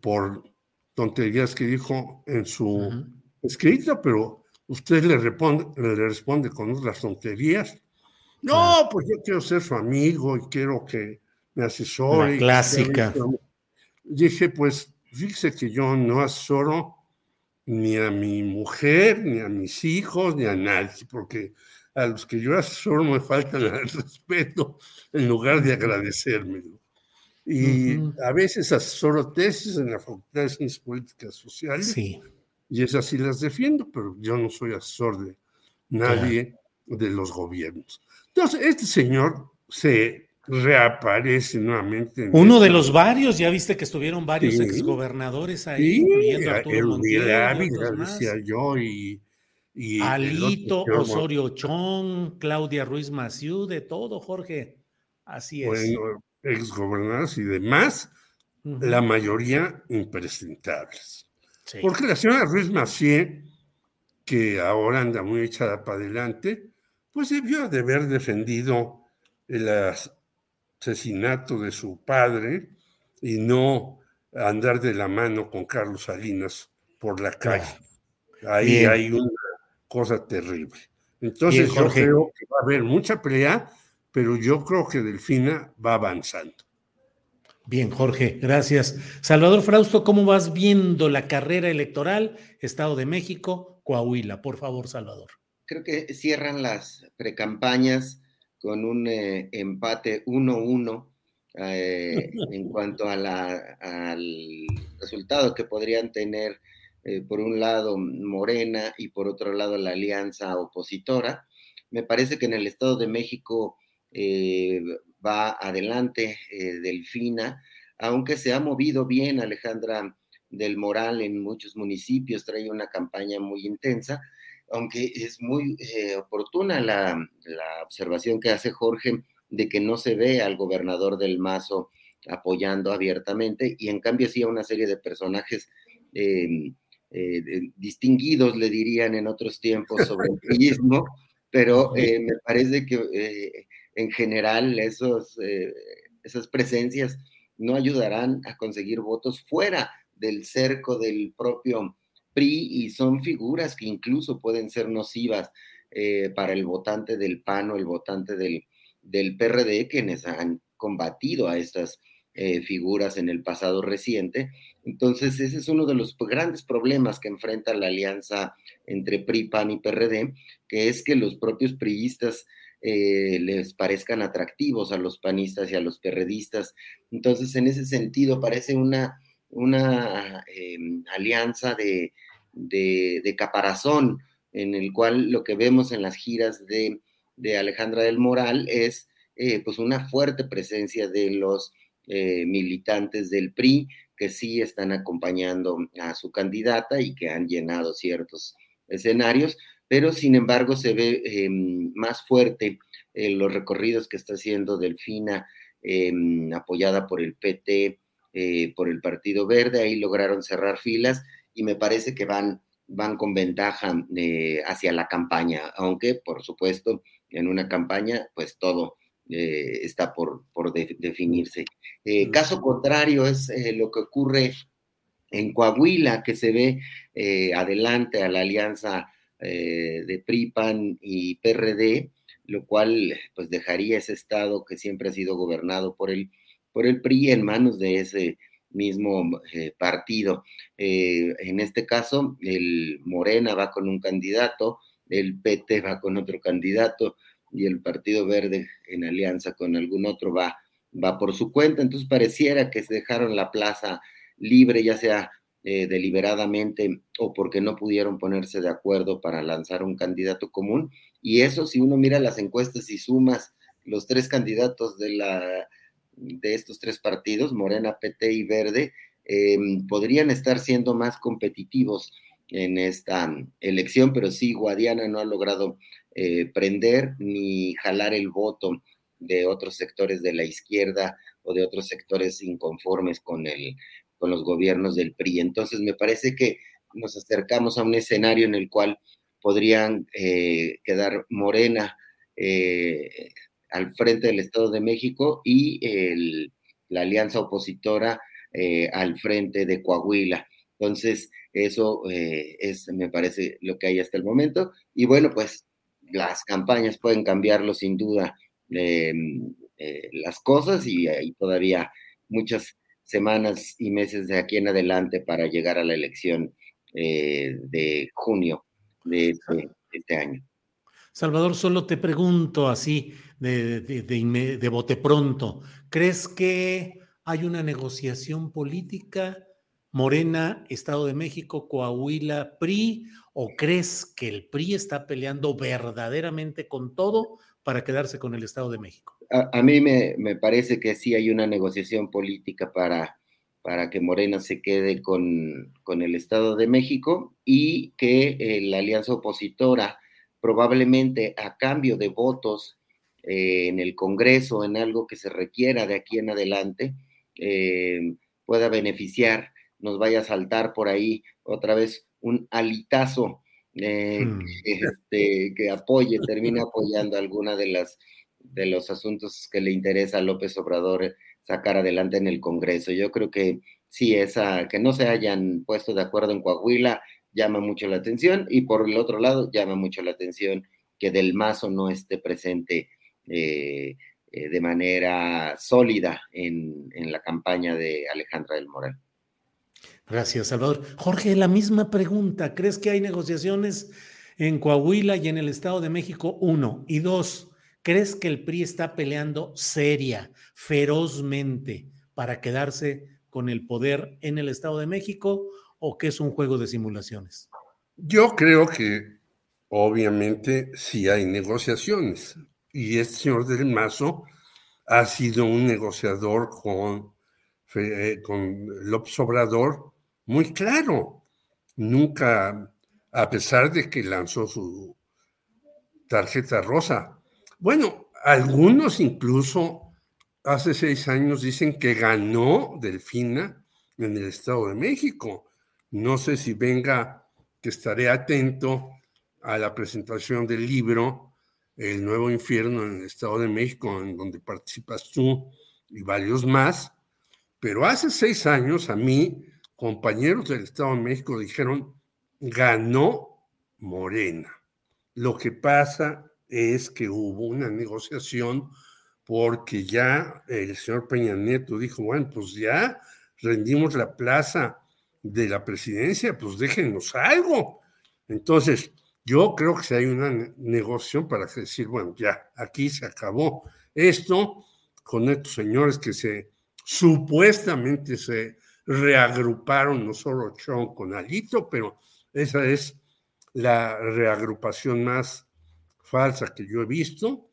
por tonterías que dijo en su escrito, pero usted le responde, le responde con otras tonterías. No, pues yo quiero ser su amigo y quiero que me asesore. La clásica. Dije, pues fíjese que yo no asesoro ni a mi mujer, ni a mis hijos, ni a nadie, porque a los que yo asesoro me faltan el [LAUGHS] respeto en lugar de agradecérmelo. Y a veces asesoro tesis en la Facultad de Ciencias Políticas Sociales. Sí. Y esas sí las defiendo, pero yo no soy asesor de nadie de los gobiernos. Entonces, este señor se reaparece nuevamente. Uno de los varios, ya viste que estuvieron varios exgobernadores ahí, incluyendo Arturo decía yo, y, Alito, Osorio Chong, Claudia Ruiz Maciú, de todo, Jorge. Así es. Bueno, exgobernadores y demás, la mayoría impresentables. Porque la señora Ruiz Macié, que ahora anda muy echada para adelante, pues debió de haber defendido el asesinato de su padre y no andar de la mano con Carlos Salinas por la calle. Ahí hay una cosa terrible. Entonces yo creo que va a haber mucha pelea, pero yo creo que Delfina va avanzando. Bien, Jorge, gracias. Salvador Frausto, ¿cómo vas viendo la carrera electoral? Estado de México, Coahuila. Por favor, Salvador creo que cierran las precampañas con un eh, empate 1-1 eh, [LAUGHS] en cuanto a la, al resultado que podrían tener eh, por un lado Morena y por otro lado la alianza opositora. Me parece que en el Estado de México va adelante Delfina, aunque se ha movido bien Alejandra del Moral en muchos municipios, trae una campaña muy intensa aunque es muy eh, oportuna la, observación que hace Jorge de que no se ve al gobernador del Mazo apoyando abiertamente y en cambio sí a una serie de personajes em, eh, distinguidos, le dirían en otros tiempos, sobre el turismo, [LAUGHS] pero eh, me parece que en general esos, esas presencias no ayudarán a conseguir votos fuera del cerco del propio PRI y son figuras que incluso pueden ser nocivas eh, para el votante del PAN o el votante del, PRD, quienes han combatido a estas eh, figuras en el pasado reciente. Entonces, ese es uno de los grandes problemas que enfrenta la alianza entre PRI, PAN y PRD, que es que los propios priistas eh, les parezcan atractivos a los panistas y a los perredistas. Entonces, en ese sentido, parece una una em, alianza de, caparazón, en el cual lo que vemos en las giras de, Alejandra del Moral es eh, pues una fuerte presencia de los eh, militantes del PRI que sí están acompañando a su candidata y que han llenado ciertos escenarios, pero sin embargo se ve em, más fuerte los recorridos que está haciendo Delfina, apoyada por el PT, eh, por el Partido Verde, ahí lograron cerrar filas y me parece que van van con ventaja eh, hacia la campaña, aunque por supuesto en una campaña pues todo eh, está por, por definirse. Eh, caso contrario es lo que ocurre en Coahuila, que se ve adelante a la alianza de PRIPAN y PRD, lo cual pues dejaría ese estado que siempre ha sido gobernado por el, por el PRI en manos de ese mismo eh, partido. Eh, en este caso, el Morena va con un candidato, el PT va con otro candidato y el Partido Verde en alianza con algún otro va, va por su cuenta. Entonces pareciera que se dejaron la plaza libre, ya sea eh, deliberadamente o porque no pudieron ponerse de acuerdo para lanzar un candidato común. Y eso, si uno mira las encuestas y sumas los tres candidatos de la de estos tres partidos, Morena, PT y Verde, eh, podrían estar siendo más competitivos en esta elección, pero sí, Guadiana no ha logrado eh, prender ni jalar el voto de otros sectores de la izquierda o de otros sectores inconformes con, el, con los gobiernos del PRI. Entonces, me parece que nos acercamos a un escenario en el cual podrían eh, quedar Morena al frente del Estado de México y la alianza opositora eh, al frente de Coahuila. Entonces, eso eh, es, me parece, lo que hay hasta el momento. Y bueno, pues las campañas pueden cambiarlo sin duda em, eh, las cosas y hay todavía muchas semanas y meses de aquí en adelante para llegar a la elección de junio de este, este año. Salvador, solo te pregunto así, de, de, bote pronto, ¿crees que hay una negociación política Morena, Estado de México, Coahuila, PRI, o crees que el PRI está peleando verdaderamente con todo para quedarse con el Estado de México? A, mí me, parece que sí hay una negociación política para, para que Morena se quede con, con el Estado de México y que la alianza opositora probablemente a cambio de votos eh, en el Congreso, en algo que se requiera de aquí en adelante, eh, pueda beneficiar, nos vaya a saltar por ahí otra vez un alitazo eh, mm. este, que, apoye, termine apoyando alguna de las de los asuntos que le interesa a López Obrador sacar adelante en el Congreso. Yo creo que sí, esa, que no se hayan puesto de acuerdo en Coahuila llama mucho la atención y por el otro lado llama mucho la atención que Del Mazo no esté presente eh, eh, de manera sólida en, la campaña de Alejandra del Moral. Gracias, Salvador. Jorge, la misma pregunta. ¿Crees que hay negociaciones en Coahuila y en el Estado de México? Uno. Y dos, ¿crees que el PRI está peleando seria, ferozmente para quedarse con el poder en el Estado de México o que es un juego de simulaciones? Yo creo que obviamente sí hay negociaciones y este señor del Mazo ha sido un negociador con, eh, con López Obrador muy claro. Nunca, a pesar de que lanzó su tarjeta rosa. Bueno, algunos incluso hace seis años dicen que ganó Delfina en el Estado de México. No sé si venga, que estaré atento a la presentación del libro El Nuevo Infierno en el Estado de México, en donde participas tú y varios más. Pero hace seis años a mí, compañeros del Estado de México dijeron, ganó Morena. Lo que pasa es que hubo una negociación porque ya el señor Peña Nieto dijo, bueno, pues ya rendimos la plaza de la presidencia, pues déjenos algo. Entonces, yo creo que si hay una negociación para decir, bueno, ya, aquí se acabó esto con estos señores que se supuestamente se reagruparon, no solo Chon con Alito, pero esa es la reagrupación más falsa que yo he visto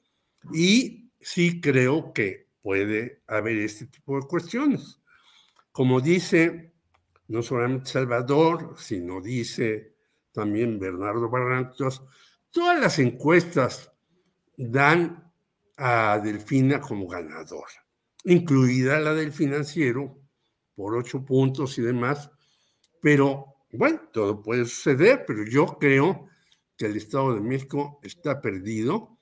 y sí creo que puede haber este tipo de cuestiones. Como dice no solamente Salvador, sino dice también Bernardo Barrantos, todas las encuestas dan a Delfina como ganadora, incluida la del financiero, por ocho puntos y demás, pero bueno, todo puede suceder, pero yo creo que el Estado de México está perdido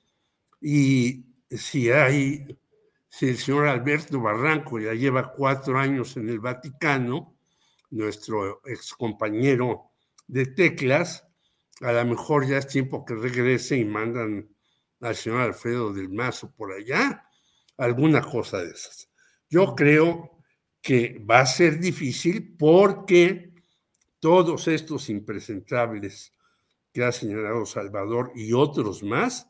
y si hay, si el señor Alberto Barranco ya lleva cuatro años en el Vaticano, nuestro ex compañero de teclas, a lo mejor ya es tiempo que regrese y mandan al señor Alfredo del Mazo por allá, alguna cosa de esas. Yo creo que va a ser difícil porque todos estos impresentables que ha señalado Salvador y otros más,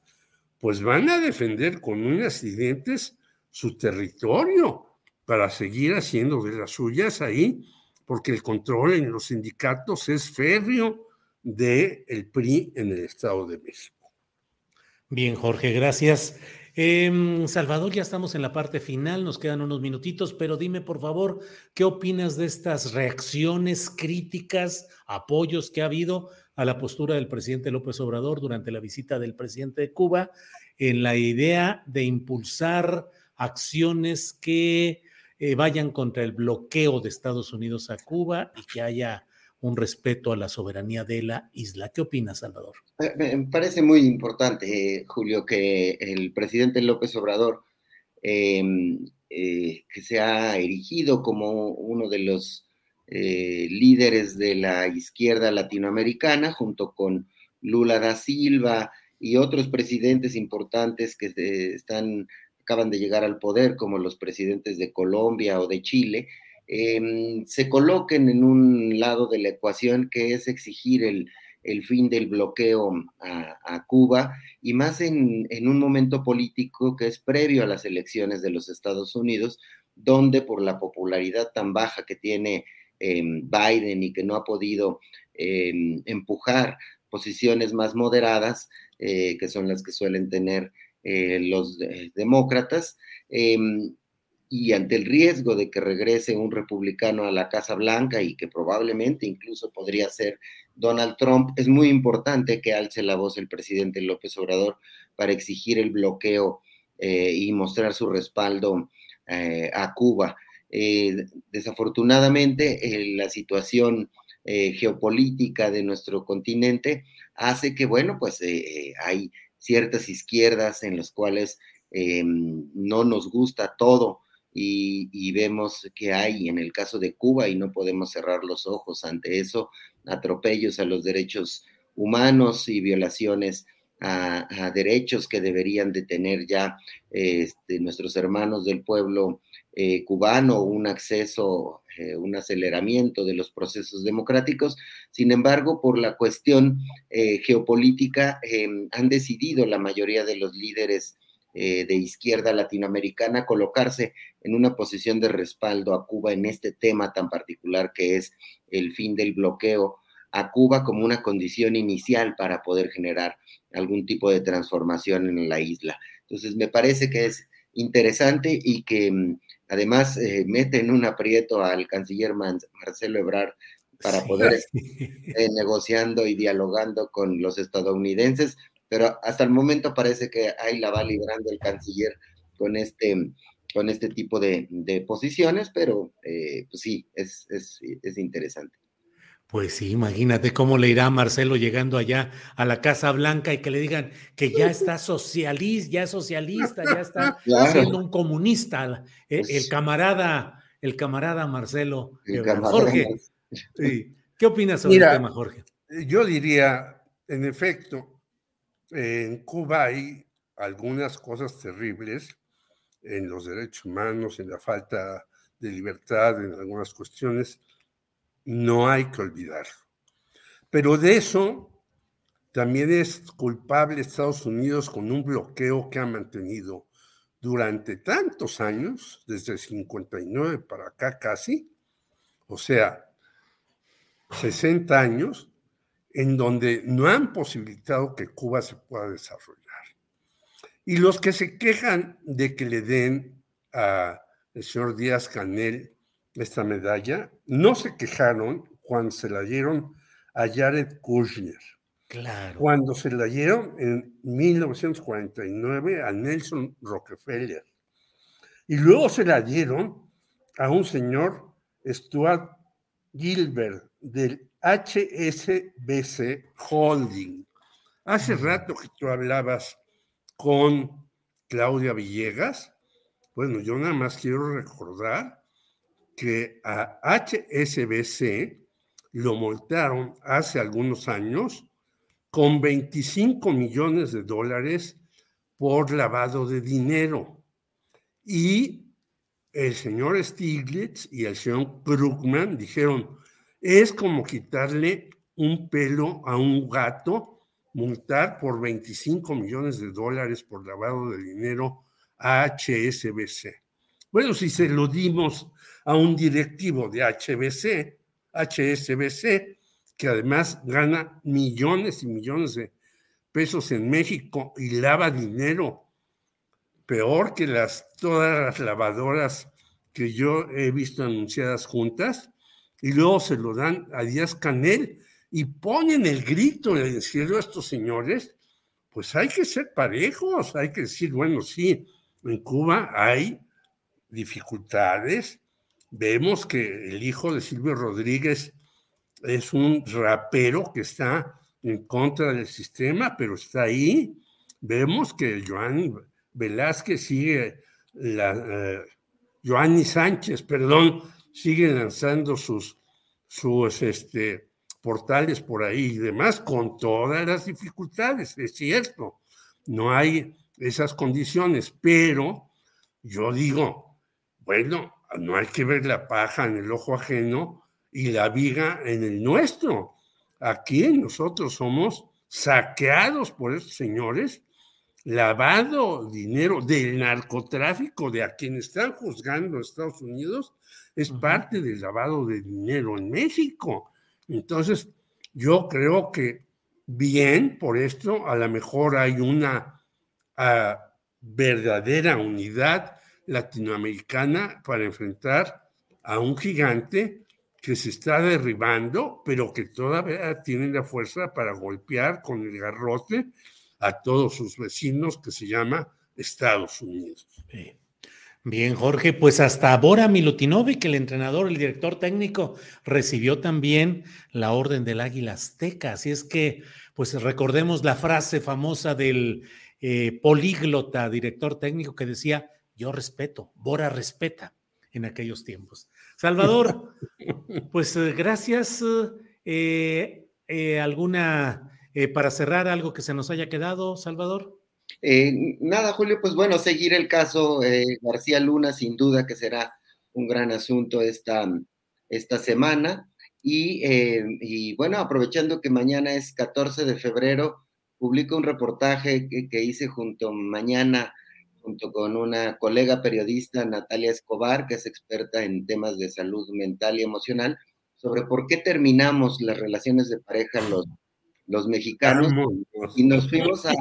pues van a defender con unas dientes su territorio para seguir haciendo de las suyas ahí, porque el control en los sindicatos es férreo del el PRI en el Estado de México. Bien, Jorge, gracias. Em, Salvador, ya estamos en la parte final, nos quedan unos minutitos, pero dime por favor, ¿qué opinas de estas reacciones críticas, apoyos que ha habido a la postura del presidente López Obrador durante la visita del presidente de Cuba en la idea de impulsar acciones que eh, vayan contra el bloqueo de Estados Unidos a Cuba y que haya un respeto a la soberanía de la isla. ¿Qué opinas, Salvador? Me parece muy importante, Julio, que el presidente López Obrador, eh, que se ha erigido como uno de los eh, líderes de la izquierda latinoamericana, junto con Lula da Silva y otros presidentes importantes que están, acaban de llegar al poder, como los presidentes de Colombia o de Chile, Em, se coloquen en un lado de la ecuación que es exigir el, fin del bloqueo a, Cuba y más en, un momento político que es previo a las elecciones de los Estados Unidos, donde por la popularidad tan baja que tiene em, Biden y que no ha podido em, empujar posiciones más moderadas, eh, que son las que suelen tener eh, los demócratas, y ante el riesgo de que regrese un republicano a la Casa Blanca y que probablemente incluso podría ser Donald Trump, es muy importante que alce la voz el presidente López Obrador para exigir el bloqueo eh, y mostrar su respaldo eh, a Cuba. Eh, desafortunadamente, la situación geopolítica de nuestro continente hace que, bueno, pues hay ciertas izquierdas en las cuales no nos gusta todo y, vemos que hay en el caso de Cuba y no podemos cerrar los ojos ante eso, atropellos a los derechos humanos y violaciones a, derechos que deberían de tener ya este, nuestros hermanos del pueblo eh, cubano, un acceso, eh, un aceleramiento de los procesos democráticos. Sin embargo, por la cuestión eh, geopolítica, han decidido la mayoría de los líderes de izquierda latinoamericana colocarse en una posición de respaldo a Cuba en este tema tan particular que es el fin del bloqueo a Cuba como una condición inicial para poder generar algún tipo de transformación en la isla. Entonces, me parece que es interesante y que mm, además eh, mete en un aprieto al canciller Marcelo Ebrard para poder [LAUGHS] eh, negociando y dialogando con los estadounidenses, pero hasta el momento parece que ahí la va librando el canciller con este, con este tipo de, posiciones, pero eh, pues sí, es, interesante. Pues sí, imagínate cómo le irá a Marcelo llegando allá a la Casa Blanca y que le digan que ya está socialista, ya es socialista, ya está [LAUGHS] siendo un comunista, eh, pues el, camarada, el camarada Marcelo. Jorge, ¿qué opinas sobre el tema, Jorge? Yo diría, en efecto, en Cuba hay algunas cosas terribles en los derechos humanos, en la falta de libertad, en algunas cuestiones. No hay que olvidarlo. Pero de eso también es culpable Estados Unidos con un bloqueo que ha mantenido durante tantos años, desde el 59 para acá casi, o sea, 60 años, en donde no han posibilitado que Cuba se pueda desarrollar. Y los que se quejan de que le den al señor Díaz Canel esta medalla, no se quejaron cuando se la dieron a Jared Kushner. Claro. Cuando se la dieron en 1949 a Nelson Rockefeller. Y luego se la dieron a un señor Stuart Gilbert del HSBC Holding. Hace rato que tú hablabas con Claudia Villegas. Bueno, yo nada más quiero recordar que a HSBC lo multaron hace algunos años con 25 millones de dólares por lavado de dinero. Y el señor Stiglitz y el señor Krugman dijeron, es como quitarle un pelo a un gato, multar por 25 millones de dólares por lavado de dinero a HSBC. Bueno, si se lo dimos a un directivo de HBC, HSBC, que además gana millones y millones de pesos en México y lava dinero peor que las todas las lavadoras que yo he visto anunciadas juntas y luego se lo dan a Díaz Canel y ponen el grito en el cielo a estos señores, pues hay que ser parejos, hay que decir, bueno, sí, en Cuba hay dificultades, vemos que el hijo de Silvio Rodríguez es un rapero que está en contra del sistema, pero está ahí. Vemos que Joan Velázquez sigue, la, eh, Joanny Sánchez, perdón, sigue lanzando sus, sus este, portales por ahí y demás, con todas las dificultades, es cierto, no hay esas condiciones, pero yo digo, bueno, no hay que ver la paja en el ojo ajeno y la viga en el nuestro. Aquí nosotros somos saqueados por estos señores, lavado dinero del narcotráfico de a quien están juzgando Estados Unidos, es parte del lavado de dinero en México. Entonces, yo creo que bien por esto, a lo mejor hay una ah, verdadera unidad latinoamericana para enfrentar a un gigante que se está derribando, pero que todavía tiene la fuerza para golpear con el garrote a todos sus vecinos que se llama Estados Unidos. Bien, Jorge, pues hasta Bora Milutinovic, el entrenador, el director técnico, recibió también la Orden del Águila Azteca. Así es que, pues recordemos la frase famosa del eh, políglota director técnico que decía, yo respeto, Bora respeta en aquellos tiempos. Salvador, [LAUGHS] pues eh, gracias. Eh, eh, ¿Alguna, para cerrar, algo que se nos haya quedado, Salvador? nada, Julio, pues bueno, seguir el caso García Luna, sin duda que será un gran asunto esta, esta semana. Y, y, bueno, aprovechando que mañana es 14 de febrero, publico un reportaje que, que hice junto mañana junto con una colega periodista, Natalia Escobar, que es experta en temas de salud mental y emocional, sobre por qué terminamos las relaciones de pareja los, los mexicanos. Y nos fuimos a,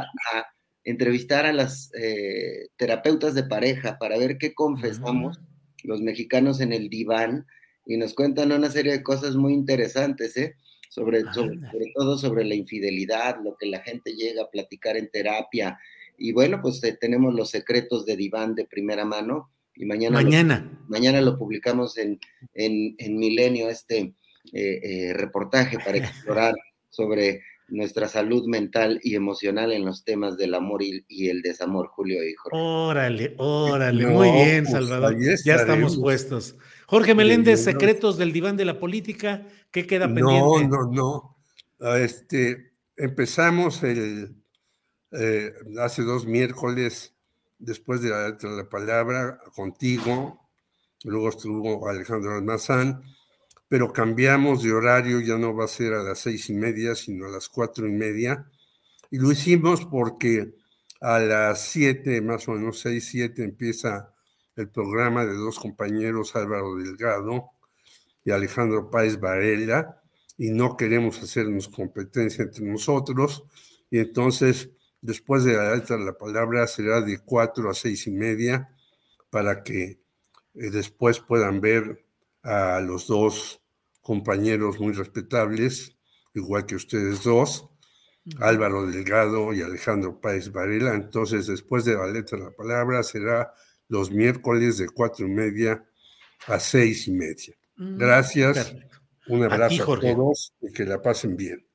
entrevistar a las eh, terapeutas de pareja para ver qué confesamos los mexicanos en el diván y nos cuentan una serie de cosas muy interesantes, ¿eh? sobre, sobre, todo sobre la infidelidad, lo que la gente llega a platicar en terapia, y bueno, pues eh, tenemos los secretos de Diván de primera mano y mañana, mañana. Lo, mañana lo publicamos en, en, Milenio, este eh, eh, reportaje para explorar [LAUGHS] sobre nuestra salud mental y emocional en los temas del amor y, el desamor, Julio y Jorge. Órale, órale, muy bien, pues, Salvador. Ya estamos puestos. Jorge Meléndez, secretos del diván de la política, ¿qué queda pendiente? No, no, no. Ah, este, empezamos el eh, hace dos miércoles, después de la, la, palabra, contigo, luego estuvo Alejandro Almazán, pero cambiamos de horario, ya no va a ser a las seis y media, sino a las cuatro y media, y lo hicimos porque a las siete, más o menos seis, siete, empieza el programa de dos compañeros, Álvaro Delgado y Alejandro Páez Varela, y no queremos hacernos competencia entre nosotros, y entonces Después de la la palabra será de cuatro a seis y media para que eh, después puedan ver a los dos compañeros muy respetables, igual que ustedes dos, Álvaro Delgado y Alejandro Páez Varela. Entonces, después de la letra de la palabra será los miércoles de cuatro y media a seis y media. Mm, Gracias. Un abrazo a, todos y que la pasen bien.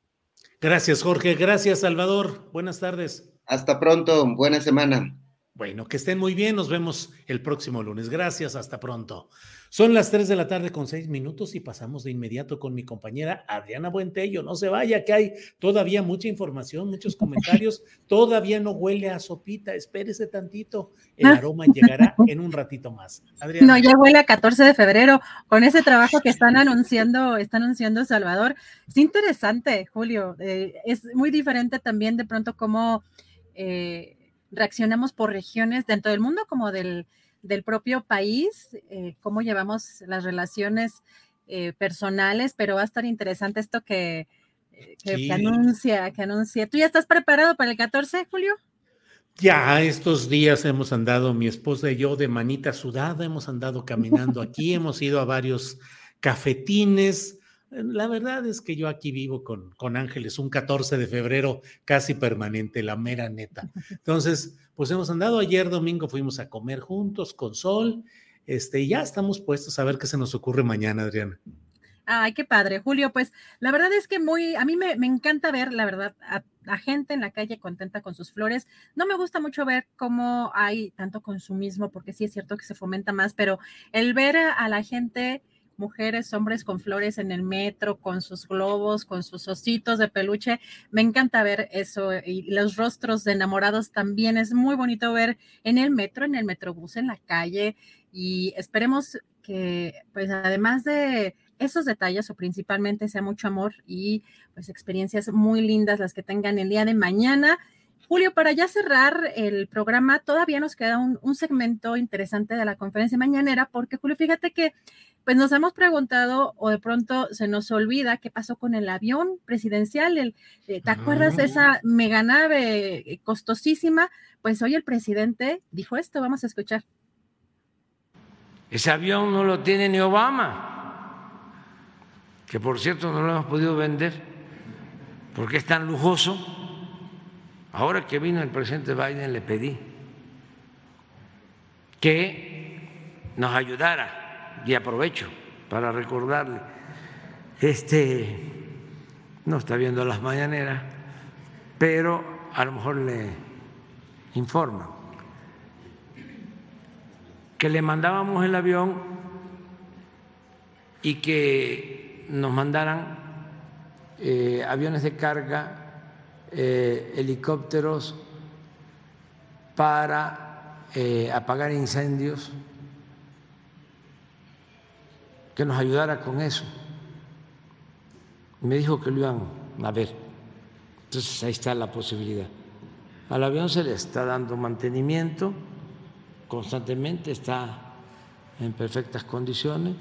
Gracias, Jorge. Gracias, Salvador. Buenas tardes. Hasta pronto. Buena semana. Bueno, que estén muy bien. Nos vemos el próximo lunes. Gracias. Hasta pronto. Son las 3 de la tarde con 6 minutos y pasamos de inmediato con mi compañera Adriana Buentello. No se vaya, que hay todavía mucha información, muchos comentarios. [LAUGHS] Todavía no huele a sopita. Espérese tantito. El ah. aroma llegará en un ratito más. Adriana. No, ya huele a 14 de febrero con ese trabajo que están anunciando, están anunciando Salvador. Es interesante, Julio. Eh, es muy diferente también de pronto cómo eh, reaccionamos por regiones dentro del mundo como del del propio país, eh, cómo llevamos las relaciones eh, personales, pero va a estar interesante esto que, eh, que, anuncia, que anuncia. ¿Tú ya estás preparado para el 14, Julio? Ya estos días hemos andado, mi esposa y yo, de manita sudada, hemos andado caminando aquí, [LAUGHS] hemos ido a varios cafetines, la verdad es que yo aquí vivo con, con Ángeles un 14 de febrero casi permanente, la mera neta. [LAUGHS] Entonces, pues hemos andado ayer domingo, fuimos a comer juntos con Sol, este, y ya estamos puestos a ver qué se nos ocurre mañana, Adriana. Ay, qué padre, Julio. Pues la verdad es que muy, a mí me, encanta ver, la verdad, a, a, gente en la calle contenta con sus flores. No me gusta mucho ver cómo hay tanto consumismo, porque sí es cierto que se fomenta más, pero el ver a la gente mujeres, hombres con flores en el metro, con sus globos, con sus ositos de peluche. Me encanta ver eso y los rostros de enamorados también es muy bonito ver en el metro, en el metrobús, en la calle y esperemos que pues además de esos detalles o principalmente sea mucho amor y pues experiencias muy lindas las que tengan el día de mañana. Julio, para ya cerrar el programa, todavía nos queda un, un segmento interesante de la conferencia mañanera, porque Julio, fíjate que pues nos hemos preguntado o de pronto se nos olvida qué pasó con el avión presidencial. El, eh, ¿Te acuerdas de esa mega nave eh, costosísima? Pues hoy el presidente dijo esto, vamos a escuchar. Ese avión no lo tiene ni Obama, que por cierto no lo hemos podido vender porque es tan lujoso. Ahora que vino el presidente Biden le pedí que nos ayudara y aprovecho para recordarle, este no está viendo las mañaneras, pero a lo mejor le informa que le mandábamos el avión y que nos mandaran eh, aviones de carga, eh, helicópteros para eh, apagar incendios que nos ayudara con eso. Me dijo que lo iban a ver. Entonces ahí está la posibilidad. Al avión se le está dando mantenimiento constantemente, está en perfectas condiciones.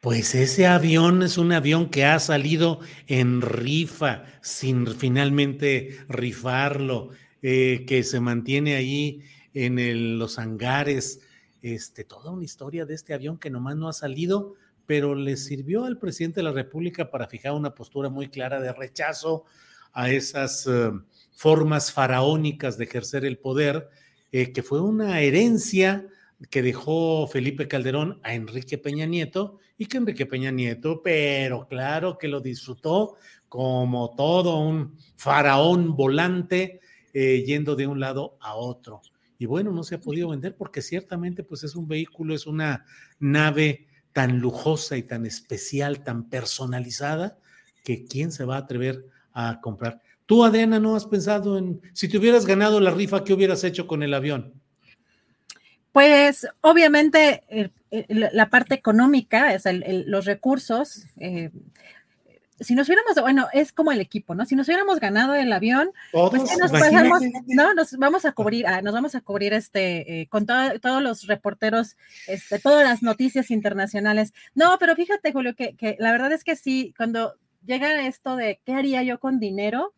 Pues ese avión es un avión que ha salido en rifa, sin finalmente rifarlo, eh, que se mantiene ahí en los hangares. Este, toda una historia de este avión que nomás no ha salido, pero le sirvió al presidente de la República para fijar una postura muy clara de rechazo a esas eh, formas faraónicas de ejercer el poder, eh, que fue una herencia que dejó Felipe Calderón a Enrique Peña Nieto y que Enrique Peña Nieto, pero claro que lo disfrutó como todo un faraón volante eh, yendo de un lado a otro y bueno, no se ha podido vender porque ciertamente pues es un vehículo, es una nave tan lujosa y tan especial, tan personalizada, que quién se va a atrever a comprar. Tú, Adriana, ¿no has pensado en, si te hubieras ganado la rifa, qué hubieras hecho con el avión? Pues obviamente eh, la parte económica, o sea, los recursos, eh, si nos hubiéramos, bueno, es como el equipo, ¿no? Si nos hubiéramos ganado el avión, pues nos pasamos, ¿no? Nos vamos a cubrir, ah, nos vamos a cubrir este, eh, con todos los reporteros, este, todas las noticias internacionales. No, pero fíjate, Julio, que, que la verdad es que sí, cuando llega esto de qué haría yo con dinero,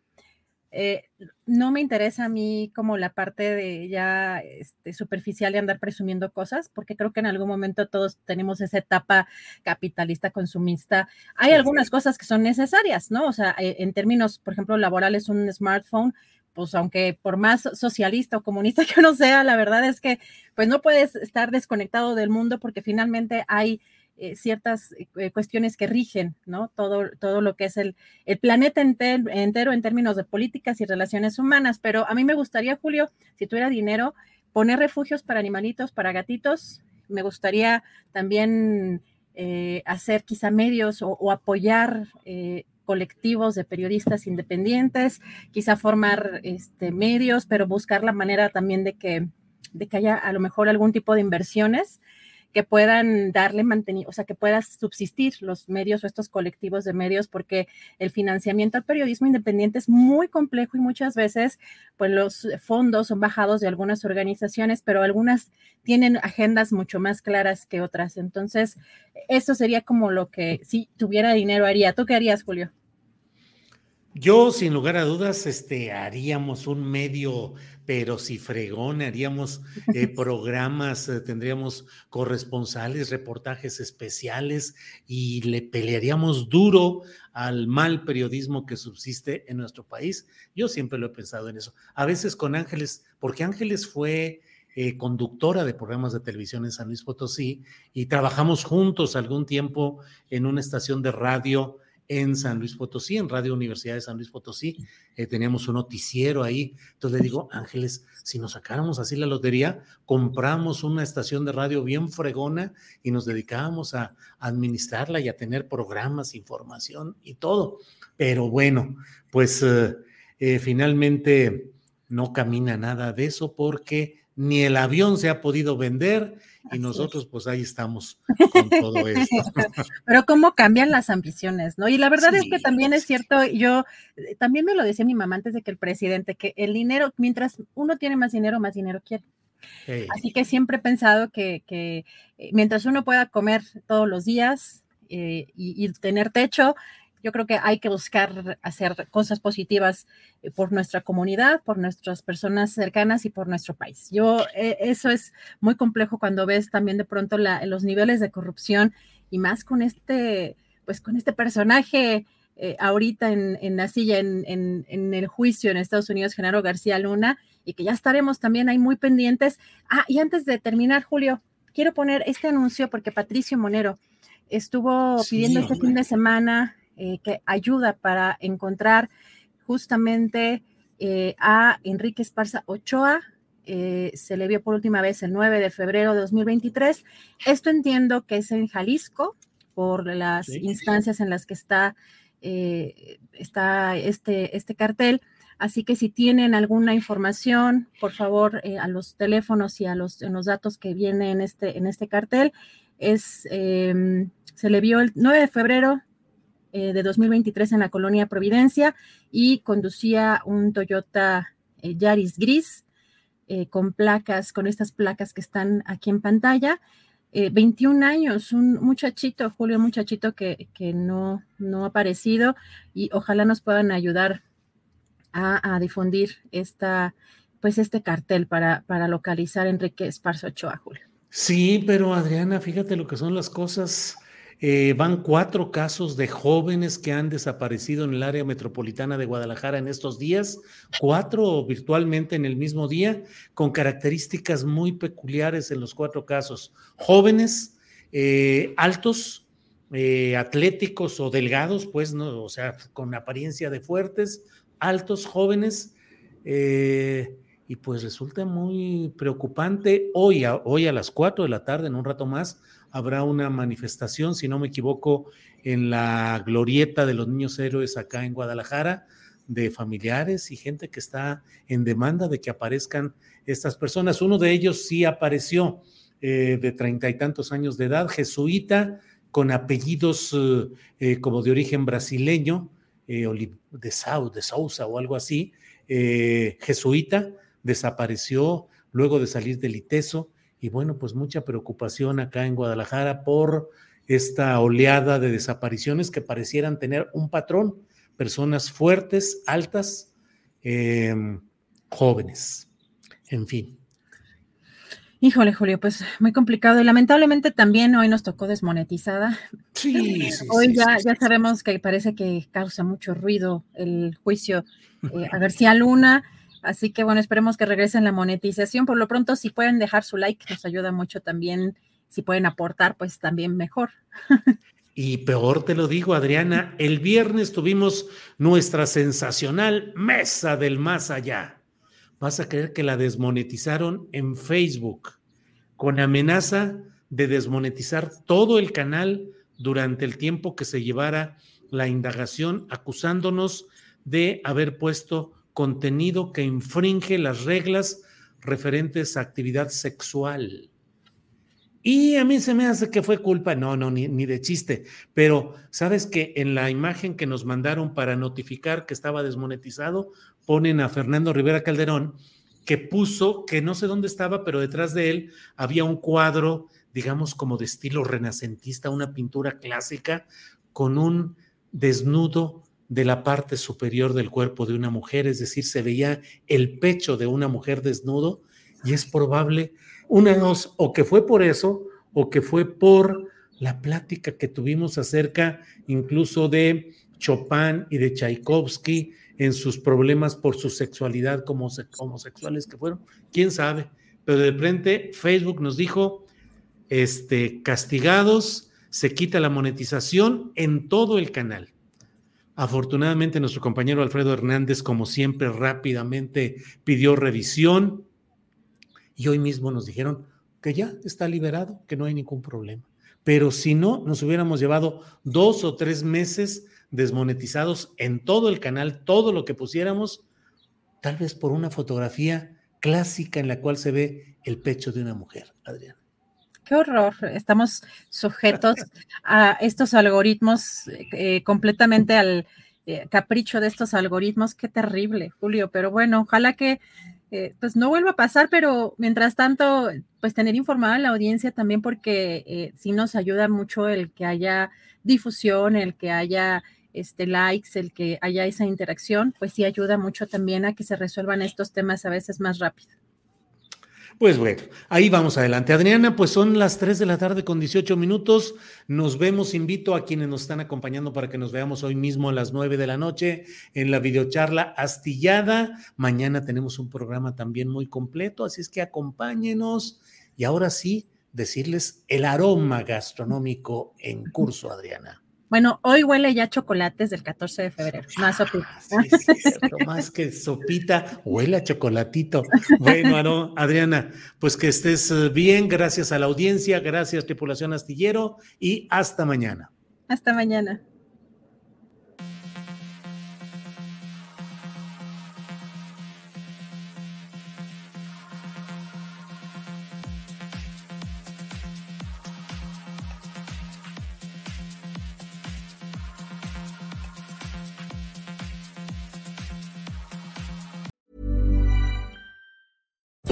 eh, no me interesa a mí como la parte de ya este, superficial de andar presumiendo cosas, porque creo que en algún momento todos tenemos esa etapa capitalista, consumista. Hay algunas cosas que son necesarias, ¿no? O sea, eh, en términos, por ejemplo, laborales, un smartphone, pues aunque por más socialista o comunista [LAUGHS] que uno sea, la verdad es que pues no puedes estar desconectado del mundo porque finalmente hay eh, ciertas eh, cuestiones que rigen, ¿no? Todo, todo lo que es el, el planeta entero en términos de políticas y relaciones humanas. Pero a mí me gustaría, Julio, si tuviera dinero, poner refugios para animalitos, para gatitos. Me gustaría también eh, hacer quizá medios o, apoyar colectivos de periodistas independientes, quizá formar este, medios, pero buscar la manera también de que, de que haya a lo mejor algún tipo de inversiones que puedan darle mantenimiento, o sea, que puedan subsistir los medios o estos colectivos de medios, porque el financiamiento al periodismo independiente es muy complejo y muchas veces, pues los fondos son bajados de algunas organizaciones, pero algunas tienen agendas mucho más claras que otras. Entonces, eso sería como lo que si tuviera dinero haría. ¿Tú qué harías, Julio? Yo, sin lugar a dudas, este, haríamos un medio, pero si fregón, haríamos eh, [LAUGHS] programas, eh, tendríamos corresponsales, reportajes especiales y le pelearíamos duro al mal periodismo que subsiste en nuestro país. Yo siempre lo he pensado en eso. A veces con Ángeles, porque Ángeles fue eh, conductora de programas de televisión en San Luis Potosí y trabajamos juntos algún tiempo en una estación de radio en San Luis Potosí, en Radio Universidad de San Luis Potosí. Eh, teníamos un noticiero ahí. Entonces le digo, Ángeles, si nos sacáramos así la lotería, compramos una estación de radio bien fregona y nos dedicábamos a administrarla y a tener programas, información y todo. Pero bueno, pues eh, eh, finalmente no camina nada de eso porque ni el avión se ha podido vender y nosotros pues ahí estamos con todo esto. [LAUGHS] Pero cómo cambian las ambiciones, ¿no? Y la verdad es que también es cierto, yo eh, también me lo decía mi mamá antes de que el presidente, que el dinero, mientras uno tiene más dinero, más dinero quiere. Así que siempre he pensado que, que, eh, mientras uno pueda comer todos los días eh, y, y tener techo, yo creo que hay que buscar hacer cosas positivas eh, por nuestra comunidad, por nuestras personas cercanas y por nuestro país. Yo, eh, eso es muy complejo cuando ves también de pronto los niveles de corrupción y más con este, pues con este personaje eh, ahorita en, la silla, en, en, el juicio en Estados Unidos, Genaro García Luna, y que ya estaremos también ahí muy pendientes. Ah, y antes de terminar, Julio, quiero poner este anuncio porque Patricio Monero estuvo pidiendo este fin de semana eh, que ayuda para encontrar justamente eh, a Enrique Esparza Ochoa. Eh, se le vio por última vez el 9 de febrero de 2023. Esto entiendo que es en Jalisco por las instancias en las que está, está este, este cartel. Así que si tienen alguna información, por favor, a los teléfonos y a los, en los datos que vienen en este, en este cartel, es, em, se le vio el 9 de febrero eh, de 2023 en la colonia Providencia y conducía un Toyota eh, Yaris gris eh, con placas, con estas placas que están aquí en pantalla. 21 años, un muchachito, Julio, un muchachito que, que, no, no ha aparecido y ojalá nos puedan ayudar a, difundir esta, pues este cartel para, para localizar a Enrique Esparzo Ochoa, Julio. Sí, pero Adriana, fíjate lo que son las cosas. Eh, van cuatro casos de jóvenes que han desaparecido en el área metropolitana de Guadalajara en estos días, cuatro virtualmente en el mismo día, con características muy peculiares en los cuatro casos. Jóvenes, eh, altos, eh, atléticos o delgados, pues, ¿no? o sea, con apariencia de fuertes, altos, jóvenes. y pues resulta muy preocupante. Hoy hoy a las cuatro de la tarde, en un rato más, habrá una manifestación, si no me equivoco, en la glorieta de los niños héroes acá en Guadalajara, de familiares y gente que está en demanda de que aparezcan estas personas. Uno de ellos sí apareció eh, de treinta y tantos años de edad, jesuita, con apellidos eh, eh, como de origen brasileño, de, Sau, de Sousa o algo así, jesuita, desapareció luego de salir del ITESO y bueno, pues mucha preocupación acá en Guadalajara por esta oleada de desapariciones que parecieran tener un patrón, personas fuertes, altas, em, jóvenes, en fin. Híjole, Julio, pues muy complicado y lamentablemente también hoy nos tocó desmonetizada. Sí, [LAUGHS] sí Hoy ya, ya sabemos que parece que causa mucho ruido el juicio eh, a García Luna. Así que bueno, esperemos que regresen la monetización. Por lo pronto, si pueden dejar su like, nos ayuda mucho también si pueden aportar, pues también mejor. Y peor te lo digo, Adriana, el viernes tuvimos nuestra sensacional mesa del más allá. Vas a creer que la desmonetizaron en Facebook con amenaza de desmonetizar todo el canal durante el tiempo que se llevara la indagación, acusándonos de haber puesto contenido que infringe las reglas referentes a actividad sexual. Y a mí se me hace que fue culpa, no, no, ni, ni, de chiste, pero sabes que en la imagen que nos mandaron para notificar que estaba desmonetizado, ponen a Fernando Rivera Calderón, que puso, que no sé dónde estaba, pero detrás de él había un cuadro, digamos, como de estilo renacentista, una pintura clásica, con un desnudo de la parte superior del cuerpo de una mujer, es decir, se veía el pecho de una mujer desnudo, y es probable una dos, o que fue por eso, o que fue por la plática que tuvimos acerca incluso de Chopin y de Tchaikovsky en sus problemas por su sexualidad como homosexuales que fueron, quién sabe, pero de frente Facebook nos dijo, este, castigados, se quita la monetización en todo el canal. Afortunadamente nuestro compañero Alfredo Hernández, como siempre, rápidamente pidió revisión, y hoy mismo nos dijeron que ya está liberado, que no hay ningún problema. Pero si no, nos hubiéramos llevado dos o tres meses desmonetizados en todo el canal, todo lo que pusiéramos, tal vez por una fotografía clásica en la cual se ve el pecho de una mujer, Adrián. Qué horror, estamos sujetos a estos algoritmos eh, completamente al eh, capricho de estos algoritmos, qué terrible, Julio, pero bueno, ojalá que eh, pues no vuelva a pasar, pero mientras tanto, pues tener informada la audiencia también porque sí nos ayuda mucho el que haya difusión, el que haya este likes, el que haya esa interacción, pues sí ayuda mucho también a que se resuelvan estos temas a veces más rápido. Pues bueno, ahí vamos adelante. Adriana, pues son las 3 de la tarde con 18 minutos. Nos vemos, invito a quienes nos están acompañando para que nos veamos hoy mismo a las 9 de la noche en la videocharla astillada. Mañana tenemos un programa también muy completo, así es que acompáñenos. Y ahora sí, decirles el aroma gastronómico en curso, Adriana. Bueno, hoy huele ya chocolates del 14 de febrero, más sopita. Ah, sí, cierto, más que sopita, huele a chocolatito. Bueno, Adriana, pues que estés eh, bien, gracias a la audiencia, gracias tripulación astillero y hasta mañana. Hasta mañana.